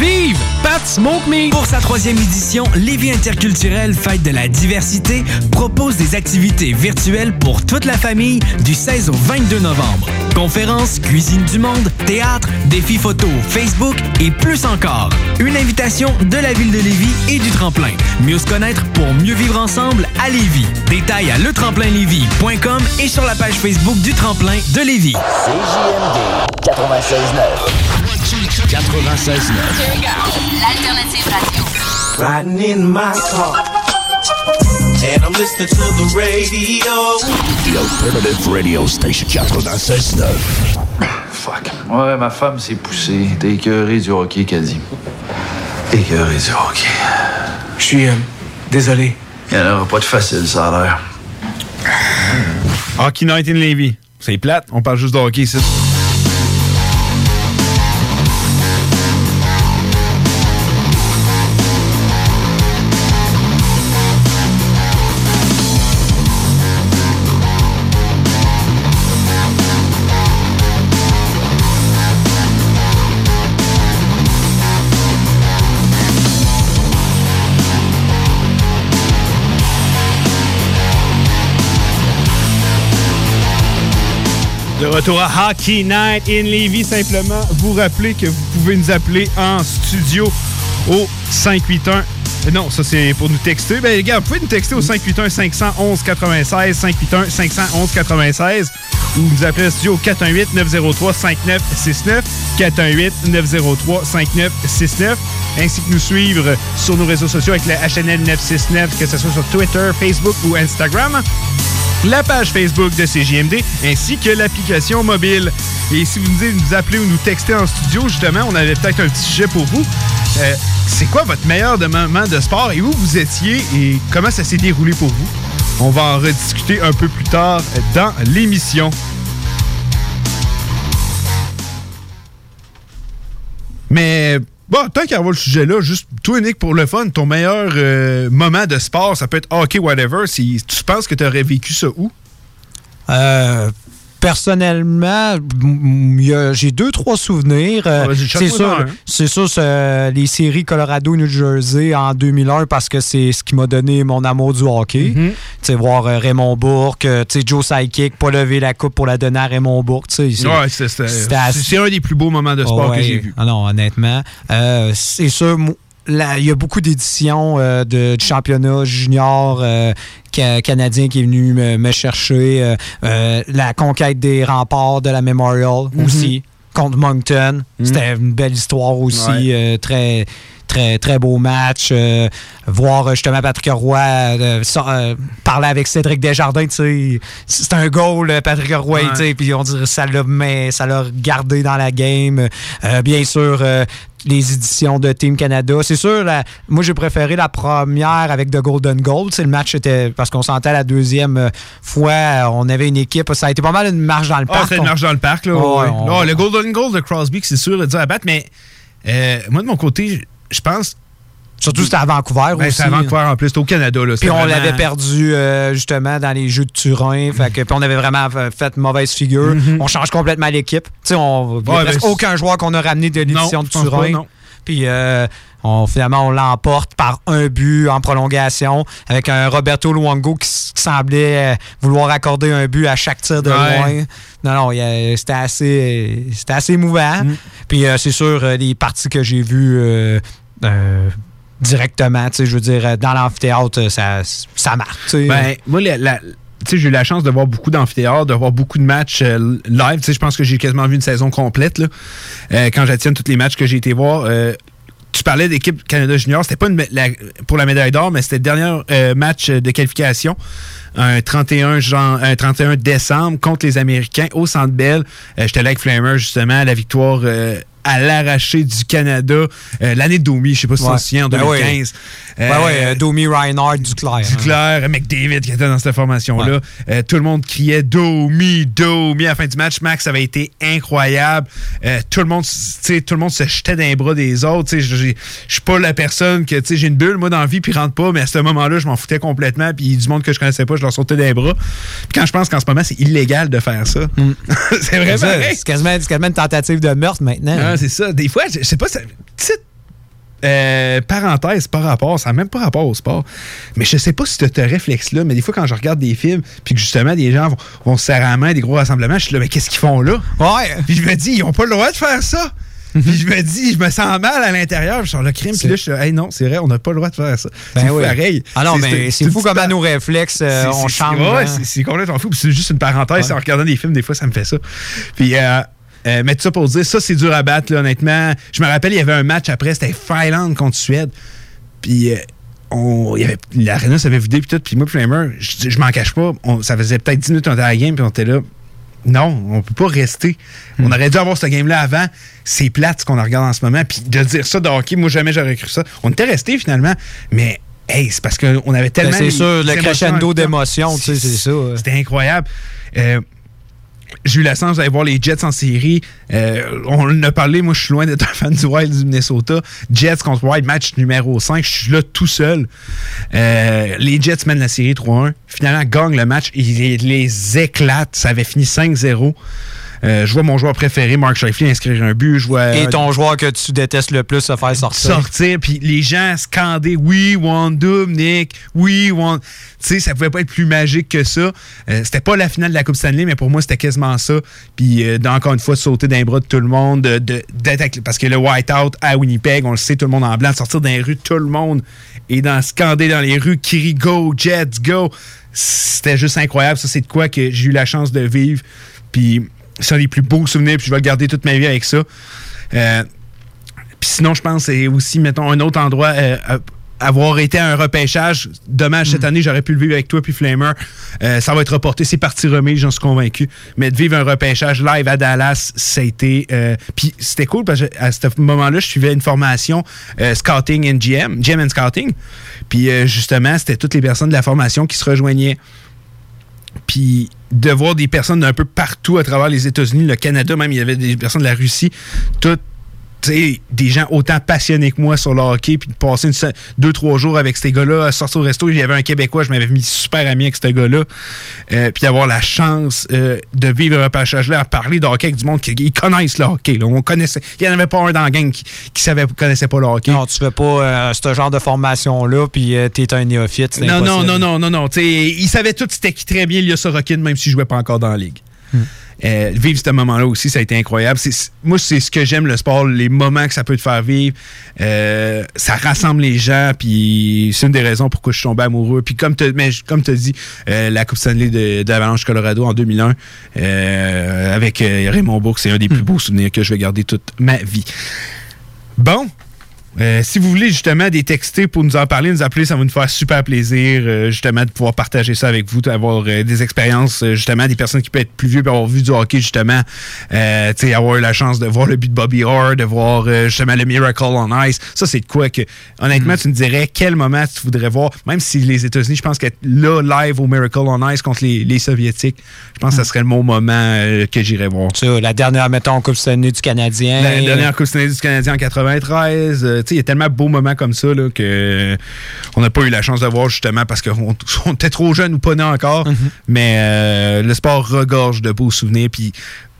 Vive Pat Smoke Meat! Pour sa troisième édition, Lévis Interculturel Fête de la diversité propose des activités virtuelles pour toute la famille du 16 au 22 novembre. Conférences, cuisine du monde, théâtre, défis photo, Facebook et plus encore. Une invitation de la ville de Lévis et du tremplin. Mieux se connaître pour mieux vivre ensemble à Lévis. Détails à letremplinlévis.com et sur la page Facebook du tremplin de Lévis. CJMD 96.9. 96.9. L'alternative radio. Riding in my car. And I'm listening to the radio. The Alternative Radio Station 96.9. Fuck. Ouais, ma femme s'est poussée. T'es écœuré du hockey, qu'elle dit. Écœuré du hockey. Je suis euh, désolé. Il n'y en aura pas de facile, ça a l'air. Hockey Night in Levy. C'est plate, on parle juste de hockey ici. Retour à Hockey Night in Levy. Simplement vous rappeler que vous pouvez nous appeler en studio au 581. Euh, Non, ça c'est pour nous texter. Ben les gars, vous pouvez nous texter au 581 511 96 581 511 96 ou nous appeler au studio au 418 903 5969 418 903 5969 ainsi que nous suivre sur nos réseaux sociaux avec la HNL 969 que ce soit sur Twitter, Facebook ou Instagram la page Facebook de CJMD ainsi que l'application mobile. Et si vous nous appeler ou nous texter en studio, justement, on avait peut-être un petit sujet pour vous. Euh, c'est quoi votre meilleur moment de sport et où vous étiez et comment ça s'est déroulé pour vous? On va en rediscuter un peu plus tard dans l'émission. Mais bon, tant qu'à avoir le sujet là, juste toi, Nick, pour le fun, ton meilleur euh, moment de sport, ça peut être hockey, whatever. Si tu penses que tu aurais vécu ça où? Euh, personnellement, j'ai deux, trois souvenirs. Euh, Vas-y, c'est sûr, c'est sûr les séries Colorado-New Jersey en 2001 parce que c'est ce qui m'a donné mon amour du hockey. Tu sais, voir euh, Raymond Bourque, euh, tu sais, Joe Sidekick, pas lever la coupe pour la donner à Raymond Bourque. Ouais, c'est- assez- un des plus beaux moments de sport Ouais. que j'ai vu. Ah non, honnêtement. Euh, c'est sûr, il y a beaucoup d'éditions euh, de, du championnat junior euh, canadien qui est venu me, me chercher. euh, euh, la conquête des remparts de la Memorial Mhm. aussi, contre Moncton. C'était une belle histoire aussi. Ouais. euh, très. Très, très beau match. euh, voir justement Patrick Roy euh, parler avec Cédric Desjardins, c'est un goal, Patrick Roy, puis on dirait que ça l'a ça l'a gardé dans la game. Bien sûr, les éditions de Team Canada. C'est sûr, la- moi j'ai préféré la première avec The Golden Gold. Le match était parce qu'on sentait la deuxième euh, fois, euh, on avait une équipe. Ça a été pas mal une marche dans le Ah, parc. c'était une On- marche dans le parc, là. Ouais. on- le Golden Goal de Crosby, c'est sûr, le dur à battre, mais euh, moi, de mon côté, je pense. Surtout c'était à Vancouver Ben, aussi. À Vancouver en plus, c'était au Canada. Là. Puis on vraiment- l'avait perdu euh, justement dans les jeux de Turin. Fait que, puis on avait vraiment fait mauvaise figure. On change complètement l'équipe. Tu sais, on- il y a Mhm. Ouais, presque ben, aucun joueur qu'on a ramené de l'édition de Turin. pas, non. Puis euh, on, finalement, on l'emporte par un but en prolongation avec un Roberto Luongo qui, semblait euh, vouloir accorder un but à chaque tir de Ouais. loin. Non, non, c'était assez, c'était assez émouvant. Mm. Puis euh, c'est sûr, les parties que j'ai vues euh, directement, je veux dire, euh, dans l'amphithéâtre, euh, ça, ça marque. Ben, moi, j'ai eu la chance de voir beaucoup d'amphithéâtres, de voir beaucoup de matchs euh, live. Je pense que j'ai quasiment vu une saison complète là, quand j'attienne tous les matchs que j'ai été voir. tu parlais d'équipe Canada Junior, c'était pas pour la médaille d'or, mais c'était le dernier match de qualification, un 31, jan- un 31 décembre contre les Américains au Centre Bell. J'étais là avec Flamer justement, la victoire à l'arraché du Canada, euh, l'année de Domi, je sais pas si tu Ouais. t'en souviens, en Ben oui. 2015. Ouais, ouais, euh, Domi Reinhardt Duclair. hein. Duclair, McDavid qui était dans cette formation-là. Euh, tout le monde criait Domi, Domi à la fin du match. Max, ça avait été incroyable. Euh, tout le monde, tout le monde se jetait dans les bras des autres. Je suis pas la personne que j'ai une bulle, moi, dans la vie, puis rentre pas, mais à ce moment-là, je m'en foutais complètement. Puis du monde que je connaissais pas, je leur sautais dans les bras. Puis quand je pense qu'en ce moment, c'est illégal de faire ça. [LAUGHS] c'est vrai, C'est quasiment, c'est quasiment une tentative de meurtre maintenant. Ah, c'est ça. Des fois, je sais pas, ça- petite euh, parenthèse par rapport, ça n'a même pas rapport au sport. Mais je sais pas si tu as ce réflexe-là, mais des fois, quand je regarde des films, puis que justement, des gens vont, vont se serrer la main, des gros rassemblements, je suis là, mais qu'est-ce qu'ils font là? Ouais. Puis je me dis, ils ont pas le droit de faire ça. puis je me dis, je me sens mal à l'intérieur, je suis le crime, puis là, je suis hey, non, c'est vrai, on n'a pas le droit de faire ça. Ben c'est oui. pareil. Ah non, mais c'est fou comment pa- nos réflexes, euh, on change. ouais, hein. c'est- complètement fou. C'est juste une parenthèse. Ouais. En regardant des films, des fois, ça me fait ça. Puis, euh, euh, mais tout ça pour dire, ça, c'est dur à battre, là, honnêtement. Je me rappelle, il y avait un match après, c'était Finlande contre Suède. Puis, euh, on, il y avait, l'aréna s'avait vidé, puis tout. Puis moi, Flamer, je, je m'en cache pas. on- ça faisait peut-être 10 minutes qu'on était à la game, puis on était là. Non, on peut pas rester. Hmm. On aurait dû avoir ce game-là avant. C'est plate ce qu'on regarde en ce moment. Puis de dire ça de hockey, moi jamais j'aurais cru ça. On était resté finalement, mais hey, c'est parce qu'on avait tellement. Ben, c'est les- sûr, le crescendo d'émotions, tu sais, c'est ça. C'était incroyable. Euh, j'ai eu la chance d'aller voir les Jets en série. Euh, on en a parlé, moi je suis loin d'être un fan du Wild du Minnesota. Jets contre Wild, match numéro 5. Je suis là tout seul. Euh, les Jets mènent la série 3-1. Finalement, gagnent le match. Ils les, éclatent. Ça avait fini 5-0. Euh, je vois mon joueur préféré, Mark Scheifele, inscrire un but. Je vois, Et ton joueur que tu détestes le plus se faire sortir. sortir, puis les gens scandaient Oui, One Nick, oui, One. Tu sais, ça pouvait pas être plus magique que ça. Euh, c'était pas la finale de la Coupe Stanley, mais pour moi, c'était quasiment ça. Puis, euh, encore une fois, de sauter d'un bras de tout le monde, de, parce que le whiteout à Winnipeg, on le sait, tout le monde en blanc, de sortir dans les rues, tout le monde et dans scander dans les rues, Kiri go, Jets go. C'était juste incroyable. Ça, c'est de quoi que j'ai eu la chance de vivre. Puis, c'est un des plus beaux souvenirs, puis je vais le garder toute ma vie avec ça. Euh, puis sinon, je pense c'est aussi, mettons, un autre endroit. euh, avoir été à un repêchage, dommage, cette année, j'aurais pu le vivre avec toi puis Flamer. Euh, ça va être reporté, c'est parti remis, j'en suis convaincu. Mais de vivre un repêchage live à Dallas, ça a été... puis c'était cool parce qu'à ce moment-là, je suivais une formation Scouting and GM, GM and Scouting. Puis justement, c'était toutes les personnes de la formation qui se rejoignaient. Puis de voir des personnes d'un peu partout à travers les États-Unis, le Canada, même il y avait des personnes de la Russie, toutes sais, des gens autant passionnés que moi sur le hockey, puis de passer une deux, trois jours avec ces gars-là, à sortir au resto, il y avait un Québécois, je m'avais mis super ami avec ce gars-là, euh, puis d'avoir la chance euh, de vivre un repêchage-là, à parler de hockey avec du monde qui ils connaissent le hockey. Là. On connaissait, il n'y en avait pas un dans la gang qui, qui savait, connaissait pas le hockey. Non, tu fais pas euh, ce genre de formation-là, puis euh, t'es un néophyte. Non, non, non, non, non, non. Tu ils savaient tous c'était qui très bien Ilya Sorokin, même s'il jouait pas encore dans la ligue. Euh, vivre ce moment-là aussi, ça a été incroyable. C'est- moi, c'est ce que j'aime, le sport, les moments que ça peut te faire vivre. Euh, ça rassemble les gens, puis c'est une des raisons pourquoi je suis tombé amoureux. Puis comme tu comme as dit, euh, la Coupe Stanley de, d'Avalanche Colorado en 2001, euh, avec Raymond Bourque, c'est un des plus beaux souvenirs que je vais garder toute ma vie. Bon, euh, si vous voulez justement des textés pour nous en parler, nous appeler, ça va nous faire super plaisir euh, justement de pouvoir partager ça avec vous, d'avoir euh, des expériences, justement, des personnes qui peuvent être plus vieux, puis avoir vu du hockey justement, tu sais, avoir eu la chance de voir le but de Bobby Orr, de voir justement le Miracle on Ice. Ça, c'est de quoi que, honnêtement, tu me dirais quel moment tu voudrais voir, même si les États-Unis, je pense qu'être là, live au Miracle on Ice contre les, les Soviétiques, je pense que ça serait le mon moment que j'irais voir. Ça, la dernière, mettons, Coupe Stanley du Canadien. La dernière Coupe Stanley du Canadien en 93. Il y a tellement de beaux moments comme ça là, que euh, on n'a pas eu la chance de voir justement parce qu'on [LAUGHS] on était trop jeunes ou pas nés encore. Mais euh, le sport regorge de beaux souvenirs. Puis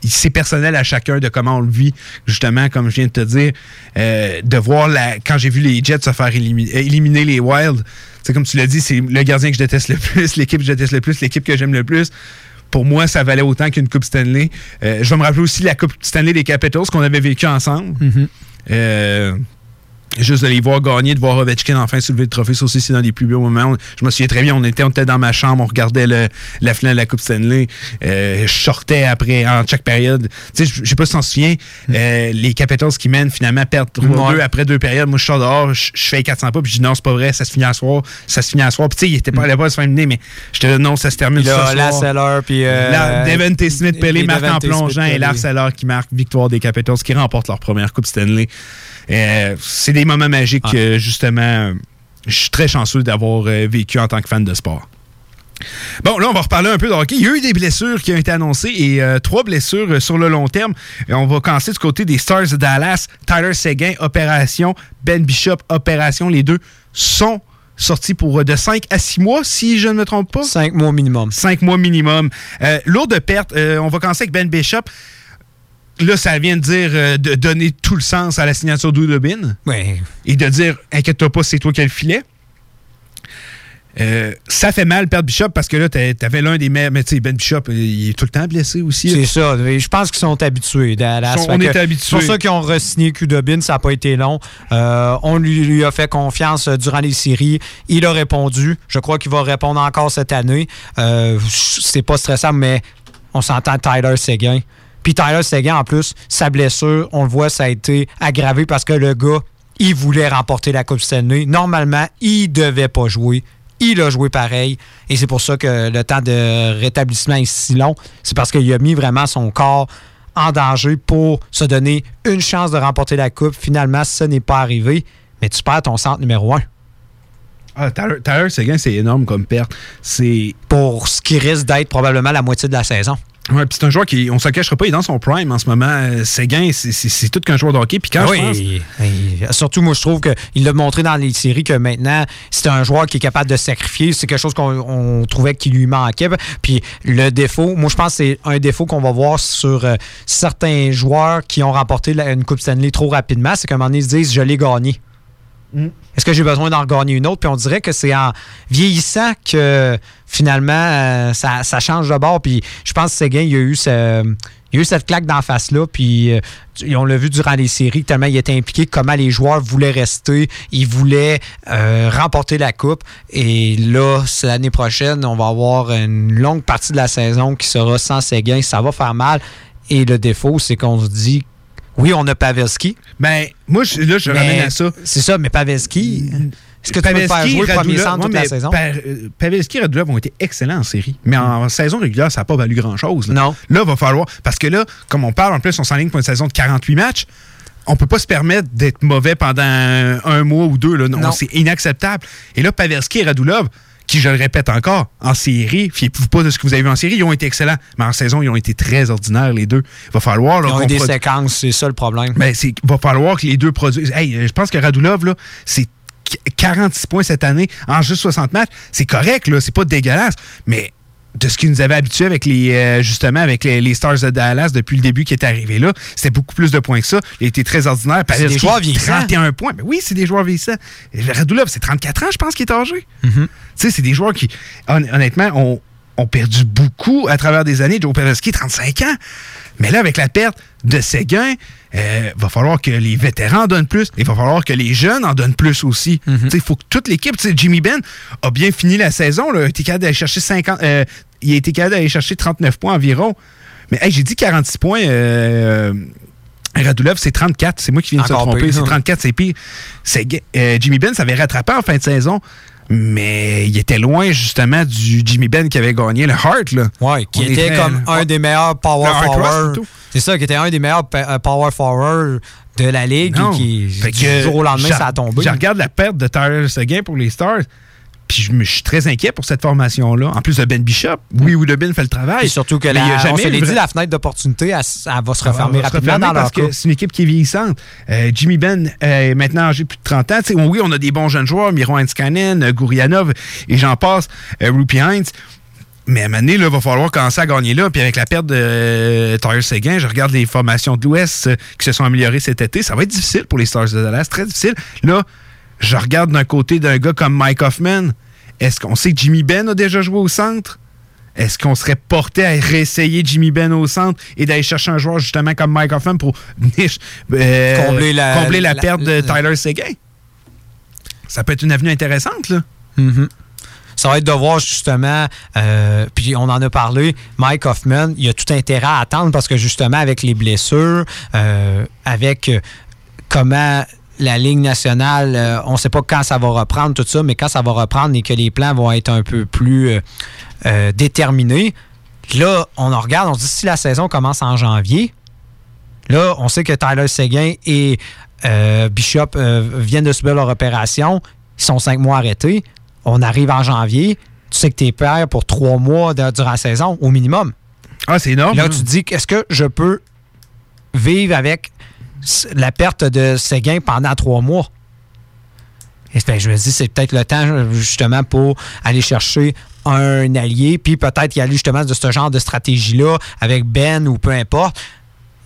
c'est personnel à chacun de comment on le vit. Justement, comme je viens de te dire, euh, de voir la, quand j'ai vu les Jets se faire élimi- éliminer les Wild. C'est comme tu l'as dit, c'est le gardien que je déteste le plus, [LAUGHS] l'équipe que je déteste le plus, l'équipe que j'aime le plus pour moi, ça valait autant qu'une Coupe Stanley. Euh, je vais me rappeler aussi la Coupe Stanley des Capitals qu'on avait vécu ensemble. Euh, Juste de les voir gagner, de voir Ovechkin enfin soulever le trophée, ça aussi, c'est dans les plus beaux moments. Je me souviens très bien, on était, on était dans ma chambre, on regardait le- la finale de la Coupe Stanley. Euh, je sortais après, en chaque période. Tu sais, je je sais pas si t'en souviens, euh, les Capitals qui mènent finalement perdent 3-2 Ouais. après deux périodes. Moi, je sors dehors, je, je fais 400 pas, puis je dis non, c'est pas vrai, ça se finit à soir, ça se finit à soir. Puis tu sais, il était pas à la base de se finir, mais j'étais là, non, ça se termine là, soir. Seller, puis. euh, Là, Devin T. Smith Pelé marque en plongeant et Lars Pelé. Eller qui marque victoire des Capitals qui remportent leur première Coupe Stanley. Euh, c'est des moments magiques Ah. que justement je suis très chanceux d'avoir euh, vécu en tant que fan de sport. Bon, là, on va reparler un peu de hockey. Il y a eu des blessures qui ont été annoncées et euh, trois blessures euh, sur le long terme. Et on va commencer du côté des Stars de Dallas. Tyler Seguin, opération. Ben Bishop, opération. Les deux sont sortis pour euh, de 5 à 6 mois, si je ne me trompe pas. 5 mois minimum. 5 mois minimum. Lourde perte. On va commencer avec Ben Bishop. Là, ça vient de dire euh, de donner tout le sens à la signature d'Oudobin. Ouais. Et de dire, inquiète-toi pas, c'est toi qui as le filet. Euh, ça fait mal perdre Bishop parce que là, t'a- t'avais l'un des meilleurs. Mais tu sais, Ben Bishop, euh, il est tout le temps blessé aussi. C'est ça. Je pense qu'ils sont habitués. Dallas. Sont- Fait on est habitués. C'est pour ça qu'ils ont re-signé Kudobin. Ça n'a pas été long. Euh, on lui, lui a fait confiance durant les séries. Il a répondu. Je crois qu'il va répondre encore cette année. Euh, c'est pas stressant, mais on s'entend Tyler Seguin. Puis Tyler Seguin, en plus, sa blessure, on le voit, ça a été aggravé parce que le gars, il voulait remporter la Coupe Stanley. Normalement, il devait pas jouer. Il a joué pareil. Et c'est pour ça que le temps de rétablissement est si long. C'est parce qu'il a mis vraiment son corps en danger pour se donner une chance de remporter la Coupe. Finalement, ce n'est pas arrivé. Mais tu perds ton centre numéro un. Ah, Tyler, Tyler Seguin, c'est énorme comme perte. C'est. Pour ce qui risque d'être probablement la moitié de la saison. Ouais, puis c'est un joueur qui, on se le cachera pas, il est dans son prime en ce moment. Euh, Séguin, c'est- tout qu'un joueur de hockey. Puis quand oui, je pense. et- et surtout, moi, je trouve qu'il l'a montré dans les séries que maintenant, c'est un joueur qui est capable de sacrifier. C'est quelque chose qu'on on trouvait qu'il lui manquait. Puis le défaut, moi, je pense que c'est un défaut qu'on va voir sur euh, certains joueurs qui ont remporté la- une Coupe Stanley trop rapidement. C'est qu'à un moment donné, ils se disent Je l'ai gagné. Est-ce que j'ai besoin d'en regagner une autre? Puis on dirait que c'est en vieillissant que finalement euh, ça, change de bord. Puis je pense que Séguin, il y a eu a eu cette claque d'en face-là, puis euh, on l'a vu durant les séries, tellement il était impliqué, comment les joueurs voulaient rester, ils voulaient euh, remporter la Coupe. Et là, c'est l'année prochaine, on va avoir une longue partie de la saison qui sera sans Séguin. Ça va faire mal. Et le défaut, c'est qu'on se dit, oui, on a Pavelski. Ben, moi, je- là, je Mais ramène à ça. C'est ça, mais Pavelski, est-ce que tu peux le faire jouer le premier centre toute ouais, la mais saison? Pa- euh, Pavelski et Radulov ont été excellents en série. Mais en saison régulière, ça n'a pas valu grand-chose. Non. Là, il va falloir. Parce que là, comme on parle, en plus, on s'enligne pour une saison de 48 matchs. On peut pas se permettre d'être mauvais pendant un, un mois ou deux. Là. Non, Non. C'est inacceptable. Et là, Pavelski et Radulov, qui, je le répète encore, en série, fiez-vous pas de ce que vous avez vu en série, ils ont été excellents. Mais en saison, ils ont été très ordinaires, les deux. Il va falloir. là, Ils ont eu des produ- séquences, c'est ça le problème. ben, c'est va falloir que les deux produisent. Hey, je pense que Radulov, là, c'est qu- 46 points cette année en juste 60 matchs. C'est correct, là, c'est pas dégueulasse. Mais de ce qui nous avait habitué avec les euh, justement avec les, les Stars de Dallas depuis le début qui est arrivé là, c'était beaucoup plus de points que ça. Il était très ordinaire. C'est des joueurs vieillissants. 31 points. Ben oui, c'est des joueurs vieillissants. Radulov, c'est 34 ans, je pense, qu'il est âgé. Mm-hmm. Tu sais, c'est des joueurs qui, hon- honnêtement, ont, ont perdu beaucoup à travers des années. Joe Pavelski, 35 ans. Mais là, avec la perte de Séguin, euh, va falloir que les vétérans en donnent plus. Il va falloir que les jeunes en donnent plus aussi. Sais, Il faut que toute l'équipe, Jimmy Ben a bien fini la saison. Là, il a été capable d'aller chercher 50, euh, il a été capable d'aller chercher 39 points environ. Mais hey, j'ai dit 46 points. euh, Radulov, c'est 34. C'est moi qui viens de se tromper. pire, C'est hein. 34, c'est pire. Euh, Jimmy Ben s'avait rattrapé en fin de saison, mais il était loin justement du Jimmy Ben qui avait gagné le Hart. Là. Ouais, qui était était- comme un des meilleurs power forward. C'est ça, qui était un des meilleurs euh, power forward de la ligue Non. et qui, du jour au lendemain, ça a tombé. Je regarde la perte de Tyler Seguin pour les Stars. Puis je, suis très inquiet pour cette formation-là. En plus de Ben Bishop. Oui, Woodobin fait le travail. Et surtout que la, a on jamais se dit, la fenêtre d'opportunité, elle, va se refermer va se rapidement refermer dans parce que c'est une équipe qui est vieillissante. Euh, Jimmy Ben euh, est maintenant âgé de plus de 30 ans. Oui, on a des bons jeunes joueurs, Miro Hanskanen, euh, Gourianov et j'en passe, euh, Rupi Heinz. Mais à un moment donné, il va falloir commencer à gagner là. Puis avec la perte de euh, Tyler Seguin, je regarde les formations de l'Ouest euh, qui se sont améliorées cet été. Ça va être difficile pour les Stars de Dallas, très difficile. Là, je regarde d'un côté d'un gars comme Mike Hoffman. Est-ce qu'on sait que Jimmy Ben a déjà joué au centre? Est-ce qu'on serait porté à réessayer Jimmy Ben au centre et d'aller chercher un joueur justement comme Mike Hoffman pour euh, Combler la- combler la la- perte de Tyler Seguin? Ça peut être une avenue intéressante, là. Mhm. Ça va être de voir justement, euh, puis on en a parlé, Mike Hoffman, il a tout intérêt à attendre parce que justement avec les blessures, euh, avec comment la Ligue nationale, euh, on ne sait pas quand ça va reprendre tout ça, mais quand ça va reprendre et que les plans vont être un peu plus euh, euh, déterminés, là, on en regarde, on se dit si la saison commence en janvier, Là, on sait que Tyler Seguin et Bishop viennent de subir leur opération. Ils sont cinq mois arrêtés. On arrive en janvier. Tu sais que tu es père pour trois mois de- durant la saison, au minimum. Ah, c'est énorme. Là, hein? tu te dis, est-ce que je peux vivre avec la perte de Seguin pendant trois mois? Et ben, je me dis, c'est peut-être le temps, justement, pour aller chercher un allié, puis peut-être y aller justement de ce genre de stratégie-là avec Ben ou peu importe.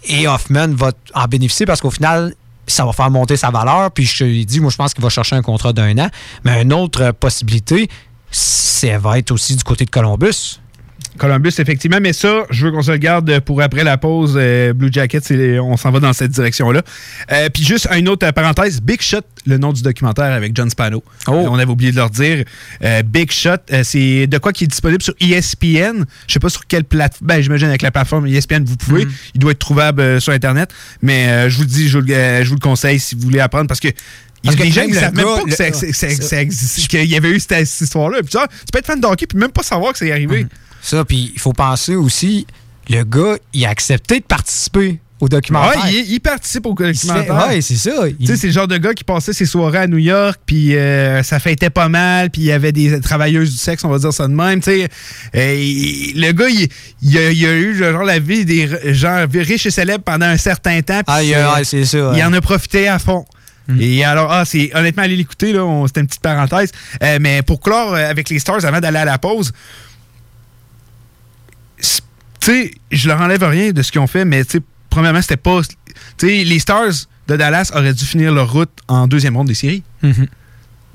Et Hoffman va en bénéficier parce qu'au final, ça va faire monter sa valeur. Puis je te l'ai dit, moi, je pense qu'il va chercher un contrat d'un an. Mais une autre possibilité, ça va être aussi du côté de Columbus. Columbus, effectivement, mais ça, je veux qu'on se le garde pour après la pause. euh, Blue Jackets, on s'en va dans cette direction-là. Euh, Puis juste une autre parenthèse, Big Shot, le nom du documentaire avec John Spano. Euh, on avait oublié de leur dire. Big Shot, c'est de quoi qui est disponible sur ESPN. Je sais pas sur quelle plateforme. Ben, j'imagine avec la plateforme ESPN, vous pouvez. Il doit être trouvable sur Internet. Mais je vous le dis, je vous le, je vous le conseille si vous voulez apprendre parce que. Parce que des gens le savent même pas qu'il y avait eu cette, histoire-là. Tu peux être fan de hockey puis même pas savoir que c'est arrivé. Ça, puis il faut penser aussi, le gars, il a accepté de participer au documentaire. Ouais, il, il participe au documentaire. ouais, c'est ça. Tu sais, c'est le genre de gars qui passait ses soirées à New York, puis euh, ça fêtait pas mal, puis il y avait des travailleuses du sexe, on va dire ça de même. Tu sais, Euh, le gars, il, il a, il a eu genre la vie des gens riches et célèbres pendant un certain temps. Ah, c'est ça, Il en a profité à fond. Et alors, ah, c'est honnêtement, allez l'écouter, là, c'était une petite parenthèse. Euh, mais pour clore euh, avec les Stars avant d'aller à la pause, sais, je leur enlève rien de ce qu'ils ont fait, mais tu sais, premièrement, c'était pas. Tu sais, les Stars de Dallas auraient dû finir leur route en deuxième ronde des séries.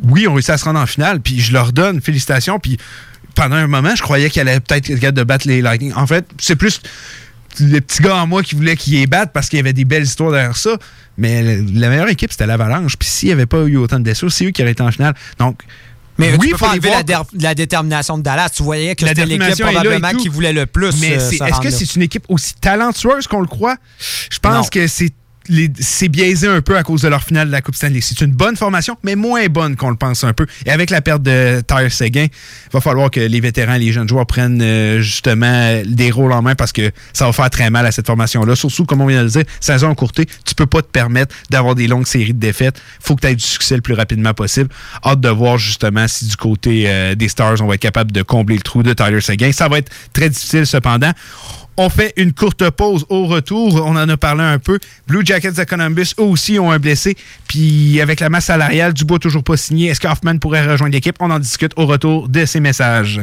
Oui, on réussi à se rendre en finale, puis je leur donne félicitations, puis pendant un moment, je croyais qu'ils allaient peut-être être de battre les Lightning. En fait, c'est plus les petits gars en moi qui voulaient qu'ils les battent parce qu'il y avait des belles histoires derrière ça, mais la meilleure équipe, c'était l'Avalanche, puis s'il n'y avait pas eu autant de blessures, c'est eux qui auraient été en finale. Donc, Mais oui, tu peux faut pas les enlever voir la, dé- la détermination de Dallas. Tu voyais que c'était l'équipe probablement qui voulait le plus. Mais euh, est-ce que c'est une équipe aussi talentueuse qu'on le croit? Je pense Non. que c'est c'est biaisé un peu à cause de leur finale de la Coupe Stanley. C'est une bonne formation, mais moins bonne qu'on le pense un peu. Et avec la perte de Tyre Seguin, il va falloir que les vétérans et les jeunes joueurs prennent euh, justement des rôles en main parce que ça va faire très mal à cette formation-là. Surtout, comme on vient de le dire, saison encourtée, tu peux pas te permettre d'avoir des longues séries de défaites. faut que tu aies du succès le plus rapidement possible. Hâte de voir justement si du côté euh, des Stars, on va être capable de combler le trou de Tyler Seguin. Ça va être très difficile cependant. On fait une courte pause au retour. On en a parlé un peu. Blue Jackets de Columbus, eux aussi, ont un blessé. Puis avec la masse salariale, Dubois toujours pas signé. Est-ce qu'Hoffman pourrait rejoindre l'équipe? On en discute au retour de ces messages.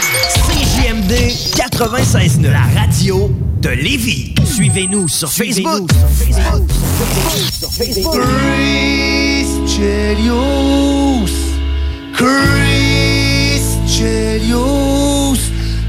CJMD 96.9, la radio de Lévis. Suivez-nous sur Facebook. Chris Chelios. Chris Chelios.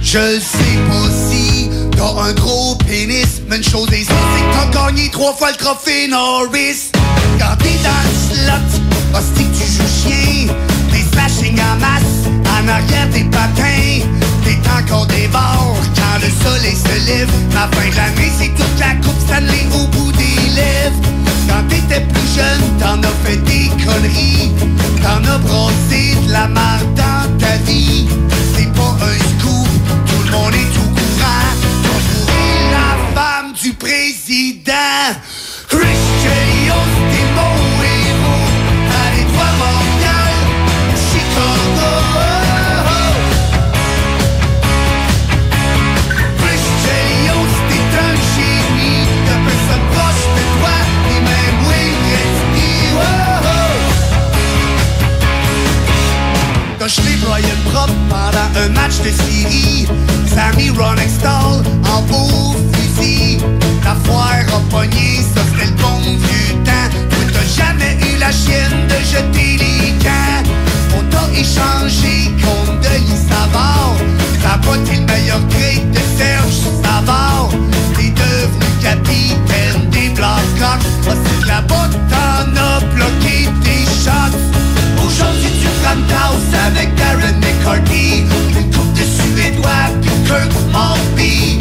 Je le sais pas si t'as un gros pénis, mais une chose est sûre, c'est que t'as gagné trois fois le trophée Norris. Quand t'es dans le slot, hostie tu joues chien, des slashing en masse, arrière des patins, t'es encore des bords quand le soleil se lève. La fin de c'est toute la coupe Stanley au bout des lèvres. Quand t'étais plus jeune, t'en as fait des conneries, t'en as brassé de la marde dans ta vie. C'est pas un scoop, tout le monde est au courant. Fourré la femme du président. Pendant un match de série Sammy Ronextall en beau fusil La foire a pogné, ça c'était le bon vieux temps. T'as jamais eu la chienne de jeter les camps On t'a échangé contre Denis Savard. T'as été le meilleur grade de Serge Savard. T'es devenu capitaine des Blackhawks Ah c'est que là-bas House avec Darren McCarthy Une coupe de Suédois puis Kirk Maltby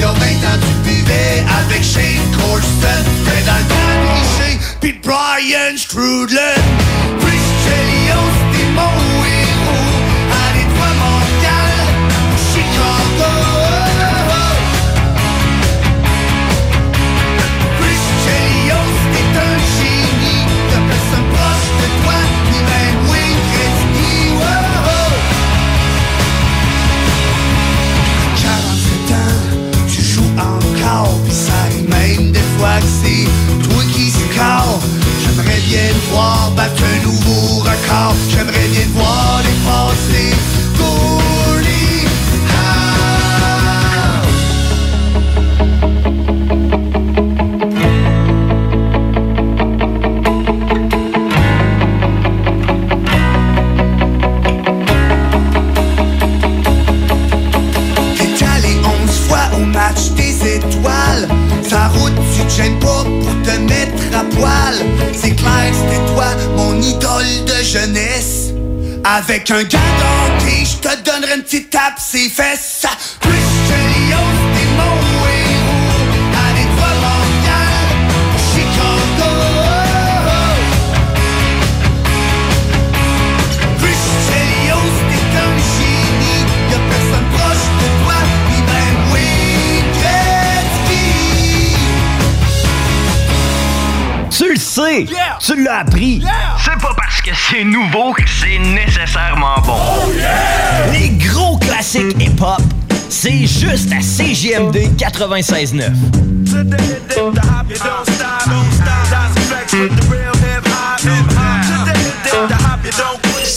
Y'a 20 ans tu buvais avec Shane Corson T'es puis Brian Strudlin. Chelios toi qui score J'aimerais bien te voir battre un nouveau record. J'aimerais bien te voir dépasser Goalie Howe. T'es allé onze fois au match des étoiles gêne pas pour te mettre à poil. C'est clair, c'était toi, mon idole de jeunesse. Avec un gars je te donnerai une petite tape ses fesses. Christian Leos, Tu le sais! Tu l'as appris! C'est pas parce que c'est nouveau que c'est nécessairement bon. Les gros classiques hip-hop, c'est juste à CJMD 96.9.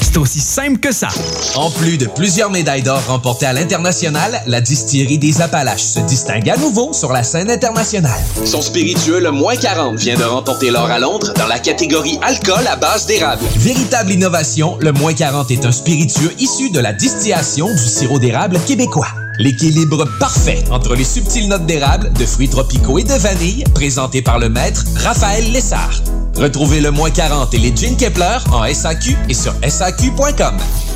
C'est aussi simple que ça. En plus de plusieurs médailles d'or remportées à l'international, la distillerie des Appalaches se distingue à nouveau sur la scène internationale. Son spiritueux, le moins 40, vient de remporter l'or à Londres dans la catégorie alcool à base d'érable. Véritable innovation, le moins 40 est un spiritueux issu de la distillation du sirop d'érable québécois. L'équilibre parfait entre les subtiles notes d'érable, de fruits tropicaux et de vanille, présenté par le maître Raphaël Lessard. Retrouvez le moins 40 et les Gin Kepler en SAQ et sur SAQ.com.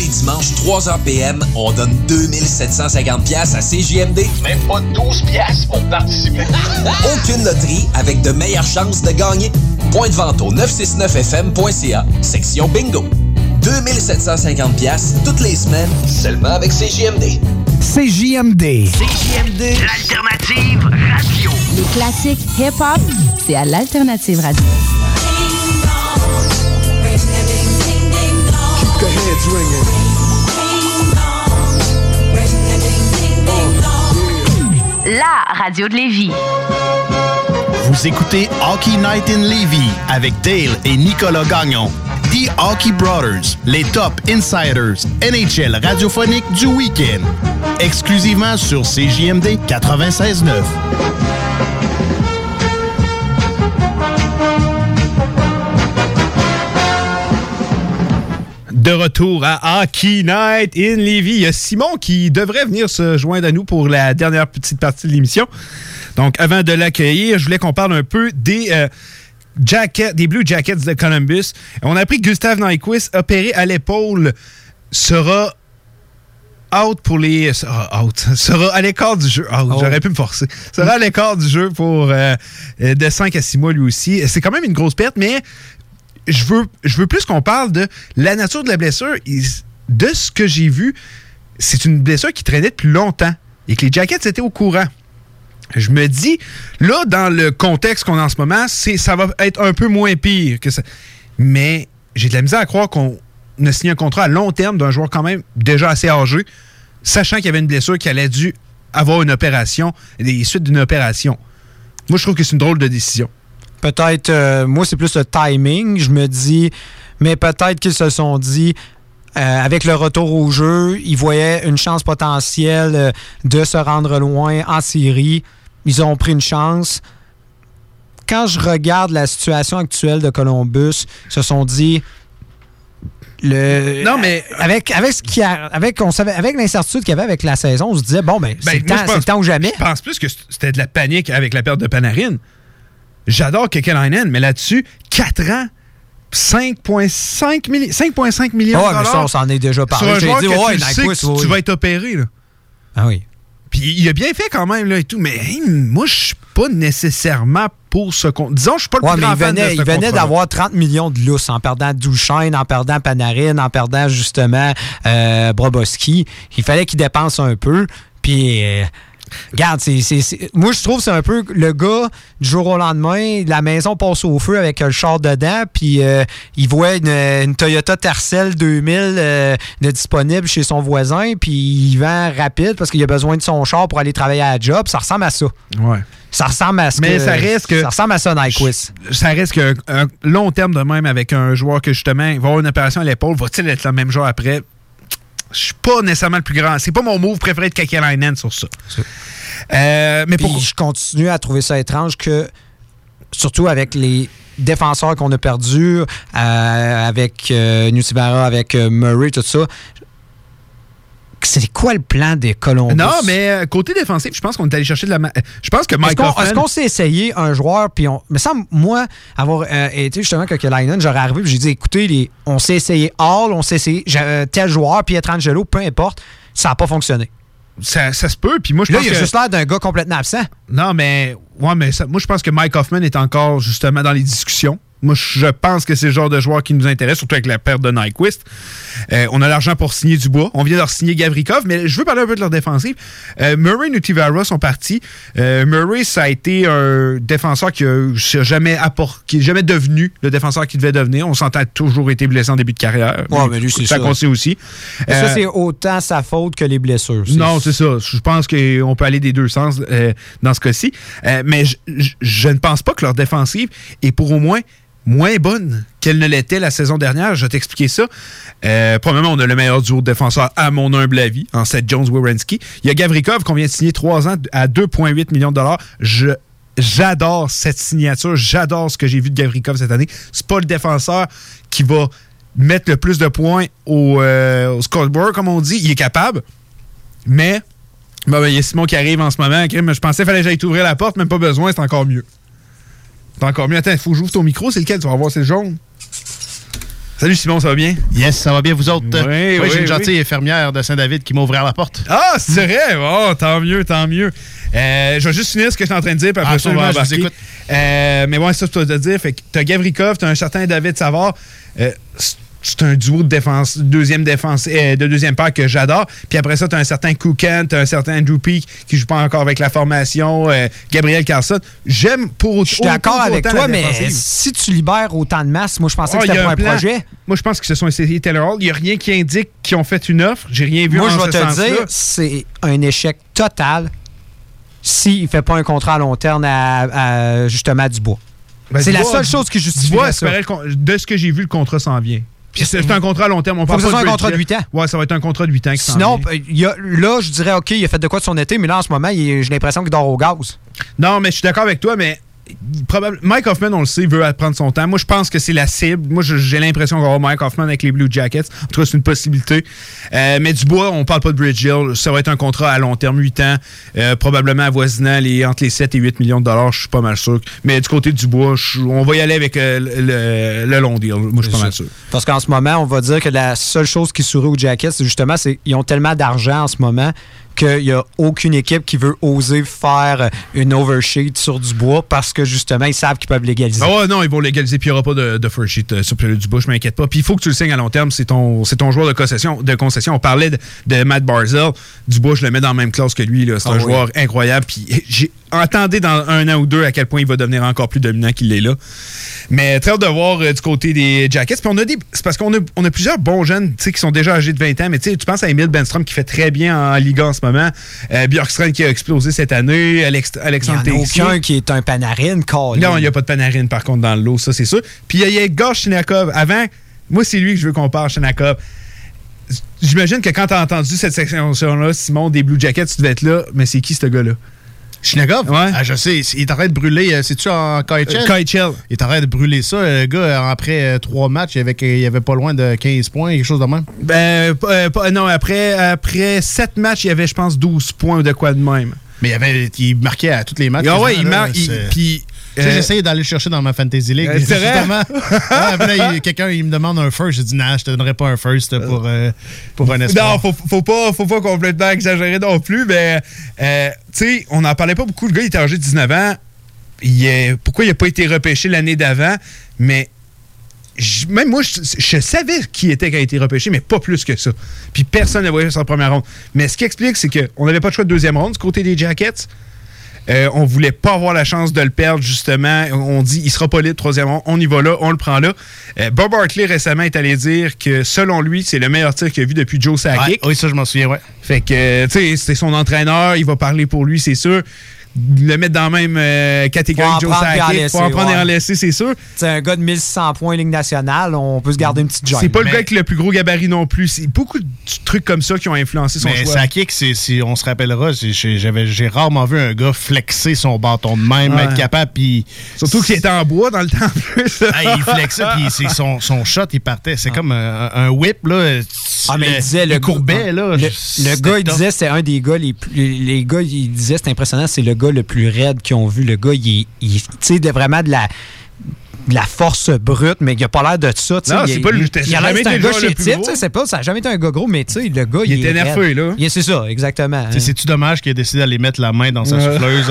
les dimanches, 3h PM, on donne 2750 pièces à CJMD. Même pas 12 piastres pour participer. [LAUGHS] Aucune loterie avec de meilleures chances de gagner. Point de vente au 969fm.ca, section bingo. 2750 pièces toutes les semaines, seulement avec CJMD. CJMD. CJMD, l'alternative radio. Les classiques hip-hop, c'est à l'Alternative Radio. Heads ringing. La radio de Lévis. Vous écoutez Hockey Night in Levy avec Dale et Nicolas Gagnon. The Hockey Brothers, les top insiders NHL radiophonique du week-end. Exclusivement sur CJMD 96.9. De retour à Hockey Night in Levy. Il y a Simon qui devrait venir se joindre à nous pour la dernière petite partie de l'émission. Donc, avant de l'accueillir, je voulais qu'on parle un peu des, euh, jackets, des Blue Jackets de Columbus. On a appris que Gustave Nyquist, opéré à l'épaule, sera out pour les. Sera out. [LAUGHS] Sera à l'écart du jeu. Out, J'aurais pu me forcer. Sera à l'écart du jeu pour euh, euh, de 5 à 6 mois lui aussi. C'est quand même une grosse perte, mais je veux, plus qu'on parle de la nature de la blessure. De ce que j'ai vu, c'est une blessure qui traînait depuis longtemps et que les Jackets étaient au courant. Je me dis, là, dans le contexte qu'on a en ce moment, ça va être un peu moins pire que ça. Mais j'ai de la misère à croire qu'on a signé un contrat à long terme d'un joueur quand même déjà assez âgé, sachant qu'il y avait une blessure qui allait dû avoir une opération, des suites d'une opération. Moi, je trouve que c'est une drôle de décision. Peut-être, euh, moi, c'est plus le timing. Je me dis, mais peut-être qu'ils se sont dit, euh, avec le retour au jeu, ils voyaient une chance potentielle euh, de se rendre loin en série. Ils ont pris une chance. quand je regarde la situation actuelle de Columbus, ils se sont dit. Le, Non, mais- Avec, avec, ce qui a- avec, on savait, avec l'incertitude qu'il y avait avec la saison, on se disait, bon, ben, c'est Ben, c'est le temps ou jamais. Je pense plus que c'était de la panique avec la perte de Panarin. J'adore Kekalainen, mais là-dessus, 4 ans, 5,5 milli- 5,5 millions Ah ouais, de mais ça, on s'en est déjà parlé. Joueur dit, ouais, tu sais que tu vas être opéré. Là. Ah oui. Puis il a bien fait quand même là, et tout, mais hey, moi, je suis pas nécessairement pour ce compte. Disons, je suis pas le Ouais, plus mais grand il fan de venait, ce il venait contrat-là. d'avoir 30 millions de lousses en perdant Duchesne, en perdant Panarin, en perdant justement euh, Broboski. Il fallait qu'il dépense un peu. Puis, euh, regarde, c'est, moi, je trouve que c'est un peu le gars, du jour au lendemain, la maison passe au feu avec le char dedans. Puis, euh, il voit une, une Toyota Tercel 2000 euh, de disponible chez son voisin. Puis, il vend rapide parce qu'il a besoin de son char pour aller travailler à la job. Ça ressemble à ça. Ouais. Ça ressemble à ce Mais que- ça reste que- Ça ressemble à ça, Nyquist. Ça reste qu'un un long terme de même avec un joueur que justement, il va avoir une opération à l'épaule, va-t-il être le même joueur après? Je suis pas nécessairement le plus grand. C'est pas mon move préféré de Kakelainen sur ça. Euh, mais je continue à trouver ça étrange que, surtout avec les défenseurs qu'on a perdus, euh, avec euh, Nutivara, avec euh, Murray, tout ça, c'est quoi le plan des Columbus? Non, mais euh, côté défensif, je pense qu'on est allé chercher de la. ma- Je pense que Est-ce Mike qu'on, est-ce qu'on s'est essayé un joueur, puis on. Mais ça, moi, avoir euh, été justement avec Kekalainen, j'aurais arrivé, puis j'ai dit écoutez, les- on s'est essayé Hall, on s'est essayé euh, tel joueur, Pietrangelo, peu importe, ça n'a pas fonctionné. Ça, ça se peut, puis moi, je Là, pense il a que- juste l'air d'un gars complètement absent. Non, mais. Ouais, mais ça- moi, je pense que Mike Hoffman est encore justement dans les discussions. Moi, je pense que c'est le genre de joueur qui nous intéresse, surtout avec la perte de Nyquist. Euh, on a l'argent pour signer Dubois. On vient de signer Gavrikov, mais je veux parler un peu de leur défensive. Euh, Murray et Nutivara sont partis. Euh, Murray, ça a été un défenseur qui a jamais qui jamais devenu le défenseur qu'il devait devenir. On s'entend toujours été blessé en début de carrière. Ouais, mais lui, c'est ça. qu'on sait aussi. Ça, c'est autant sa faute que les blessures. Non, c'est ça. Je pense qu'on peut aller des deux sens dans ce cas-ci. Mais je ne pense pas que leur défensive est pour au moins moins bonne qu'elle ne l'était la saison dernière. Je vais t'expliquer ça. Euh, premièrement, on a le meilleur duo de défenseurs à mon humble avis, en Seth Jones-Wierenski. Il y a Gavrikov qu'on vient de signer 3 ans à 2,8 millions de dollars. J'adore cette signature. J'adore ce que j'ai vu de Gavrikov cette année. C'est pas le défenseur qui va mettre le plus de points au, euh, scoreboard, comme on dit. Il est capable. Mais ben, il y a Simon qui arrive en ce moment. Je pensais qu'il fallait que j'aille t'ouvrir la porte, même pas besoin, c'est encore mieux. C'est encore mieux. Attends, il faut que j'ouvre ton micro, c'est lequel? Tu vas voir, c'est le jaune. Salut Simon, ça va bien? Yes, ça va bien, vous autres? Oui, Oui, oui, j'ai une oui. gentille infirmière de Saint-David qui m'a ouvert la porte. Ah, c'est vrai? Oh, tant mieux, tant mieux. Euh, je vais juste finir ce que je suis en train de dire, puis après ça, on va Absolument, je vous embarquer. Euh, mais ouais, ça, je dois te dire. Fait que t'as Gavrikov, t'as un certain David Savard. Euh, c'est- un duo de défense, deuxième défense, euh, de deuxième paire que j'adore. Puis après ça, t'as un certain Koukan, t'as un certain Andrew Peak qui joue pas encore avec la formation, euh, Gabriel Carlson. J'aime pour Je suis d'accord autant- avec autant toi, mais si tu libères autant de masse, moi, je pensais Oh, que y c'était a pour un, plan. projet. Moi, je pense qu'ils se sont essayés Taylor Hall. Il n'y a rien qui indique qu'ils ont fait une offre. J'ai rien vu Moi, en je vais te dire, c'est un échec total s'il ne fait pas un contrat à long terme à, à, justement Dubois. Ben, c'est la Dubois- seul chose qui justifie Dubois, ça. de ce que j'ai vu, le contrat s'en vient. C'est un contrat à long terme. On Faut que ce soit un contrat de budget. 8 ans. Ouais, ça va être un contrat de 8 ans Sinon, y a- là, je dirais, OK, il a fait de quoi de son été, mais là, en ce moment, j'ai l'impression qu'il dort au gaz. Non, mais je suis d'accord avec toi, mais probable- Mike Hoffman, on le sait, veut prendre son temps. Moi, je pense que c'est la cible. Moi, j'ai l'impression qu'on va avoir Mike Hoffman avec les Blue Jackets. En tout cas, c'est une possibilité. Euh, mais Dubois, on parle pas de Bridge Hill. Ça va être un contrat à long terme, 8 ans, euh, probablement avoisinant les, entre les 7 et 8 millions de dollars, je suis pas mal sûr. Mais du côté de Dubois, on va y aller avec euh, le, le long deal. Moi, je suis pas mal sûr. Parce qu'en ce moment, on va dire que la seule chose qui sourit aux Jackets, c'est justement, c'est qu'ils ont tellement d'argent en ce moment qu'il n'y a aucune équipe qui veut oser faire une oversheet sur Dubois parce que justement, ils savent qu'ils peuvent légaliser. Ouais, non, ils vont légaliser, puis il n'y aura pas de, de first sheet euh, sur le Dubois, je m'inquiète pas. Puis il faut que tu le signes à long terme, c'est ton, ton joueur de concession, de concession. On parlait de, de Matt Barzell. Dubois, je le mets dans la même classe que lui. C'est Ah un oui. joueur incroyable. Puis j'ai entendez dans un an ou deux à quel point il va devenir encore plus dominant qu'il l'est là. Mais très hâte de voir euh, du côté des Jackets. Puis on a des. C'est parce qu'on a, on a plusieurs bons jeunes tu sais, qui sont déjà âgés de 20 ans. Mais tu penses à Emile Benstrom qui fait très bien en Liga en ce moment. Euh, Bjorkstrand qui a explosé cette année. Alex, Il n'y en Alexandre a aucun qui est un panarine, Colin. Non, il n'y a pas de panarine par contre dans l'eau, ça c'est sûr. Puis il y a Igor Shinakov. Avant, moi c'est lui que je veux qu'on parle, Shinakov. J'imagine que quand tu as entendu cette section-là, Simon, des Blue Jackets, tu devais être là, mais c'est qui ce gars-là? Shinagov? Ouais. Ah, je sais. Il est en train de brûler. euh, C'est-tu en KHL? Euh, KHL. Il est en train de brûler ça. Le gars, euh, après trois matchs, il avait, il avait pas loin de 15 points, quelque chose de même. Ben, pas- euh, pas- non, après, après 7 matchs, il y avait, je pense, 12 points ou de quoi de même. Mais il, avait, il marquait à tous les matchs. Ah ouais, il marque. Puis. Tu sais, euh, J'essayais d'aller le chercher dans ma Fantasy League. Euh, c'est justement. [LAUGHS] Ouais, quelqu'un il me demande un first. J'ai dit, non, je te donnerai pas un first pour, euh, pour un espoir. Non, faut, faut pas, faut pas complètement exagérer non plus, mais euh, tu sais, on n'en parlait pas beaucoup. Le gars, il était âgé de 19 ans. Il est- pourquoi il n'a pas été repêché l'année d'avant? Mais même moi, je, je savais qui était quand il a été repêché, mais pas plus que ça. Puis personne ne voyait sa première ronde. Mais ce qui explique, c'est qu'on n'avait pas de choix de deuxième ronde du côté des Jackets. Euh, on voulait pas avoir la chance de le perdre, justement. On dit, il sera pas libre, troisième. On y va là, on le prend là. Euh, Bob Hartley, récemment, est allé dire que, selon lui, c'est le meilleur tir qu'il a vu depuis Joe Sakic. Ouais, oui, ça, je m'en souviens, ouais. Fait que, tu sais, c'est son entraîneur, il va parler pour lui, c'est sûr. Le mettre dans la même euh, catégorie Faut en que Joe prendre et en Sakic, laisser, faut en prendre et en laisser, c'est sûr. C'est un gars de 1600 points Ligue nationale, on peut se garder une petite joint. C'est pas le gars avec le plus gros gabarit non plus. C'est beaucoup de trucs comme ça qui ont influencé son Mais choix. Sakic, c'est- si on se rappellera, j'ai j'avais- j'ai rarement vu un gars flexer son bâton de même, Ouais. être capable, puis... Surtout qu'il était en bois dans le temps plus. [LAUGHS] Ah, il flexait, puis c'est son, son shot, il partait. C'est comme un, un whip, là. Ah, mais il disait le, courbet, là. Le, le gars, il top. disait, c'est un des gars les plus. Les gars, il disait, c'est impressionnant, c'est le gars le plus raide qu'ils ont vu. Le gars, il, il- vraiment de la. De la force brute, mais il a pas l'air de ça. Non, c'est pas le- il, ça a il a l'air jamais d'être un gars chétif, c'est pas, ça n'a jamais été un gars gros, mais tu sais, le gars, Il il, était est raide. là. C'est ça, exactement. C'est-tu dommage qu'il ait décidé d'aller mettre la main dans sa souffleuse? [LAUGHS]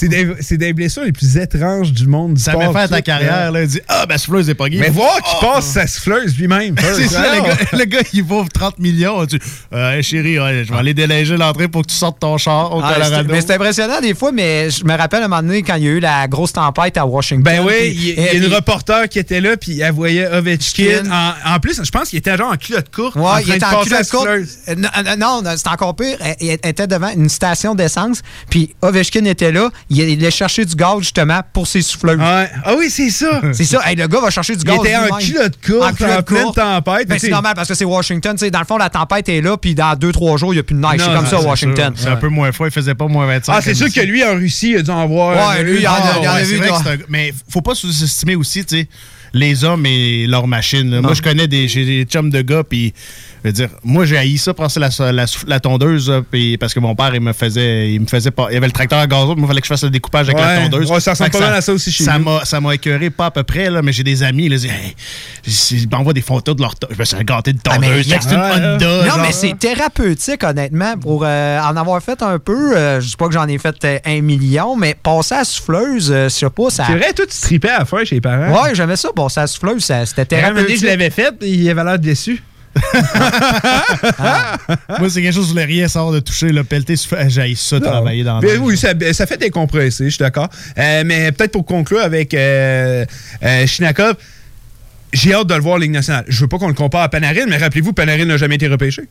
C'est des, c'est des blessures les plus étranges du monde du Ça sport. fin à ta carrière, là. Il dit Ah, ben, la souffleuse n'est pas guide. Mais voir qu'il passe sa souffleuse lui-même. [LAUGHS] C'est ça, le Ah. gars, le gars, il vaut 30 millions. Tu euh, Hey, chérie, ouais, je vais aller déléger l'entrée pour que tu sortes ton char au Ah, Colorado. mais c'est impressionnant des fois, mais je me rappelle un moment donné quand il y a eu la grosse tempête à Washington. Ben oui, il y, il y a une reporter qui était là, puis elle voyait Ovechkin. En, en plus, je pense qu'il était genre en culotte courte. en Ouais, train il de était en culotte courte. Euh, Non, euh, non, non, c'est encore pire. Elle, elle était devant une station d'essence, puis Ovechkin était là. Il allait chercher du gaz, justement, pour ses souffleuses. Ah oui, c'est ça. [LAUGHS] C'est ça. Hey, le gars va chercher du Il gaz. était en culotte courte, en pleine tempête, Ben, mais c'est normal parce que c'est Washington. tu sais, dans le fond, la tempête est là, puis dans 2-3 jours, il n'y a plus de neige. C'est comme ça, Washington. C'est un peu moins froid, il faisait pas moins 25. Ah, c'est sûr que lui, en Russie, il a dû en voir. Ouais, lui, il en a- il en vu, Mais faut pas sous-estimer aussi, tu sais, les hommes et leurs machines. Moi, je connais des, j'ai des chums de gars, puis je veux dire, moi, j'ai haï ça, passer la, la, la tondeuse, puis parce que mon père, il me faisait, il me faisait pas, il y avait le tracteur à gazon, il fallait que je fasse le découpage avec la tondeuse. ouais, ça ressemble pas mal à ça aussi chez ça m'a, ça m'a écœuré, pas à peu près, là, mais j'ai des amis, là, ils disent, hey, ils m'envoient des photos de leur tondeuse. Je me suis gâté de Ah, tondeuse. c'est une Honda. Non, genre. mais c'est thérapeutique, honnêtement, pour euh, en avoir fait un peu. euh, je dis pas que j'en ai fait euh, un million, mais passer à la souffleuse, euh, je sais pas, ça. C'est vrai, toi, tu tripais à la fin chez les parents. Ouais, j'aimais ça, passer à souffleuse, c'était thérapeutique. je l'avais fait, il avait l'air déçu. Moi, c'est quelque chose que je voulais rien savoir de toucher. Le pelleté, j'ai ça travailler dans la oui, ça, ça fait décompresser, je suis d'accord. Euh, mais peut-être pour conclure avec euh, euh, Shinakov, j'ai hâte de le voir en Ligue nationale. Je veux pas qu'on le compare à Panarin, mais rappelez-vous, Panarin n'a jamais été repêché.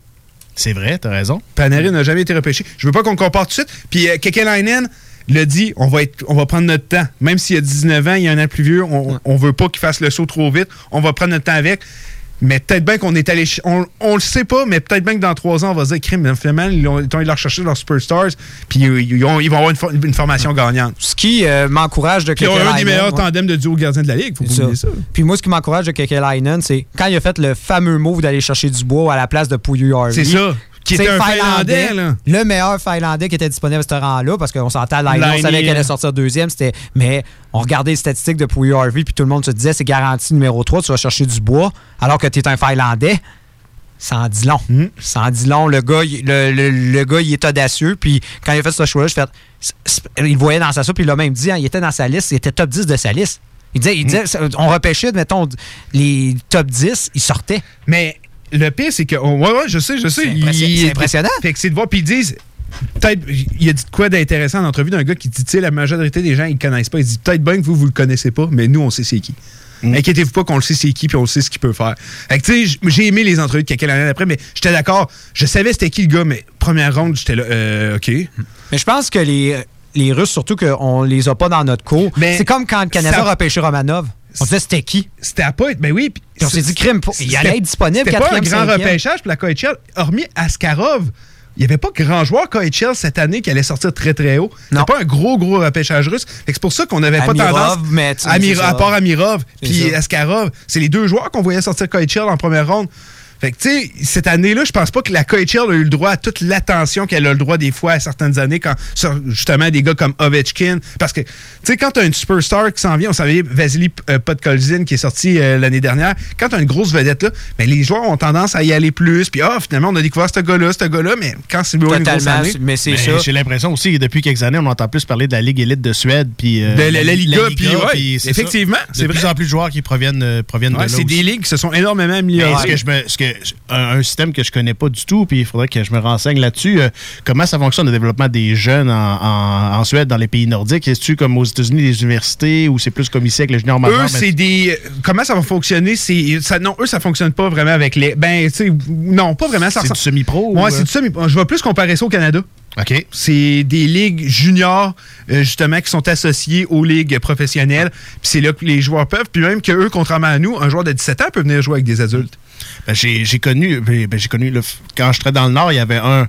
C'est vrai, t'as raison. Panarin n'a jamais été repêché. Je veux pas qu'on le compare tout de suite. Puis euh, Kekelainen le dit, on va, être, on va prendre notre temps. Même s'il a 19 ans, il y a un an plus vieux, on, on veut pas qu'il fasse le saut trop vite. On va prendre notre temps avec. Mais peut-être bien qu'on est allé. On, on le sait pas, mais peut-être bien que dans trois ans, on va se dire, crime, finalement, ils ont, allé leur chercher leurs superstars, puis ils, ils ont- ils vont avoir une, for- une formation gagnante. Ce qui euh, m'encourage de ils ont un des meilleurs ouais. tandems de duo gardien de la Ligue, faut pas C'est oublier ça. ça. Puis moi, ce qui m'encourage de Kekalainen, c'est quand il a fait le fameux move d'aller chercher du bois à la place de Pouilly Harvey. C'est ça. Qui un Finlandais, là. Le meilleur Finlandais qui était disponible à ce rang-là, parce qu'on s'entend, on savait qu'elle allait sortir deuxième. C'était, mais on regardait les statistiques de Pouilly Harvey, puis tout le monde se disait c'est garanti numéro 3, tu vas chercher du bois, alors que tu es un Finlandais. Ça en dit long. Hmm. Ça en dit long. Le gars, il, le, le- le gars, il est audacieux. Puis quand il a fait ce choix-là, je fais. Il voyait dans sa soupe, puis il l'a même dit, hein, il était dans sa liste, il était top 10 de sa liste. Il disait, il Hmm. disait ça- on repêchait, mettons, les top 10, il sortait. Mais le pire, c'est que. oh, ouais, ouais, je sais, je sais. C'est impressionnant. Fait que c'est de voir, puis ils disent. Peut-être, il a dit quoi d'intéressant en entrevue d'un gars qui dit, tu sais, la majorité des gens, ils le connaissent pas. Il dit, peut-être bien que vous, vous le connaissez pas, mais nous, on sait c'est qui. Inquiétez-vous pas qu'on le sait c'est qui, puis on sait ce qu'il peut faire. Fait que, tu sais, j'ai aimé les entrevues de quelqu'un l'année après, mais j'étais d'accord. Je savais c'était qui le gars, mais première ronde, j'étais là, euh, OK. Mais je pense que les, les Russes, surtout qu'on les a pas dans notre cours, c'est comme quand le Canadien ça- a repêché Romanov. On disait c'était qui? C'était à pas être. Ben oui. puis on s'est dit crime. Il allait être disponible C'était pas un grand repêchage pour la KHL, hormis Askarov, il n'y avait pas grand joueur KHL cette année qui allait sortir très très haut. C'était pas un gros gros repêchage russe. C'est pour ça qu'on n'avait pas tendance. mais à part Amirov puis. Askarov, c'est les deux joueurs qu'on voyait sortir KHL en première ronde. Fait que, tu sais, cette année-là, je pense pas que la KHL a eu le droit à toute l'attention qu'elle a le droit des fois à certaines années quand, sur, justement, des gars comme Ovechkin. Parce que, tu sais, quand t'as une superstar qui s'en vient, on savait Vasily euh, Podkolzin qui est sorti euh, l'année dernière, quand t'as une grosse vedette là, ben, les joueurs ont tendance à y aller plus. Puis, ah, finalement, on a découvert ce gars-là, ce gars-là, mais quand c'est une grosse Totalement, année. mais c'est Mais ça. J'ai l'impression aussi que depuis quelques années, on entend plus parler de la Ligue élite de Suède. Puis, euh, De la- la Liga, puis ouais, c'est effectivement, c'est De plus vrai. en plus de joueurs qui proviennent, euh, proviennent Ouais, de là. c'est des ligues qui se sont énormément Mais améliorées. ce que je me, ce que, un, un système que je connais pas du tout, puis il faudrait que je me renseigne là-dessus. euh, comment ça fonctionne le développement des jeunes en, en- en Suède, dans les pays nordiques? Est-ce comme aux États-Unis, les universités, ou c'est plus comme ici avec le junior majeur? Eux, c'est des. Comment ça va fonctionner? C'est. Ça, non, eux, ça fonctionne pas vraiment avec les. Ben, tu sais, non, pas vraiment. C'est du semi-pro? Ouais, ou, c'est euh? du semi Je vais plus comparer ça au Canada. OK. C'est des ligues juniors, euh, justement, qui sont associées aux ligues professionnelles. Puis c'est là que les joueurs peuvent. Puis même que eux, contrairement à nous, un joueur de 17 ans peut venir jouer avec des adultes. Ben, j'ai connu, ben, ben, j'ai connu là, quand je travaillais dans le Nord, il y avait un,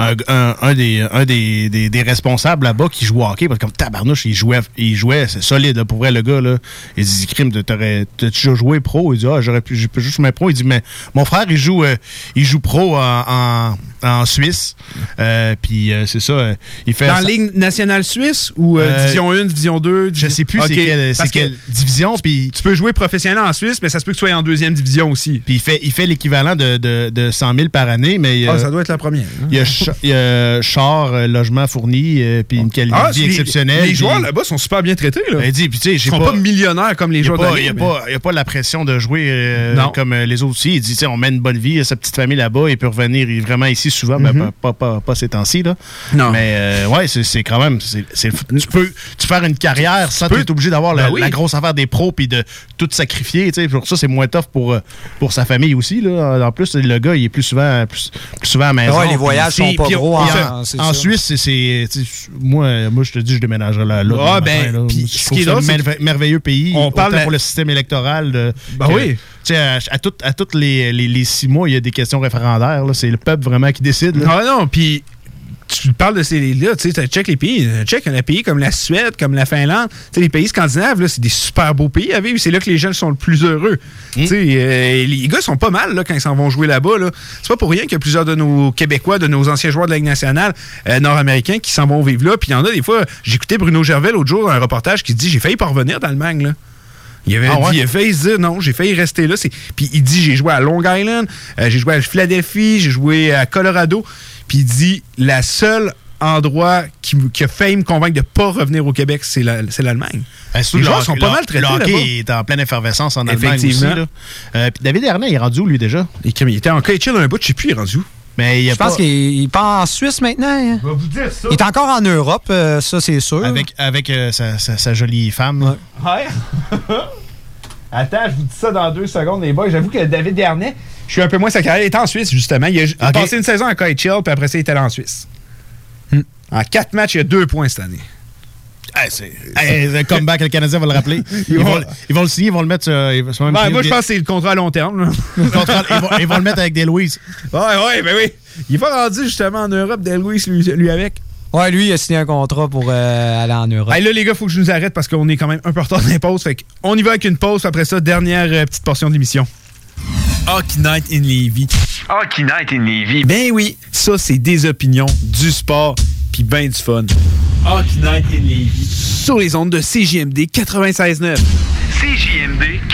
un, un- un des, un des, des- des responsables là-bas qui jouait au hockey, parce que comme tabarnouche, il jouait, il jouait, c'est solide, là, pour vrai, le gars, là. Il dit, crime, t'aurais, déjà joué pro? Il dit, ah, j'aurais pu, juste jouer pro. Il dit, mais mon frère, il joue, euh, il joue pro en, en, en Suisse. Euh, puis euh, c'est ça, il fait. Dans la Ligue nationale suisse ou Division 1, Division 2? Je sais plus c'est quelle- c'est quelle division. Puis tu peux jouer professionnel en Suisse, mais ça se peut que tu sois en deuxième division aussi. Puis il fait, il fait l'équivalent de, de, de 100 000 par année, mais. Ah, ça doit être la première. hein. Il a, ch- il y a char, euh, logement fourni, euh, puis une qualité Ah, de vie les- exceptionnelle. Les joueurs là-bas sont super bien traités. Là. Ben, dis, puis tu sais, Ils j'ai sont pas, pas millionnaires comme les joueurs de Il n'y a, pas- il y a pas la pression de jouer euh, Non. comme euh, les autres aussi. Il dit, tu sais, on mène une bonne vie, il a sa petite famille là-bas, il peut revenir vraiment ici souvent, mais Mhm. pas, pas, pas, pas ces temps-ci. Là. Non. Mais euh, ouais, c'est c'est quand même. tu peux tu faire une carrière sans être obligé d'avoir la, Ben oui. la grosse affaire des pros puis de tout sacrifier. tu sais. Pour ça, c'est moins tough pour, euh, pour sa famille aussi. Là. En plus, le gars, il est plus souvent, plus, plus souvent à la maison. Ouais, les voyages Puis- sont pas puis gros en. Suisse, c'est- Moi, moi, je te dis, je déménagerai là. là Ah, ben, matin, là. ce qui est drôle, c'est merveilleux pays. On parle de- pour le système électoral. De, Ben que, oui. Tu sais, à, à, toutes les, les, les six mois, il y a des questions référendaires. là. C'est le peuple vraiment qui décide. là. Ah non, puis tu parles de ces là, tu sais, check les pays, check un pays comme la Suède, comme la Finlande, tu sais, les pays scandinaves, là, c'est des super beaux pays à vivre, c'est là que les jeunes sont le plus heureux. Tu sais, euh, les gars sont pas mal là, quand ils s'en vont jouer là-bas. Là. C'est pas pour rien qu'il y a plusieurs de nos Québécois, de nos anciens joueurs de la Ligue nationale euh, nord-américains qui s'en vont vivre là. Puis il y en a des fois, j'écoutais Bruno Gervais l'autre jour dans un reportage qui dit J'ai failli pas revenir d'Allemagne. Là. Il avait Ah dit, il a failli se dire non, j'ai failli rester là. Puis il dit j'ai joué à Long Island, euh, j'ai joué à Philadelphie, j'ai joué à Colorado. Puis il dit la seule endroit qui, qui a failli me convaincre de pas revenir au Québec, c'est la- c'est l'Allemagne. Ben, les le joueurs hockey- sont pas mal traités Le hockey est en pleine effervescence en Allemagne aussi. Effectivement. là. Euh, puis David Hernet, il est rendu où, lui, déjà? Il était en KHL un bout, je sais plus, il est rendu où. Mais il Je pense qu'il il part en Suisse maintenant. hein. Je vais vous dire ça. Il est encore en Europe, euh, ça c'est sûr. Avec, avec euh, sa, sa- sa jolie femme. Ouais. [LAUGHS] [LAUGHS] Attends, je vous dis ça dans deux secondes, les boys. J'avoue que David Dernay, je suis un peu moins sa carrière. Il est en Suisse, justement. Il a, passé une saison à KHL, puis après ça, il est allé en Suisse. En quatre matchs, il a deux points cette année. Hey, c'est hey, le comeback, le Canadien va le rappeler. [LAUGHS] Ils, Ils vont, vont- ils vont le signer, ils vont le mettre ils vont- Ben, moi, je pense que c'est le contrat à long terme. contrat- ils, vont, ils vont le mettre avec des Louise. Ouais, ouais, ben oui. Il pas rendu justement en Europe, Del Louis, lui, lui avec. Ouais, lui, il a signé un contrat pour euh, aller en Europe. Hey, là, les gars, faut que je nous arrête parce qu'on est quand même un peu en retard pauses. Fait on y va avec une pause. Après ça, dernière euh, petite portion d'émission. Hockey Night in Levy. Hockey Night in Levy. Ben oui, ça, c'est des opinions, du sport, puis ben du fun. Hockey Night in Levy. Sur les ondes de CJMD 96.9. CJMD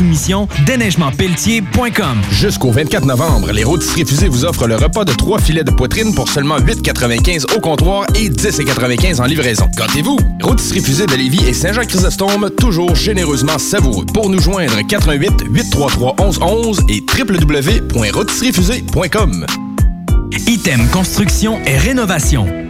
soumission déneigementpelletier.com. Jusqu'au 24 novembre, les rôtisseries fusées vous offrent le repas de trois filets de poitrine pour seulement 8,95 au comptoir et 10,95 en livraison. Gâtez-vous! Rôtisserie fusée de Lévis et Saint-Jean-Chrysostome, toujours généreusement savoureux. Pour nous joindre, 88 833 1111 et www.rôtisseriefusée.com. Item Construction et Rénovation.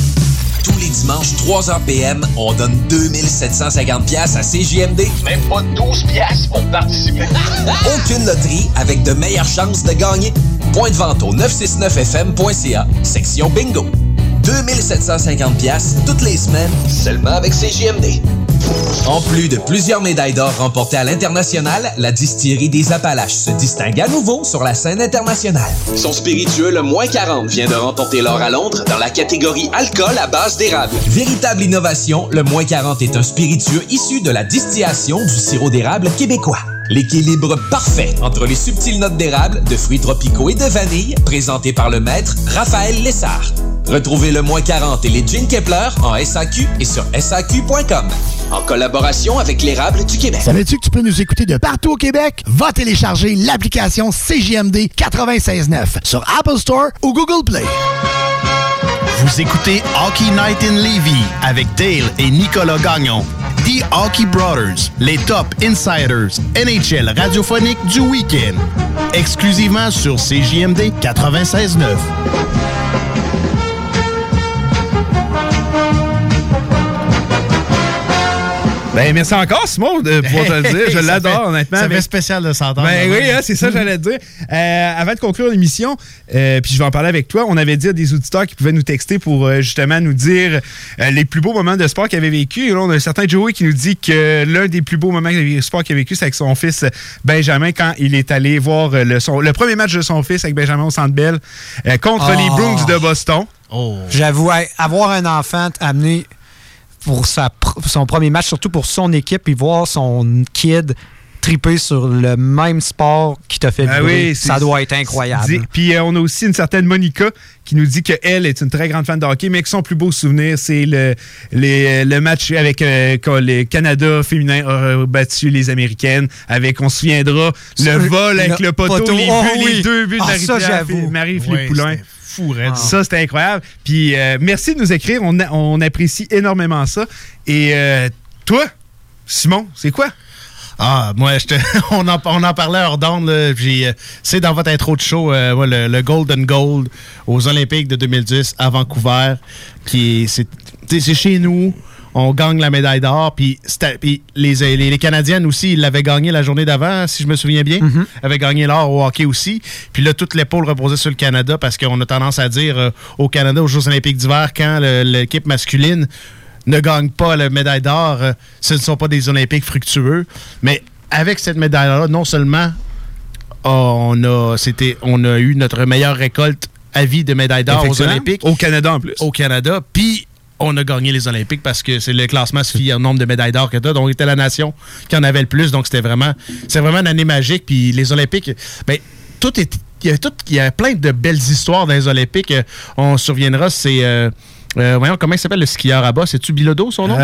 Les dimanches, 3h PM, on donne 2750 pièces à CJMD. Même pas 12 pièces pour participer. [LAUGHS] Aucune loterie avec de meilleures chances de gagner. Point de vente au 969fm.ca, section bingo. 2750 pièces toutes les semaines, seulement avec CJMD. En plus de plusieurs médailles d'or remportées à l'international, la distillerie des Appalaches se distingue à nouveau sur la scène internationale. Son spiritueux, le moins 40, vient de remporter l'or à Londres dans la catégorie alcool à base d'érable. Véritable innovation, le moins 40 est un spiritueux issu de la distillation du sirop d'érable québécois. L'équilibre parfait entre les subtiles notes d'érable, de fruits tropicaux et de vanille, présenté par le maître Raphaël Lessard. Retrouvez le moins 40 et les Gin Kepler en SAQ et sur SAQ.com. En collaboration avec l'érable du Québec. Savais-tu que tu peux nous écouter de partout au Québec? Va télécharger l'application CJMD 96.9 sur Apple Store ou Google Play. Vous écoutez Hockey Night in Levy avec Dale et Nicolas Gagnon. The Hockey Brothers, les top insiders NHL radiophonique du week-end. Exclusivement sur CJMD 96.9. Ben, merci encore, Simon, de pouvoir te le dire. Je [LAUGHS] l'adore, honnêtement. ça fait Mais- spécial de s'entendre. Ben oui, hein, c'est ça que j'allais te dire. Euh, avant de conclure l'émission, euh, puis je vais en parler avec toi, on avait dit à des auditeurs qui pouvaient nous texter pour euh, justement nous dire euh, les plus beaux moments de sport qu'ils avaient vécu. Et là, on a un certain Joey qui nous dit que l'un des plus beaux moments de sport qu'il a vécu, c'est avec son fils euh, Benjamin quand il est allé voir euh, le, son- le premier match de son fils avec Benjamin au Centre Bell euh, contre Oh. les Bruins de Boston. J'avoue, hey, avoir un enfant amené pour sa pr- son premier match, surtout pour son équipe, et voir son kid triper sur le même sport qui t'a fait Ah oui, ça doit être incroyable. Puis euh, on a aussi une certaine Monica qui nous dit qu'elle est une très grande fan de hockey, mais que son plus beau souvenir, c'est le, les- le match avec euh, quand le Canada féminin a euh, battu les Américaines. Avec, on se souviendra, le vol avec le le poteau, poteau, les, oh buts, les oui. deux buts de Ah, j'avoue. Marie-Philippe Poulain. Raide. Ça, c'était incroyable. Puis euh, merci de nous écrire. On, a- on apprécie énormément ça. Et euh, toi, Simon, c'est quoi? Ah, moi, je te- [LAUGHS] on, en, on en parlait hors d'onde. euh, C'est dans votre intro de show, euh, moi, le, le Golden Gold aux Olympiques de 2010 à Vancouver. C'est chez nous. On gagne la médaille d'or. Puis les, les, les Canadiennes aussi, ils l'avaient gagné la journée d'avant, si je me souviens bien. avaient gagné l'or au hockey aussi. Puis là, toute l'épaule reposait sur le Canada parce qu'on a tendance à dire euh, au Canada, aux Jeux Olympiques d'hiver, quand l'équipe masculine ne gagne pas la médaille d'or, euh, ce ne sont pas des Olympiques fructueux. Mais avec cette médaille-là, non seulement on a, on a eu notre meilleure récolte à vie de médailles d'or aux. Olympiques. Au Canada en plus. Au Canada. Puis on a gagné les Olympiques parce que c'est le classement se fie au nombre de médailles d'or que tu as. Donc, on était la nation qui en avait le plus. Donc, c'était vraiment, c'est vraiment une année magique. Puis les Olympiques, ben, tout est. Il y, a tout, il y a plein de belles histoires dans les Olympiques. Euh, On se souviendra, c'est. euh, euh, voyons, comment il s'appelle le skieur à bas? C'est-tu Bilodeau, son nom?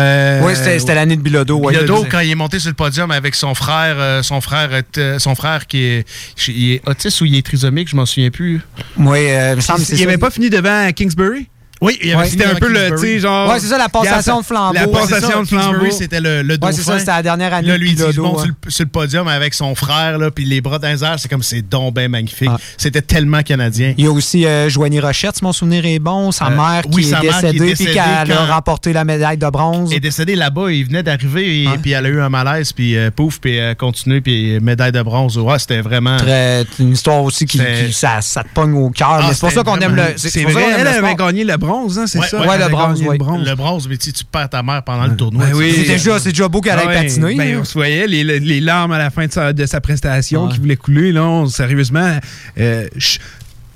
oui, c'était c'était l'année de Bilodeau. ouais. Bilodeau, quand il est monté sur le podium avec son frère, euh, son frère, euh, son frère qui est, il est autiste ou il est trisomique, je m'en souviens plus. Oui, euh, il me semble que c'est Il n'avait pas fini devant Kingsbury? Oui, il avait Ouais, fini C'était un peu le, tu sais, genre. Ouais, c'est ça, la passation de flambeau. La passation ça, de flambeau. C'était le, le Ouais, dauphin. c'est ça, c'était la dernière année Là, de lui, il monte ouais. sur, le, sur le podium avec son frère, là, puis les bras dans les airs, c'est comme c'est donc ben magnifique. Ah. C'était tellement canadien. Il y a aussi euh, Joanie Rochette, si mon souvenir est bon, sa Euh, mère qui oui, est sa mère qui est décédée puis décédée qui a quand- remporté la médaille de bronze. est décédé là-bas, il venait d'arriver, et- puis elle a eu un malaise, puis euh, pouf, puis elle a continué, puis médaille de bronze. Ouais, c'était vraiment... Très- une histoire aussi qui, ça, ça te pogne au cœur. Ah, mais c'est pour ça qu'on aime le. C'est pour ça vrai, qu'on aime elle le avait gagné le bronze, hein, c'est Ouais, ça? ouais, le bronze, ouais. le bronze. Le bronze, mais tu, tu perds ta mère pendant le tournoi. Ben oui. C'est déjà, c'est déjà beau qu'elle aille patiner. ben, là. on se voyait les, les larmes à la fin de sa, de sa prestation Ouais. qui voulait couler. Là, On- sérieusement, euh, je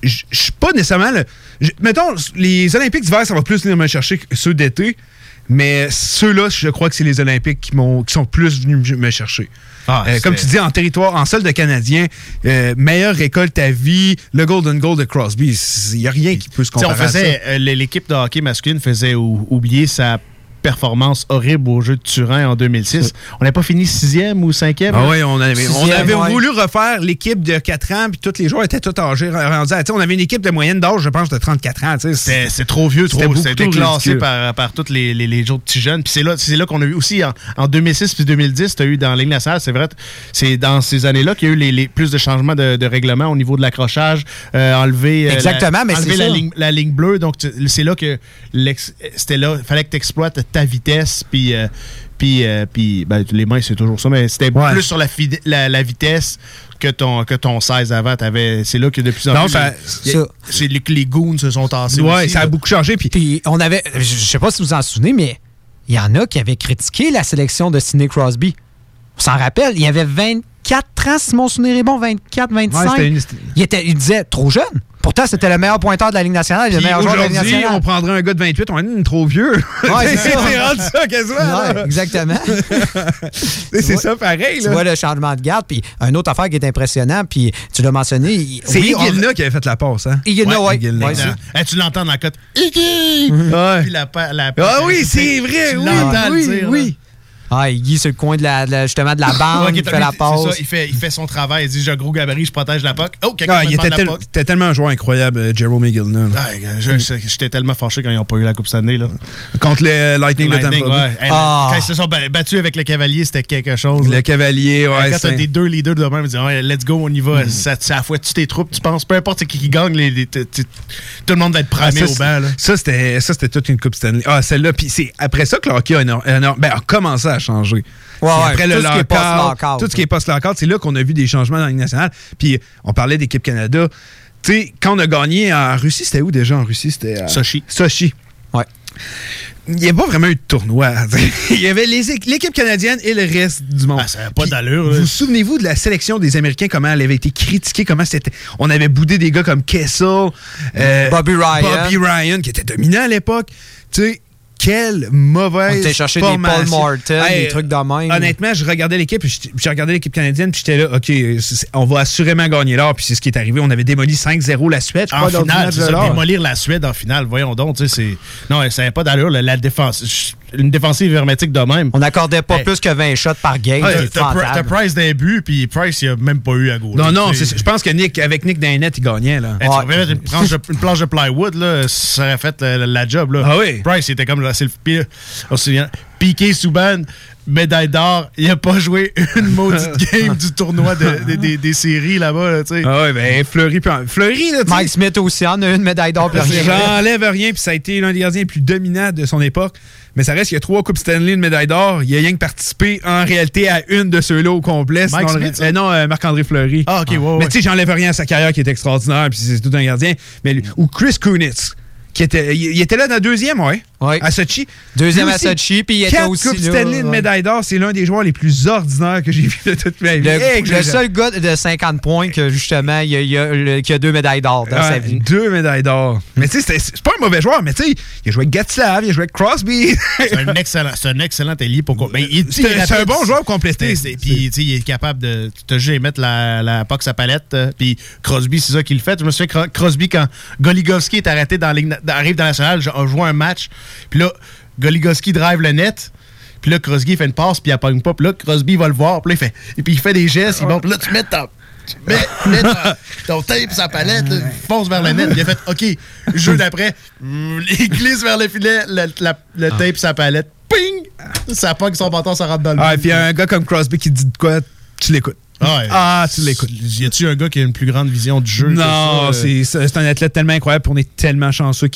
je- je suis pas nécessairement. le- mettons, les Olympiques d'hiver, ça va plus venir me chercher que ceux d'été. Mais ceux-là, je crois que c'est les Olympiques qui, m'ont, qui sont plus venus me chercher. Ah, Euh, comme tu dis, en territoire, en sol de Canadien, euh, meilleure récolte à vie, le Golden Goal de Crosby, il n'y a rien qui peut se comparer on faisait, euh, l'équipe de hockey masculine faisait ou- oublier sa performance horrible au jeu de Turin en 2006. On n'a pas fini sixième ou cinquième. Ah oui, on avait, on avait ouais. voulu refaire l'équipe de 4 ans, puis tous les joueurs étaient tous âgés. on avait une équipe de moyenne d'âge, je pense, de 34 ans. C'est trop vieux, trop. C'était déclassé par, par tous les, les, les autres petits jeunes. Puis c'est là, là qu'on a eu aussi en, en 2006 puis 2010, tu as eu dans la Ligue nationale, c'est vrai, c'est dans ces années-là qu'il y a eu les, les- plus de changements de, de règlement au niveau de l'accrochage, euh, enlever, euh, Exactement, la, mais enlever la ligne, la ligne bleue. Donc c'est là que c'était là, fallait que tu exploites ta vitesse puis euh, puis, euh, puis ben, les mains c'est toujours ça, mais c'était Ouais. plus sur la, fide- la, la vitesse que ton, que ton 16 avant. T'avais- C'est là que de plus en Non, plus, c'est les, les goons se sont tassés. Ouais, aussi, ça a beaucoup changé. Puis Puis on avait, je sais pas si vous en souvenez, mais il y en a qui avaient critiqué la sélection de Sidney Crosby. On s'en rappelle, il y avait 24 ans, si mon souvenir est bon, 24, 25. Ouais, c'était une- c'était- il, était, il disait trop jeune. Pourtant, c'était le meilleur pointeur de la Ligue nationale, le Puis meilleur joueur de la Ligue aujourd'hui, nationale. on prendrait un gars de 28, on est trop vieux. Ouais, c'est [LAUGHS] ça. c'est rendu ça quasiment. Ouais, exactement. [LAUGHS] c'est ça pareil. Tu vois le changement de garde. Puis une autre affaire qui est impressionnante, puis tu l'as mentionné. C'est oui, on- qui avait fait la passe. Hein? Iguilna, ouais. Iguilna. Ouais, ça. Hey, tu l'entends dans la cote. Iggy! Ouais. Puis la, Ah oui, c'est vrai, Tu oui, l'entends le oui, dire, oui. Ah, Iggy sur le coin de la, de la- justement de la [LAUGHS] Ouais, qui il fait la c'est passe. ça, il, fait, il fait son travail. Il dit J'ai un gros gabarit, je protège la POC. Oh, quelqu'un Ah, me il demande était, la POC. tellement un joueur incroyable, euh, Jerome Iguilna. là. Ah, gars, je- je- J'étais tellement fâché quand ils n'ont pas eu la Coupe cette année. Là. Contre le Lightning, Lightning, de Tampa Bay. ouais. Hey, Ah. Quand ils se sont ba- battus avec le Cavalier, c'était quelque chose. là. Le Cavalier, ouais. quand t'as c'est- des deux leaders de même, ils disent ouais, let's go, on y va. Ça, ça a fouetté tes troupes, tu penses? Peu importe c'est qui qui gagne, les, les- t- t- tout le monde va être Ah, primé ça, au banc. là. Ça, c'était, ça, c'était toute une Coupe Stanley. Ah, celle-là. Puis c'est après ça que le hockey a, éno- éno- ben, a commencé à changer. Ouais, ouais, après tout le ce qui est lockout, tout ce qui est post-lockout, c'est là qu'on a vu des changements dans la Ligue nationale. Puis on parlait d'équipe Canada. Tu sais, quand on a gagné en Russie, c'était où déjà en Russie? C'était à- Sochi. Sochi. Ouais. Il n'y a pas vraiment eu de tournoi. [LAUGHS] Il y avait l'équipe canadienne et le reste du monde. Ah, ça n'a pas d'allure. Vous souvenez-vous de la sélection des Américains, comment elle avait été critiquée, comment c'était. On avait boudé des gars comme Kessel, euh, Bobby Ryan. Bobby Ryan, qui était dominant à l'époque. Tu sais, quelle On mauvaise. était chercher des Paul. Martin, Hey, des trucs de même. Honnêtement, je regardais l'équipe, j'ai regardé l'équipe canadienne, puis j'étais là, OK, on va assurément gagner l'or, puis c'est ce qui est arrivé. On avait démoli 5-0 la Suède, je En finale, c'est ça, démolir la Suède en finale, voyons donc, tu sais, c'est... Non, ça n'avait pas d'allure, la, la défense... Une défensive hermétique de même. On n'accordait pas Hey. plus que 20 shots par game. Ouais, c'est T'as. Price d'un but, puis Price, il a même pas eu à gauche. Non, non, je pense que Nick, avec Nick Dainette, il gagnait, là. tu mettre une planche, de, une planche de plywood, là, ça aurait fait la, la job. Là. Ah oui? Price, il était comme c'est le pire. On se souvient. Piqué Souban, médaille d'or, il a pas joué une [LAUGHS] maudite game du tournoi de- de- des- des séries là-bas, là. Ah ouais, ben Fleury, puis- Fleury, là, tu sais, Mike Smith aussi en a une médaille d'or. J'enlève rien, puis ça a été l'un des gardiens les plus dominants de son époque. Mais ça reste qu'il y a trois Coupes Stanley, une médaille d'or. Il a rien que participé en réalité à une de ceux-là au complet. Mike sinon Smith, euh, non, euh, Marc-André Fleury. Ah, ok, ouais, ouais. Mais tu sais, j'enlève rien à sa carrière qui est extraordinaire, puis c'est tout un gardien. Mais lui- ou Chris Kunitz, qui était, il, il était là dans le deuxième, ouais. Ouais. À Sochi. Deuxième Lui à aussi, Sochi, puis il était quatre aussi Coupes là, Stanley, une ouais. médaille d'or. C'est l'un des joueurs les plus ordinaires que j'ai vu de toute ma vie. Le, seul gars de 50 points que justement, il il a le- qui a deux médailles d'or dans Ouais, sa vie. Deux médailles d'or. Mais tu sais, c'est pas un mauvais joueur, mais tu sais, il a joué avec Gatslav, il a joué avec Crosby. C'est un excellent, c'est un excellent ailier pour. Ben, il- C'est- un bon joueur complété. Puis, tu sais, il est capable de. Tu juste mettre la, la POC sa palette. euh, Puis, Crosby, c'est ça qu'il fait. Je me souviens, Cro- Crosby, quand Goligovski est arrêté dans la Ligue na- arrive dans la nationale, a joué un match. Puis là, Goligovski drive le net. Puis là, Crosby fait une passe, puis il pogne pas. Puis là, Crosby va le voir. Puis là, il fait, et puis il fait des gestes. Il montre, là, tu mets ta. Tu mets, mets ta- ton tape sa palette, là, il fonce vers le net. Il a fait, OK, jeu d'après, [LAUGHS] il glisse vers le filet, le, la- le tape sa palette, ping! Ça pogne son bâton, ça rentre dans le Ah, et but. puis un gars comme Crosby qui dit de quoi, tu l'écoutes. Ah, tu l'écoutes. Y a-tu un gars qui a une plus grande vision du jeu? Non, euh? c'est un athlète tellement incroyable. On est tellement chanceux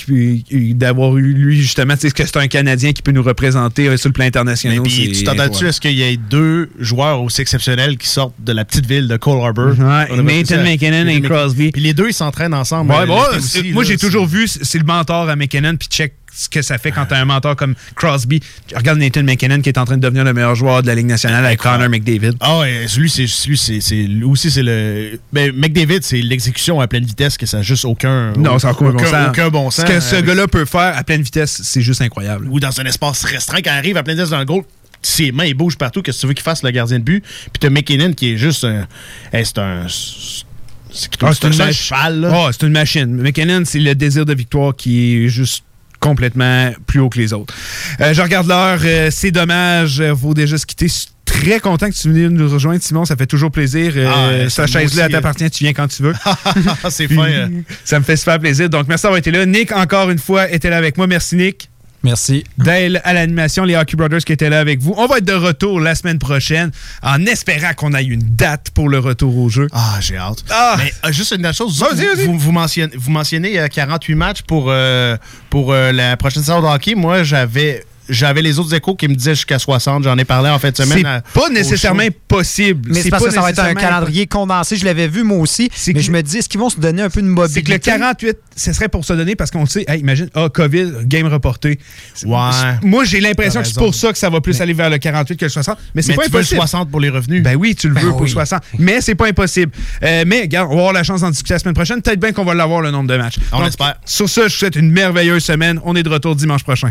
d'avoir eu lui, justement. Tu sais, que c'est un Canadien qui peut nous représenter euh, sur le plan international? Mais puis, tu t'entends-tu, incroyable. est-ce qu'il y a deux joueurs aussi exceptionnels qui sortent de la petite ville de Cole Harbour? Ouais, Nathan. McKinnon et Crosby. Puis les deux, ils s'entraînent ensemble. Ouais, euh, bon, l'été c'est- aussi, moi, j'ai toujours vu, c'est le mentor à McKinnon, puis check ce que ça fait quand t'as un mentor comme Crosby. Regarde Nathan McKinnon qui est en train de devenir le meilleur joueur de la Ligue nationale avec Connor McDavid. Ah ouais, lui, c'est lui, aussi, c'est le. Ben, McDavid, c'est l'exécution à pleine vitesse que ça n'a juste aucun. Non, ça n'a aucun, bon sens. aucun bon sens. Ce que ce gars-là peut faire à pleine vitesse, c'est juste incroyable. Ou dans un espace restreint, quand il arrive à pleine vitesse dans le goal, ses mains, ils bougent partout. Qu'est-ce que tu veux qu'il fasse, le gardien de but? Puis t'as McKinnon qui est juste un. hey, c'est un. C'est Ah, c'est un mach- cheval, là. Ah, c'est une machine. McKinnon, c'est le désir de victoire qui est juste complètement plus haut que les autres. Euh, je regarde l'heure, euh, c'est dommage, euh, faut déjà se quitter. Je suis très content que tu viennes nous rejoindre, Simon, ça fait toujours plaisir. Euh, Ah, moi chaise-là, t'appartient, tu viens quand tu veux. [LAUGHS] c'est fin. [LAUGHS] euh. ça me fait super plaisir. Donc, merci d'avoir été là. Nick, encore une fois, était là avec moi. Merci, Nick. Merci. Dale à l'animation, les Hockey Brothers qui étaient là avec vous. On va être de retour la semaine prochaine en espérant qu'on ait une date pour le retour au jeu. Ah, j'ai hâte. Ah! Mais euh, juste une dernière chose, Vas-y, vous, vas-y. vous, vous mentionnez, vous mentionnez euh, 48 matchs pour, euh, pour euh, la prochaine saison de hockey. Moi, j'avais j'avais les autres échos qui me disaient jusqu'à 60. J'en ai parlé en fin de semaine. C'est à- pas nécessairement possible. Mais c'est parce pas que ça va être un calendrier condensé. Je l'avais vu moi aussi. Mais que- je me dis, est-ce qu'ils vont se donner un peu de C'est mobilité? que le 48, ce serait pour se donner parce qu'on sait, hey, imagine, ah, COVID, game reporté. Ouais. Moi, j'ai l'impression que c'est pour ça que ça va plus aller vers le 48 que le 60. Mais c'est Mais pas tu veux le impossible. 60 pour les revenus. Ben oui, tu le Ben veux pour oui. 60. Mais c'est pas impossible. Euh, mais, regarde, on va avoir la chance d'en discuter la semaine prochaine. Peut-être bien qu'on va l'avoir le nombre de matchs. On Donc, espère. Sur ça, je vous souhaite une merveilleuse semaine. On est de retour dimanche prochain.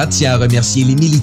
tient à remercier les militaires